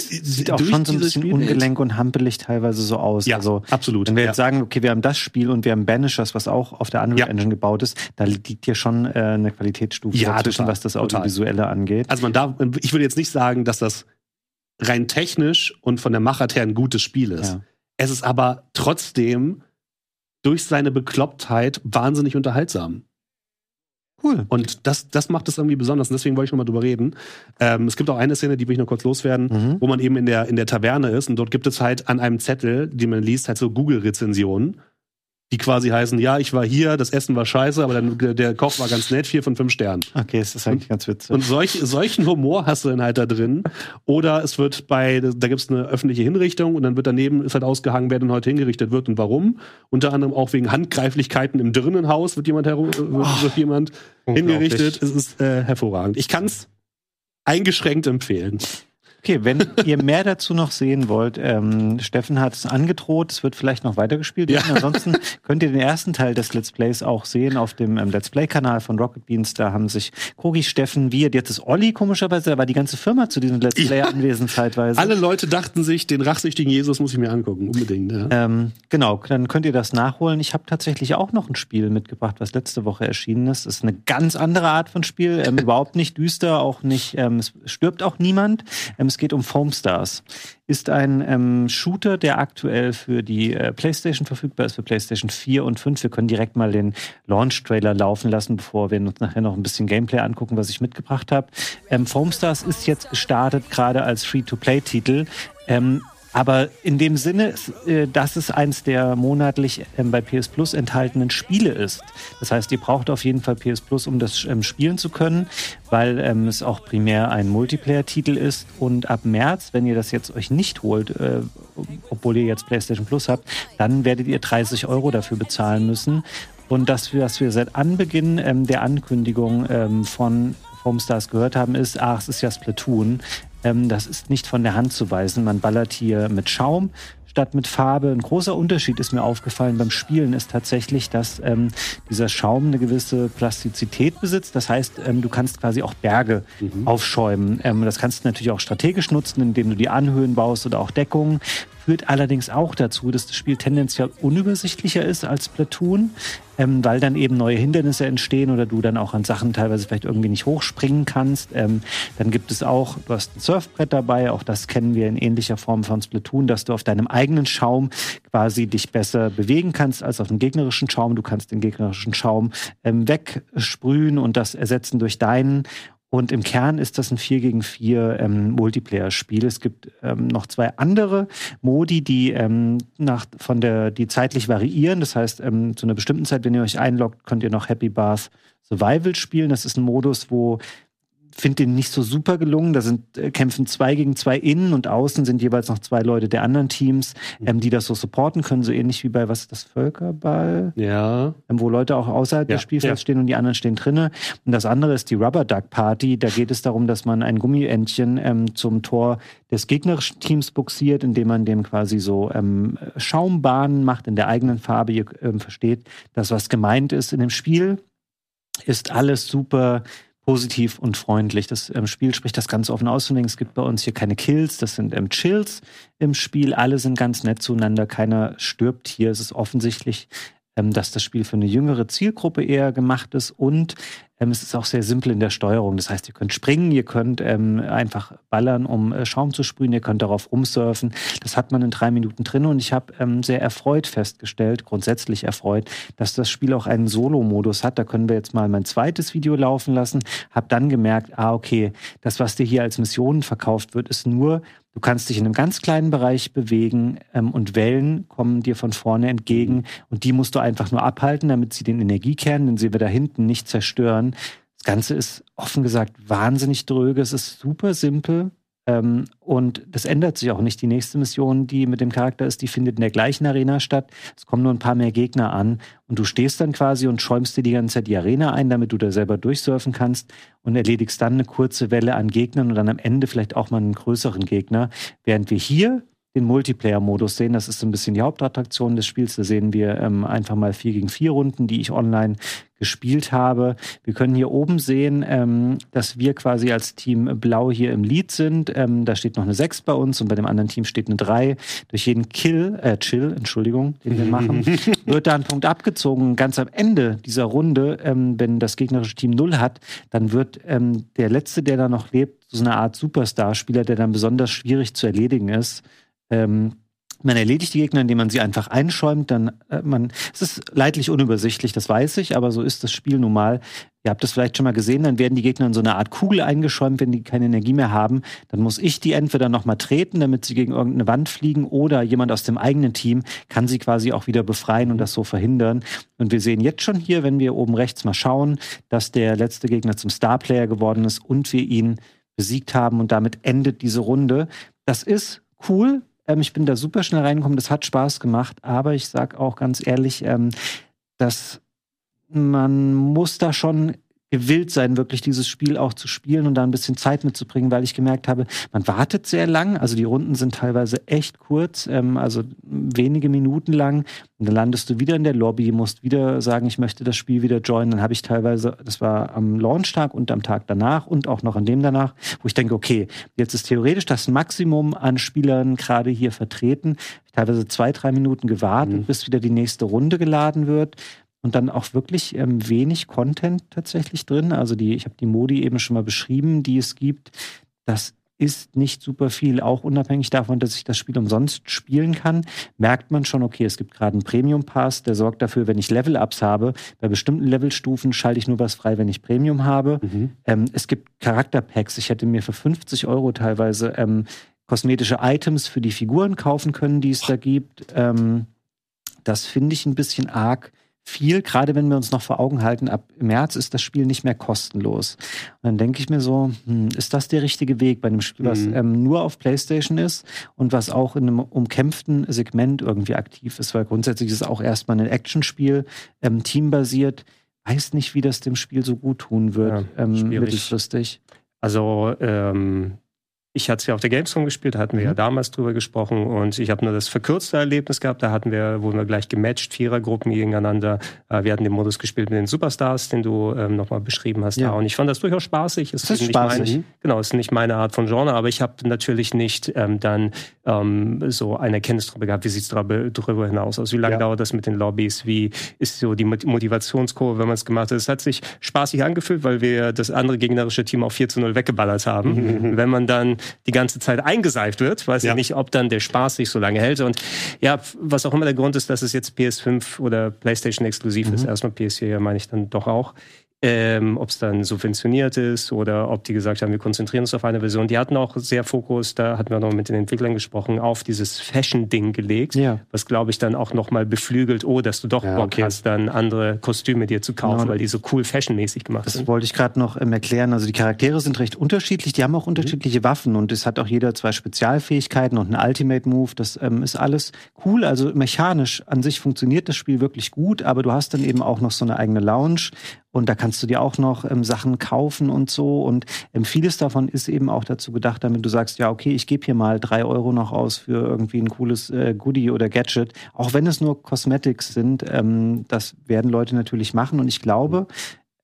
sieht auch schon so ein bisschen ungelenk und hampelig teilweise so aus. Ja, also, absolut. Wenn wir ja. jetzt sagen, okay, wir haben das Spiel und wir haben Banishers, was auch auf der Unreal ja. Engine gebaut ist, da liegt hier schon äh, eine Qualitätsstufe ja, dazwischen, total, was das Audiovisuelle total. angeht. Also man darf, ich würde jetzt nicht sagen, dass das rein technisch und von der Machart her ein gutes Spiel ist. Ja. Es ist aber trotzdem durch seine Beklopptheit wahnsinnig unterhaltsam. Cool. Und das, das macht es irgendwie besonders. Und deswegen wollte ich nochmal drüber reden. Ähm, es gibt auch eine Szene, die will ich noch kurz loswerden, mhm. wo man eben in der, in der Taverne ist und dort gibt es halt an einem Zettel, die man liest, halt so Google-Rezensionen die quasi heißen, ja, ich war hier, das Essen war scheiße, aber dann, der Koch war ganz nett, vier von fünf Sternen. Okay, das ist eigentlich ganz witzig. Und solch, solchen Humor hast du dann halt da drin. Oder es wird bei, da gibt es eine öffentliche Hinrichtung und dann wird daneben, ist halt ausgehangen, wer denn heute hingerichtet wird und warum. Unter anderem auch wegen Handgreiflichkeiten im Drinnenhaus wird jemand, herum, oh, wird jemand hingerichtet. Es ist äh, hervorragend. Ich kann es eingeschränkt empfehlen. Okay, wenn ihr mehr dazu noch sehen wollt, ähm, Steffen hat es angedroht, es wird vielleicht noch weitergespielt. Ja. Ansonsten könnt ihr den ersten Teil des Let's Plays auch sehen auf dem ähm, Let's Play-Kanal von Rocket Beans. Da haben sich Kogi, Steffen, wir, jetzt ist Olli komischerweise, da war die ganze Firma zu diesem Let's Play ja. anwesend zeitweise. Alle Leute dachten sich, den rachsüchtigen Jesus muss ich mir angucken, unbedingt. Ja. Ähm, genau, dann könnt ihr das nachholen. Ich habe tatsächlich auch noch ein Spiel mitgebracht, was letzte Woche erschienen ist. Das ist eine ganz andere Art von Spiel, ähm, überhaupt nicht düster, auch nicht, ähm, es stirbt auch niemand. Ähm, es geht um Foam Stars. Ist ein ähm, Shooter, der aktuell für die äh, PlayStation verfügbar ist, für PlayStation 4 und 5. Wir können direkt mal den Launch-Trailer laufen lassen, bevor wir uns nachher noch ein bisschen Gameplay angucken, was ich mitgebracht habe. Ähm, Foam Stars ist jetzt gestartet, gerade als Free-to-Play-Titel. Ähm, aber in dem Sinne, äh, dass es eins der monatlich ähm, bei PS Plus enthaltenen Spiele ist. Das heißt, ihr braucht auf jeden Fall PS Plus, um das ähm, spielen zu können, weil ähm, es auch primär ein Multiplayer-Titel ist. Und ab März, wenn ihr das jetzt euch nicht holt, äh, obwohl ihr jetzt PlayStation Plus habt, dann werdet ihr 30 Euro dafür bezahlen müssen. Und das, was wir seit Anbeginn der Ankündigung von Homestars gehört haben, ist, ach, es ist ja Splatoon. Ähm, das ist nicht von der Hand zu weisen. Man ballert hier mit Schaum statt mit Farbe. Ein großer Unterschied ist mir aufgefallen beim Spielen ist tatsächlich, dass ähm, dieser Schaum eine gewisse Plastizität besitzt. Das heißt, ähm, du kannst quasi auch Berge mhm. aufschäumen. Ähm, das kannst du natürlich auch strategisch nutzen, indem du die Anhöhen baust oder auch Deckungen führt allerdings auch dazu, dass das Spiel tendenziell unübersichtlicher ist als Platoon, ähm, weil dann eben neue Hindernisse entstehen oder du dann auch an Sachen teilweise vielleicht irgendwie nicht hochspringen kannst. Ähm, dann gibt es auch, du hast ein Surfbrett dabei, auch das kennen wir in ähnlicher Form von Splatoon, dass du auf deinem eigenen Schaum quasi dich besser bewegen kannst als auf dem gegnerischen Schaum. Du kannst den gegnerischen Schaum ähm, wegsprühen und das ersetzen durch deinen. Und im Kern ist das ein 4 gegen 4 ähm, Multiplayer-Spiel. Es gibt ähm, noch zwei andere Modi, die ähm, nach, von der, die zeitlich variieren. Das heißt, ähm, zu einer bestimmten Zeit, wenn ihr euch einloggt, könnt ihr noch Happy Bath Survival spielen. Das ist ein Modus, wo finde den nicht so super gelungen. Da sind äh, kämpfen zwei gegen zwei innen und außen sind jeweils noch zwei Leute der anderen Teams, mhm. ähm, die das so supporten können, so ähnlich wie bei was ist das Völkerball, ja, ähm, wo Leute auch außerhalb ja, des Spielfelds ja. stehen und die anderen stehen drinnen. Und das andere ist die Rubber Duck Party. Da geht es darum, dass man ein Gummientchen ähm, zum Tor des gegnerischen Teams buxiert, indem man dem quasi so ähm, Schaumbahnen macht in der eigenen Farbe. Ihr ähm, versteht, dass was gemeint ist in dem Spiel ist alles super positiv und freundlich. Das ähm, Spiel spricht das ganz offen aus. Es gibt bei uns hier keine Kills, das sind ähm, Chills im Spiel. Alle sind ganz nett zueinander, keiner stirbt hier. Es ist offensichtlich ähm, dass das Spiel für eine jüngere Zielgruppe eher gemacht ist und ähm, es ist auch sehr simpel in der Steuerung. Das heißt, ihr könnt springen, ihr könnt ähm, einfach ballern, um äh, Schaum zu sprühen, ihr könnt darauf rumsurfen. Das hat man in drei Minuten drin und ich habe ähm, sehr erfreut festgestellt, grundsätzlich erfreut, dass das Spiel auch einen Solo-Modus hat. Da können wir jetzt mal mein zweites Video laufen lassen. Habe dann gemerkt, ah okay, das, was dir hier als Missionen verkauft wird, ist nur Du kannst dich in einem ganz kleinen Bereich bewegen ähm, und Wellen kommen dir von vorne entgegen mhm. und die musst du einfach nur abhalten, damit sie den Energiekern, den sie wir da hinten nicht zerstören. Das Ganze ist offen gesagt wahnsinnig dröge, es ist super simpel, ähm, und das ändert sich auch nicht. Die nächste Mission, die mit dem Charakter ist, die findet in der gleichen Arena statt. Es kommen nur ein paar mehr Gegner an. Und du stehst dann quasi und schäumst dir die ganze Zeit die Arena ein, damit du da selber durchsurfen kannst und erledigst dann eine kurze Welle an Gegnern und dann am Ende vielleicht auch mal einen größeren Gegner. Während wir hier den Multiplayer-Modus sehen. Das ist so ein bisschen die Hauptattraktion des Spiels. Da sehen wir ähm, einfach mal vier gegen vier Runden, die ich online gespielt habe. Wir können hier oben sehen, ähm, dass wir quasi als Team Blau hier im Lead sind. Ähm, da steht noch eine 6 bei uns und bei dem anderen Team steht eine 3. Durch jeden Kill, äh, Chill, Entschuldigung, den wir machen, wird da ein Punkt abgezogen. Ganz am Ende dieser Runde, ähm, wenn das gegnerische Team 0 hat, dann wird ähm, der Letzte, der da noch lebt, so eine Art Superstar-Spieler, der dann besonders schwierig zu erledigen ist, ähm, man erledigt die Gegner, indem man sie einfach einschäumt. Dann äh, man, es ist leidlich unübersichtlich, das weiß ich, aber so ist das Spiel nun mal. Ihr habt das vielleicht schon mal gesehen, dann werden die Gegner in so eine Art Kugel eingeschäumt, wenn die keine Energie mehr haben. Dann muss ich die entweder nochmal treten, damit sie gegen irgendeine Wand fliegen, oder jemand aus dem eigenen Team kann sie quasi auch wieder befreien und das so verhindern. Und wir sehen jetzt schon hier, wenn wir oben rechts mal schauen, dass der letzte Gegner zum Starplayer geworden ist und wir ihn besiegt haben und damit endet diese Runde. Das ist cool, ähm, ich bin da super schnell reingekommen, das hat Spaß gemacht, aber ich sag auch ganz ehrlich, ähm, dass man muss da schon gewillt sein, wirklich dieses Spiel auch zu spielen und da ein bisschen Zeit mitzubringen, weil ich gemerkt habe, man wartet sehr lang. Also die Runden sind teilweise echt kurz, ähm, also wenige Minuten lang. Und dann landest du wieder in der Lobby, musst wieder sagen, ich möchte das Spiel wieder joinen. Dann habe ich teilweise, das war am Launchtag und am Tag danach und auch noch an dem danach, wo ich denke, okay, jetzt ist theoretisch das Maximum an Spielern gerade hier vertreten. Teilweise zwei, drei Minuten gewartet, mhm. bis wieder die nächste Runde geladen wird und dann auch wirklich ähm, wenig Content tatsächlich drin. Also die, ich habe die Modi eben schon mal beschrieben, die es gibt. Das ist nicht super viel, auch unabhängig davon, dass ich das Spiel umsonst spielen kann, merkt man schon, okay, es gibt gerade einen Premium Pass, der sorgt dafür, wenn ich Level-Ups habe, bei bestimmten Levelstufen schalte ich nur was frei, wenn ich Premium habe. Mhm. Ähm, es gibt Charakterpacks. Ich hätte mir für 50 Euro teilweise ähm, kosmetische Items für die Figuren kaufen können, die es da gibt. Ähm, das finde ich ein bisschen arg viel, gerade wenn wir uns noch vor Augen halten, ab März ist das Spiel nicht mehr kostenlos. Und dann denke ich mir so, hm, ist das der richtige Weg bei einem Spiel, was mhm. ähm, nur auf PlayStation ist und was auch in einem umkämpften Segment irgendwie aktiv ist, weil grundsätzlich ist es auch erstmal ein Actionspiel, ähm, teambasiert. Weiß nicht, wie das dem Spiel so gut tun wird, ja, ähm, mittelfristig. Also ähm, ich hatte es ja auf der Gamescom gespielt, da hatten wir mhm. ja damals drüber gesprochen und ich habe nur das verkürzte Erlebnis gehabt. Da hatten wir, wurden wir gleich gematcht, Vierergruppen gegeneinander. Äh, wir hatten den Modus gespielt mit den Superstars, den du ähm, nochmal beschrieben hast. Ja. Da. Und ich fand das durchaus spaßig. Es das ist, ist spaßig. Meine, genau, es ist nicht meine Art von Genre, aber ich habe natürlich nicht ähm, dann ähm, so eine Erkenntnis darüber gehabt, wie sieht es darüber hinaus aus, wie lange ja. dauert das mit den Lobbys, wie ist so die Motivationskurve, wenn man es gemacht hat. Es hat sich spaßig angefühlt, weil wir das andere gegnerische Team auf 4 zu 0 weggeballert haben. Mhm. Wenn man dann die ganze Zeit eingeseift wird. Weiß ja. ich nicht, ob dann der Spaß sich so lange hält. Und ja, was auch immer der Grund ist, dass es jetzt PS5 oder PlayStation exklusiv mhm. ist. Erstmal PS4 meine ich dann doch auch ähm, ob es dann subventioniert ist oder ob die gesagt haben, wir konzentrieren uns auf eine Version. Die hatten auch sehr Fokus, da hatten wir noch mit den Entwicklern gesprochen, auf dieses Fashion-Ding gelegt, ja. was glaube ich dann auch nochmal beflügelt, oh, dass du doch ja, Bock okay. hast, dann andere Kostüme dir zu kaufen, genau. weil die so cool fashionmäßig gemacht das sind. Das wollte ich gerade noch ähm, erklären. Also die Charaktere sind recht unterschiedlich, die haben auch unterschiedliche mhm. Waffen und es hat auch jeder zwei Spezialfähigkeiten und einen Ultimate-Move. Das ähm, ist alles cool. Also mechanisch an sich funktioniert das Spiel wirklich gut, aber du hast dann eben auch noch so eine eigene Lounge und da kannst du dir auch noch ähm, Sachen kaufen und so. Und ähm, vieles davon ist eben auch dazu gedacht, damit du sagst, ja, okay, ich gebe hier mal drei Euro noch aus für irgendwie ein cooles äh, Goodie oder Gadget. Auch wenn es nur Cosmetics sind, ähm, das werden Leute natürlich machen. Und ich glaube,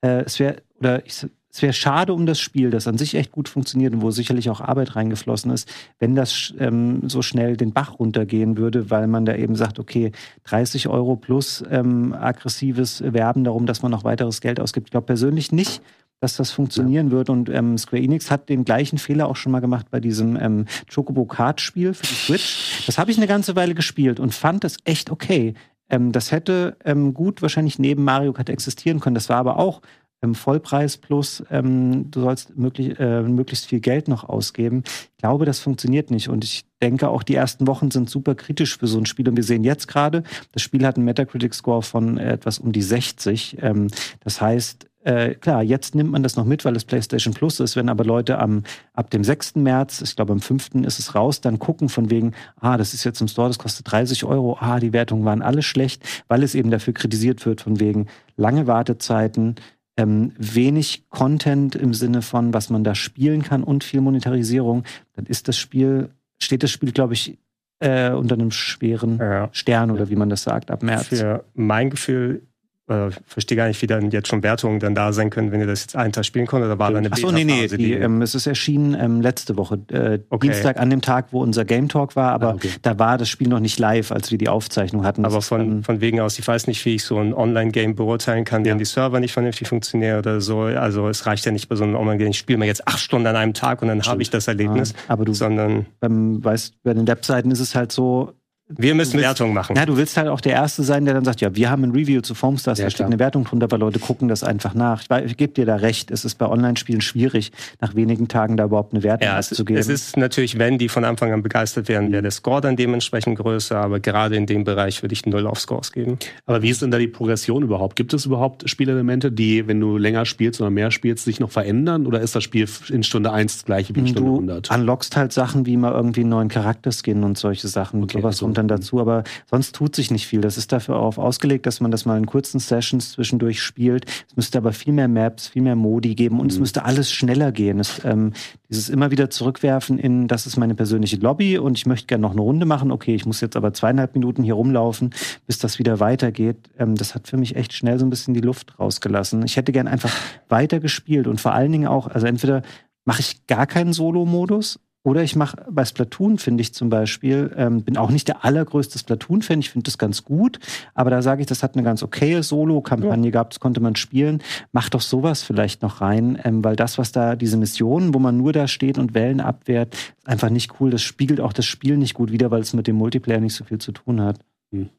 äh, es wäre, oder ich, es wäre schade um das Spiel, das an sich echt gut funktioniert und wo sicherlich auch Arbeit reingeflossen ist, wenn das ähm, so schnell den Bach runtergehen würde, weil man da eben sagt, okay, 30 Euro plus ähm, aggressives Werben darum, dass man noch weiteres Geld ausgibt. Ich glaube persönlich nicht, dass das funktionieren ja. wird. Und ähm, Square Enix hat den gleichen Fehler auch schon mal gemacht bei diesem ähm, Chocobo Kart Spiel für die Switch. Das habe ich eine ganze Weile gespielt und fand das echt okay. Ähm, das hätte ähm, gut wahrscheinlich neben Mario Kart existieren können. Das war aber auch ähm, Vollpreis plus ähm, du sollst möglich, äh, möglichst viel Geld noch ausgeben. Ich glaube, das funktioniert nicht. Und ich denke, auch die ersten Wochen sind super kritisch für so ein Spiel. Und wir sehen jetzt gerade, das Spiel hat einen Metacritic-Score von äh, etwas um die 60. Ähm, das heißt, äh, klar, jetzt nimmt man das noch mit, weil es PlayStation Plus ist. Wenn aber Leute am, ab dem 6. März, ich glaube am 5. ist es raus, dann gucken von wegen, ah, das ist jetzt im Store, das kostet 30 Euro, ah, die Wertungen waren alle schlecht, weil es eben dafür kritisiert wird von wegen lange Wartezeiten, ähm, wenig Content im Sinne von, was man da spielen kann und viel Monetarisierung, dann ist das Spiel, steht das Spiel, glaube ich, äh, unter einem schweren ja. Stern oder wie man das sagt, ab März. Für mein Gefühl äh, verstehe gar nicht, wie dann jetzt schon Wertungen dann da sein können, wenn ihr das jetzt einen Tag spielen konntet. Oder war da eine Achso, nee, nee, die, ähm, es ist erschienen ähm, letzte Woche, äh, okay. Dienstag an dem Tag, wo unser Game Talk war, aber ah, okay. da war das Spiel noch nicht live, als wir die Aufzeichnung hatten. Aber von, von wegen aus, ich weiß nicht, wie ich so ein Online-Game beurteilen kann, ja. wenn die Server nicht vernünftig funktionieren oder so. Also es reicht ja nicht bei so einem Online-Game, ich spiele mal jetzt acht Stunden an einem Tag und dann habe ich das Erlebnis. Ja, aber du, sondern beim, weißt, bei den Webseiten ist es halt so, wir müssen willst, Wertung machen. Ja, du willst halt auch der Erste sein, der dann sagt, ja, wir haben ein Review zu Foamstars, ja, da steht eine Wertung drunter, weil Leute gucken das einfach nach. Ich, ich gebe dir da recht, es ist bei Online-Spielen schwierig, nach wenigen Tagen da überhaupt eine Wertung ja, abzugeben. Es ist natürlich, wenn die von Anfang an begeistert werden, wäre der Score dann dementsprechend größer, aber gerade in dem Bereich würde ich null auf Scores geben. Aber wie ist denn da die Progression überhaupt? Gibt es überhaupt Spielelemente, die, wenn du länger spielst oder mehr spielst, sich noch verändern? Oder ist das Spiel in Stunde 1 das gleiche wie in Stunde 100? Du unlockst halt Sachen wie mal irgendwie einen neuen Charakterskin und solche Sachen. Okay, sowas so dann dazu, aber sonst tut sich nicht viel. Das ist dafür auch ausgelegt, dass man das mal in kurzen Sessions zwischendurch spielt. Es müsste aber viel mehr Maps, viel mehr Modi geben und mhm. es müsste alles schneller gehen. Es, ähm, dieses immer wieder zurückwerfen in, das ist meine persönliche Lobby und ich möchte gerne noch eine Runde machen. Okay, ich muss jetzt aber zweieinhalb Minuten hier rumlaufen, bis das wieder weitergeht. Ähm, das hat für mich echt schnell so ein bisschen die Luft rausgelassen. Ich hätte gern einfach weiter gespielt und vor allen Dingen auch, also entweder mache ich gar keinen Solo-Modus oder ich mache bei Splatoon, finde ich zum Beispiel, ähm, bin auch nicht der allergrößte Splatoon-Fan, ich finde das ganz gut, aber da sage ich, das hat eine ganz okaye Solo-Kampagne ja. gehabt, das konnte man spielen. Mach doch sowas vielleicht noch rein, ähm, weil das, was da, diese Missionen, wo man nur da steht und Wellen abwehrt, ist einfach nicht cool. Das spiegelt auch das Spiel nicht gut wider, weil es mit dem Multiplayer nicht so viel zu tun hat. Hm.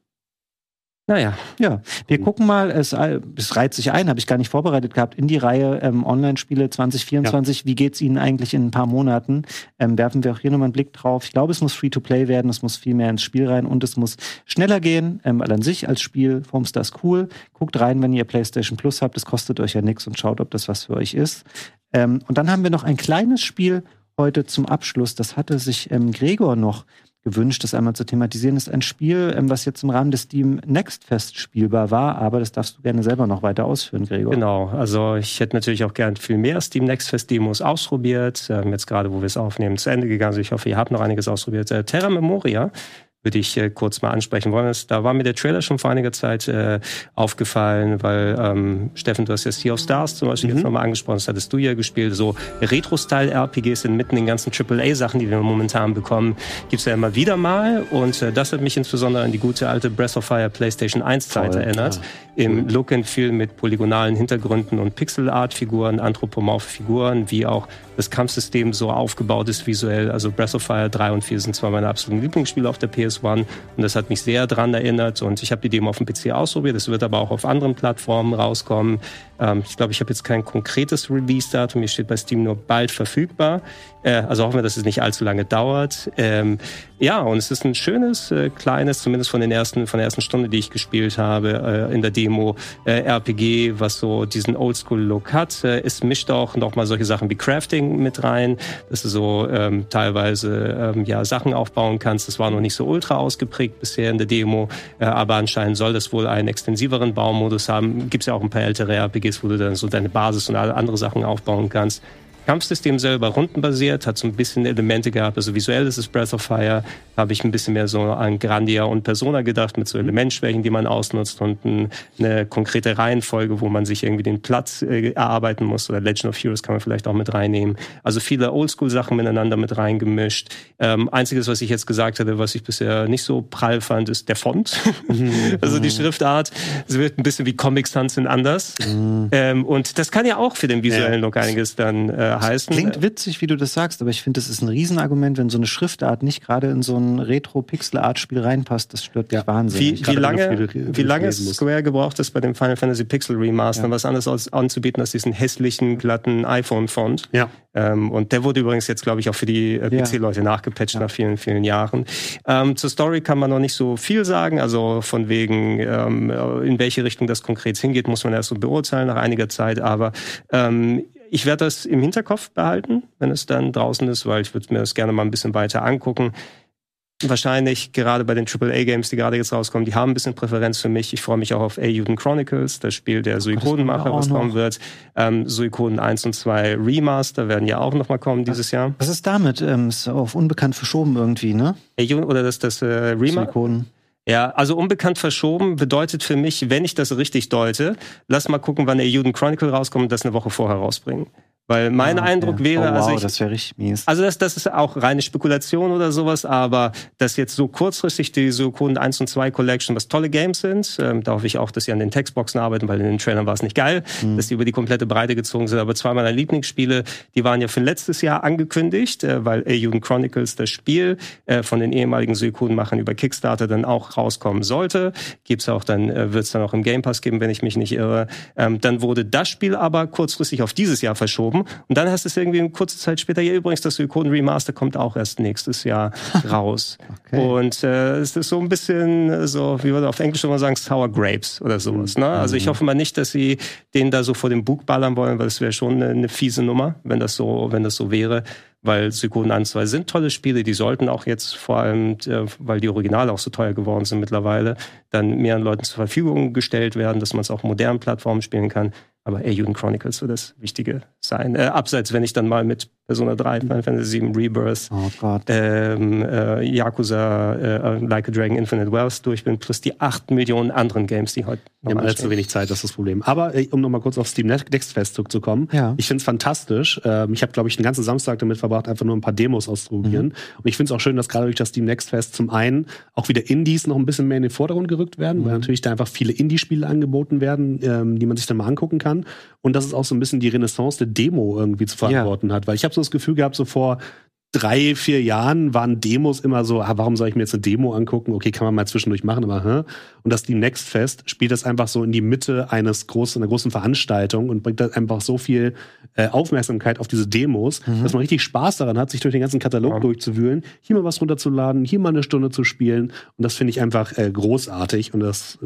Naja, ja. Wir gucken mal, es, es reiht sich ein, habe ich gar nicht vorbereitet gehabt, in die Reihe ähm, Online-Spiele 2024. Ja. Wie geht's Ihnen eigentlich in ein paar Monaten? Ähm, werfen wir auch hier nochmal einen Blick drauf. Ich glaube, es muss Free-to-Play werden, es muss viel mehr ins Spiel rein und es muss schneller gehen, ähm, weil an sich als Spiel Formstar ist cool. Guckt rein, wenn ihr PlayStation Plus habt, es kostet euch ja nichts und schaut, ob das was für euch ist. Ähm, und dann haben wir noch ein kleines Spiel heute zum Abschluss. Das hatte sich ähm, Gregor noch gewünscht, das einmal zu thematisieren. Das ist ein Spiel, ähm, was jetzt im Rahmen des Steam Next Fest spielbar war, aber das darfst du gerne selber noch weiter ausführen, Gregor. Genau, also ich hätte natürlich auch gern viel mehr Steam Next Fest Demos ausprobiert. Ähm, jetzt gerade, wo wir es aufnehmen, zu Ende gegangen. Also ich hoffe, ihr habt noch einiges ausprobiert. Äh, Terra Memoria würde ich äh, kurz mal ansprechen wollen. Da war mir der Trailer schon vor einiger Zeit äh, aufgefallen, weil ähm, Steffen, du hast ja Sea of Stars zum Beispiel mhm. jetzt nochmal angesprochen, das hattest du ja gespielt. So Retro-Style-RPGs sind mitten in den ganzen AAA-Sachen, die wir momentan bekommen, gibt's ja immer wieder mal. Und äh, das hat mich insbesondere an die gute alte Breath of Fire PlayStation 1-Zeit erinnert. Ja. Im Look and Feel mit polygonalen Hintergründen und Pixel-Art-Figuren, anthropomorphe Figuren, wie auch das Kampfsystem so aufgebaut ist visuell. Also Breath of Fire 3 und 4 sind zwar meine absoluten Lieblingsspiele auf der PS1 und das hat mich sehr dran erinnert und ich habe die Demo auf dem PC ausprobiert. Es wird aber auch auf anderen Plattformen rauskommen. Ähm, ich glaube, ich habe jetzt kein konkretes Release-Datum. Mir steht bei Steam nur bald verfügbar. Äh, also hoffen wir, dass es nicht allzu lange dauert. Ähm, ja, und es ist ein schönes, äh, kleines, zumindest von den ersten, von der ersten Stunde, die ich gespielt habe äh, in der Demo, äh, RPG, was so diesen Oldschool-Look hat. Äh, es mischt auch nochmal solche Sachen wie Crafting mit rein, dass du so ähm, teilweise ähm, ja Sachen aufbauen kannst. Das war noch nicht so ultra ausgeprägt bisher in der Demo, äh, aber anscheinend soll das wohl einen extensiveren Baumodus haben. Gibt es ja auch ein paar ältere RPGs, wo du dann so deine Basis und alle andere Sachen aufbauen kannst. Kampfsystem selber rundenbasiert, hat so ein bisschen Elemente gehabt. Also visuell ist es Breath of Fire, habe ich ein bisschen mehr so an Grandia und Persona gedacht, mit so mhm. Elementschwächen, die man ausnutzt und eine konkrete Reihenfolge, wo man sich irgendwie den Platz äh, erarbeiten muss. Oder Legend of Heroes kann man vielleicht auch mit reinnehmen. Also viele Oldschool-Sachen miteinander mit reingemischt. Ähm, einziges, was ich jetzt gesagt hatte, was ich bisher nicht so prall fand, ist der Font. Mhm. also die Schriftart. Es wird ein bisschen wie Comic Sans in anders. Mhm. Ähm, und das kann ja auch für den visuellen Look einiges dann äh, heißen. Klingt witzig, wie du das sagst, aber ich finde, das ist ein Riesenargument, wenn so eine Schriftart nicht gerade in so ein Retro-Pixel-Art-Spiel reinpasst. Das stört ja. wahnsinnig. Wie, wie lange, wie lange Square gebraucht es bei dem Final Fantasy Pixel Remaster, ja. was anderes anzubieten als diesen hässlichen, glatten iPhone-Font? Ja. Ähm, und der wurde übrigens jetzt, glaube ich, auch für die äh, PC-Leute nachgepatcht nach vielen, vielen Jahren. Ähm, zur Story kann man noch nicht so viel sagen. Also von wegen, ähm, in welche Richtung das konkret hingeht, muss man erst so beurteilen nach einiger Zeit. Aber ähm, ich werde das im Hinterkopf behalten, wenn es dann draußen ist, weil ich würde mir das gerne mal ein bisschen weiter angucken. Wahrscheinlich gerade bei den AAA-Games, die gerade jetzt rauskommen, die haben ein bisschen Präferenz für mich. Ich freue mich auch auf Ayuden Chronicles, das Spiel der Suikodenmacher, was kommen wird. Ähm, Suikoden 1 und 2 Remaster werden ja auch nochmal kommen dieses Jahr. Was ist damit? Ähm, ist auf unbekannt verschoben irgendwie, ne? Ayuden oder das, das äh, Remaster? Suikoden. Ja, also unbekannt verschoben bedeutet für mich, wenn ich das richtig deute, lass mal gucken, wann der Juden Chronicle rauskommt und das eine Woche vorher rausbringen. Weil mein ah, Eindruck wäre, oh, wow, also ich, das wäre richtig mies. Also das, das ist auch reine Spekulation oder sowas, aber dass jetzt so kurzfristig die Suikoden 1 und 2 Collection, was tolle Games sind, ähm, da hoffe ich auch, dass sie an den Textboxen arbeiten, weil in den Trailern war es nicht geil, mhm. dass die über die komplette Breite gezogen sind. Aber zwei meiner Lieblingsspiele, die waren ja für letztes Jahr angekündigt, äh, weil Ayuden Chronicles, das Spiel äh, von den ehemaligen Suikoden-Machern über Kickstarter dann auch rauskommen sollte. Gibt's auch dann, äh, wird es dann auch im Game Pass geben, wenn ich mich nicht irre. Ähm, dann wurde das Spiel aber kurzfristig auf dieses Jahr verschoben und dann hast du es irgendwie eine kurze Zeit später, ja übrigens, das Suikoden Remaster kommt auch erst nächstes Jahr raus. okay. Und äh, es ist so ein bisschen so, wie würde auf Englisch immer sagen, Sour Grapes oder sowas. Ne? Also ich mhm. hoffe mal nicht, dass sie den da so vor dem Bug ballern wollen, weil es wäre schon eine, eine, fiese Nummer, wenn das so, wenn das so wäre. weil Suikoden 1 2 sind tolle Spiele, die sollten auch jetzt vor allem, äh, weil die Originale auch so teuer geworden sind mittlerweile, dann mehreren Leuten zur Verfügung gestellt werden, dass man es auf modernen Plattformen spielen kann. Aber Ayuden Chronicles wird das Wichtige sein. Äh, abseits, wenn ich dann mal mit Persona 3, Final Fantasy VII Rebirth, oh ähm, äh, Yakuza, äh, Like a Dragon Infinite Wells durch bin, plus die acht Millionen anderen Games, die heute noch Wir haben zu wenig Zeit, das ist das Problem. Aber äh, um nochmal kurz auf Steam Next Fest zurückzukommen, ja. ich finde es fantastisch. Ähm, ich habe, glaube ich, den ganzen Samstag damit verbracht, einfach nur ein paar Demos auszuprobieren. Mhm. Und ich finde es auch schön, dass gerade durch das Steam Next Fest zum einen auch wieder Indies noch ein bisschen mehr in den Vordergrund gerückt werden, mhm. weil natürlich da einfach viele Indie-Spiele angeboten werden, ähm, die man sich dann mal angucken kann und dass es auch so ein bisschen die Renaissance der Demo irgendwie zu verantworten ja. hat. Weil ich habe so das Gefühl gehabt, so vor drei, vier Jahren waren Demos immer so, ah, warum soll ich mir jetzt eine Demo angucken? Okay, kann man mal zwischendurch machen, aber hä? Und das die Next Fest spielt das einfach so in die Mitte eines großen, einer großen Veranstaltung und bringt dann einfach so viel äh, Aufmerksamkeit auf diese Demos, mhm. dass man richtig Spaß daran hat, sich durch den ganzen Katalog ja. durchzuwühlen, hier mal was runterzuladen, hier mal eine Stunde zu spielen. Und das finde ich einfach äh, großartig und das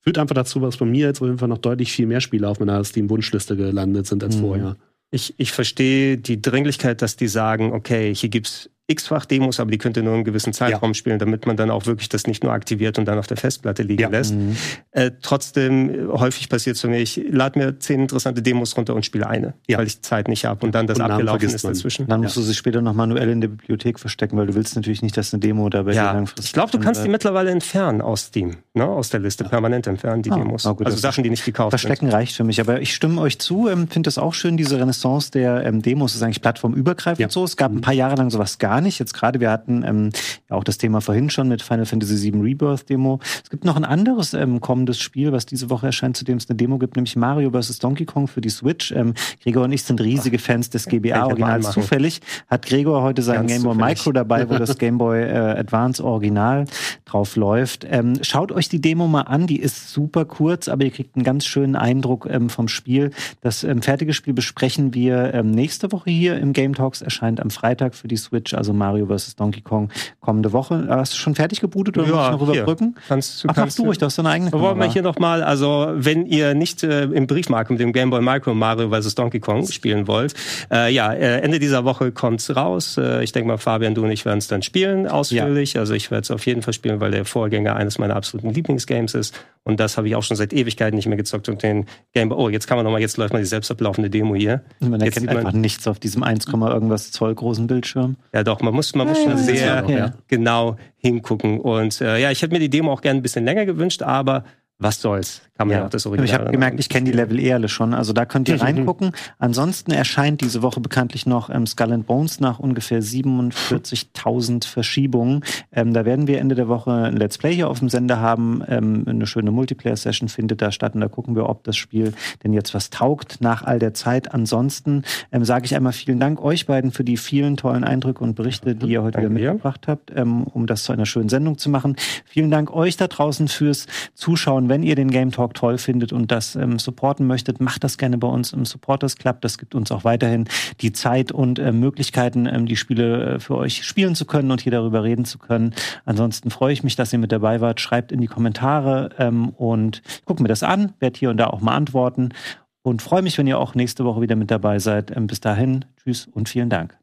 führt einfach dazu, dass bei mir jetzt auf jeden Fall noch deutlich viel mehr Spiele auf meiner Steam-Wunschliste gelandet sind als mhm. vorher. Ich, ich verstehe die Dringlichkeit, dass die sagen, okay, hier gibt's x-fach Demos, aber die könnt ihr nur einen gewissen Zeitraum ja. spielen, damit man dann auch wirklich das nicht nur aktiviert und dann auf der Festplatte liegen ja. lässt. Mhm. Äh, trotzdem, häufig passiert es für mich, ich lade mir zehn interessante Demos runter und spiele eine, ja. weil ich Zeit nicht habe und dann das und abgelaufen ist dazwischen. Dann musst du sie später noch manuell in der Bibliothek verstecken, weil du willst natürlich nicht, dass eine Demo dabei ja. langfristig Ich glaube, du kannst die mittlerweile entfernen aus Steam, ne? aus der Liste, permanent entfernen, die ah. Demos. Oh, gut, also Sachen, die nicht gekauft Verstecken sind. reicht für mich, aber ich stimme euch zu, ähm, finde das auch schön, diese Renaissance der ähm, Demos ist eigentlich plattformübergreifend so. Es gab ein paar Jahre lang sowas gar nicht. Jetzt gerade, wir hatten ähm, ja auch das Thema vorhin schon mit Final Fantasy VII Rebirth Demo. Es gibt noch ein anderes ähm, kommendes Spiel, was diese Woche erscheint, zu dem es eine Demo gibt, nämlich Mario vs. Donkey Kong für die Switch. Ähm, Gregor und ich sind riesige Fans des GBA-Originals. Zufällig hat Gregor heute sein Game Boy Micro dabei, wo das Game Boy äh, Advance Original drauf läuft. Ähm, schaut euch die Demo mal an, die ist super kurz, aber ihr kriegt einen ganz schönen Eindruck ähm, vom Spiel. Das ähm, fertige Spiel besprechen wir ähm, nächste Woche hier im Game Talks, erscheint am Freitag für die Switch, also Mario vs. Donkey Kong kommende Woche. Hast du schon fertig gebootet oder ja, muss ich noch überbrücken? Kannst, Ach, kannst du ruhig, du hast deine eigene Kamera. Wollen wir hier nochmal, also wenn ihr nicht äh, im Briefmarken mit dem Game Boy Micro Mario vs. Donkey Kong spielen wollt, äh, ja, äh, Ende dieser Woche kommt's raus. Äh, ich denke mal, Fabian, du und ich werden es dann spielen, ausführlich. Ja. Also ich werde es auf jeden Fall spielen, weil der Vorgänger eines meiner absoluten Lieblingsgames ist. Und das habe ich auch schon seit Ewigkeiten nicht mehr gezockt. Und den Game Boy, oh, jetzt kann man nochmal, jetzt läuft mal die selbst ablaufende Demo hier. Man jetzt erkennt einfach nichts auf diesem 1, irgendwas Zoll großen Bildschirm. Ja doch, man muss, man muss schon sehr, ja genau hingucken. Und äh, ja, ich hätte mir die Demo auch gerne ein bisschen länger gewünscht, aber was soll's? Kann man ja, auch das Original. Ich habe gemerkt, ich kenne die Level eh alle schon. Also da könnt ihr reingucken. Ansonsten erscheint diese Woche bekanntlich noch ähm, Skull and Bones nach ungefähr 47.000 Verschiebungen. Ähm, da werden wir Ende der Woche ein Let's Play hier auf dem Sender haben. Ähm, eine schöne Multiplayer-Session findet da statt und da gucken wir, ob das Spiel denn jetzt was taugt nach all der Zeit. Ansonsten ähm, sage ich einmal vielen Dank euch beiden für die vielen tollen Eindrücke und Berichte, die ihr heute wieder mitgebracht habt, ähm, um das zu einer schönen Sendung zu machen. Vielen Dank euch da draußen fürs Zuschauen. Wenn ihr den Game Talk toll findet und das ähm, supporten möchtet, macht das gerne bei uns im Supporters Club. Das gibt uns auch weiterhin die Zeit und äh, Möglichkeiten, ähm, die Spiele äh, für euch spielen zu können und hier darüber reden zu können. Ansonsten freue ich mich, dass ihr mit dabei wart. Schreibt in die Kommentare ähm, und guckt mir das an, werde hier und da auch mal antworten und freue mich, wenn ihr auch nächste Woche wieder mit dabei seid. Ähm, bis dahin, tschüss und vielen Dank.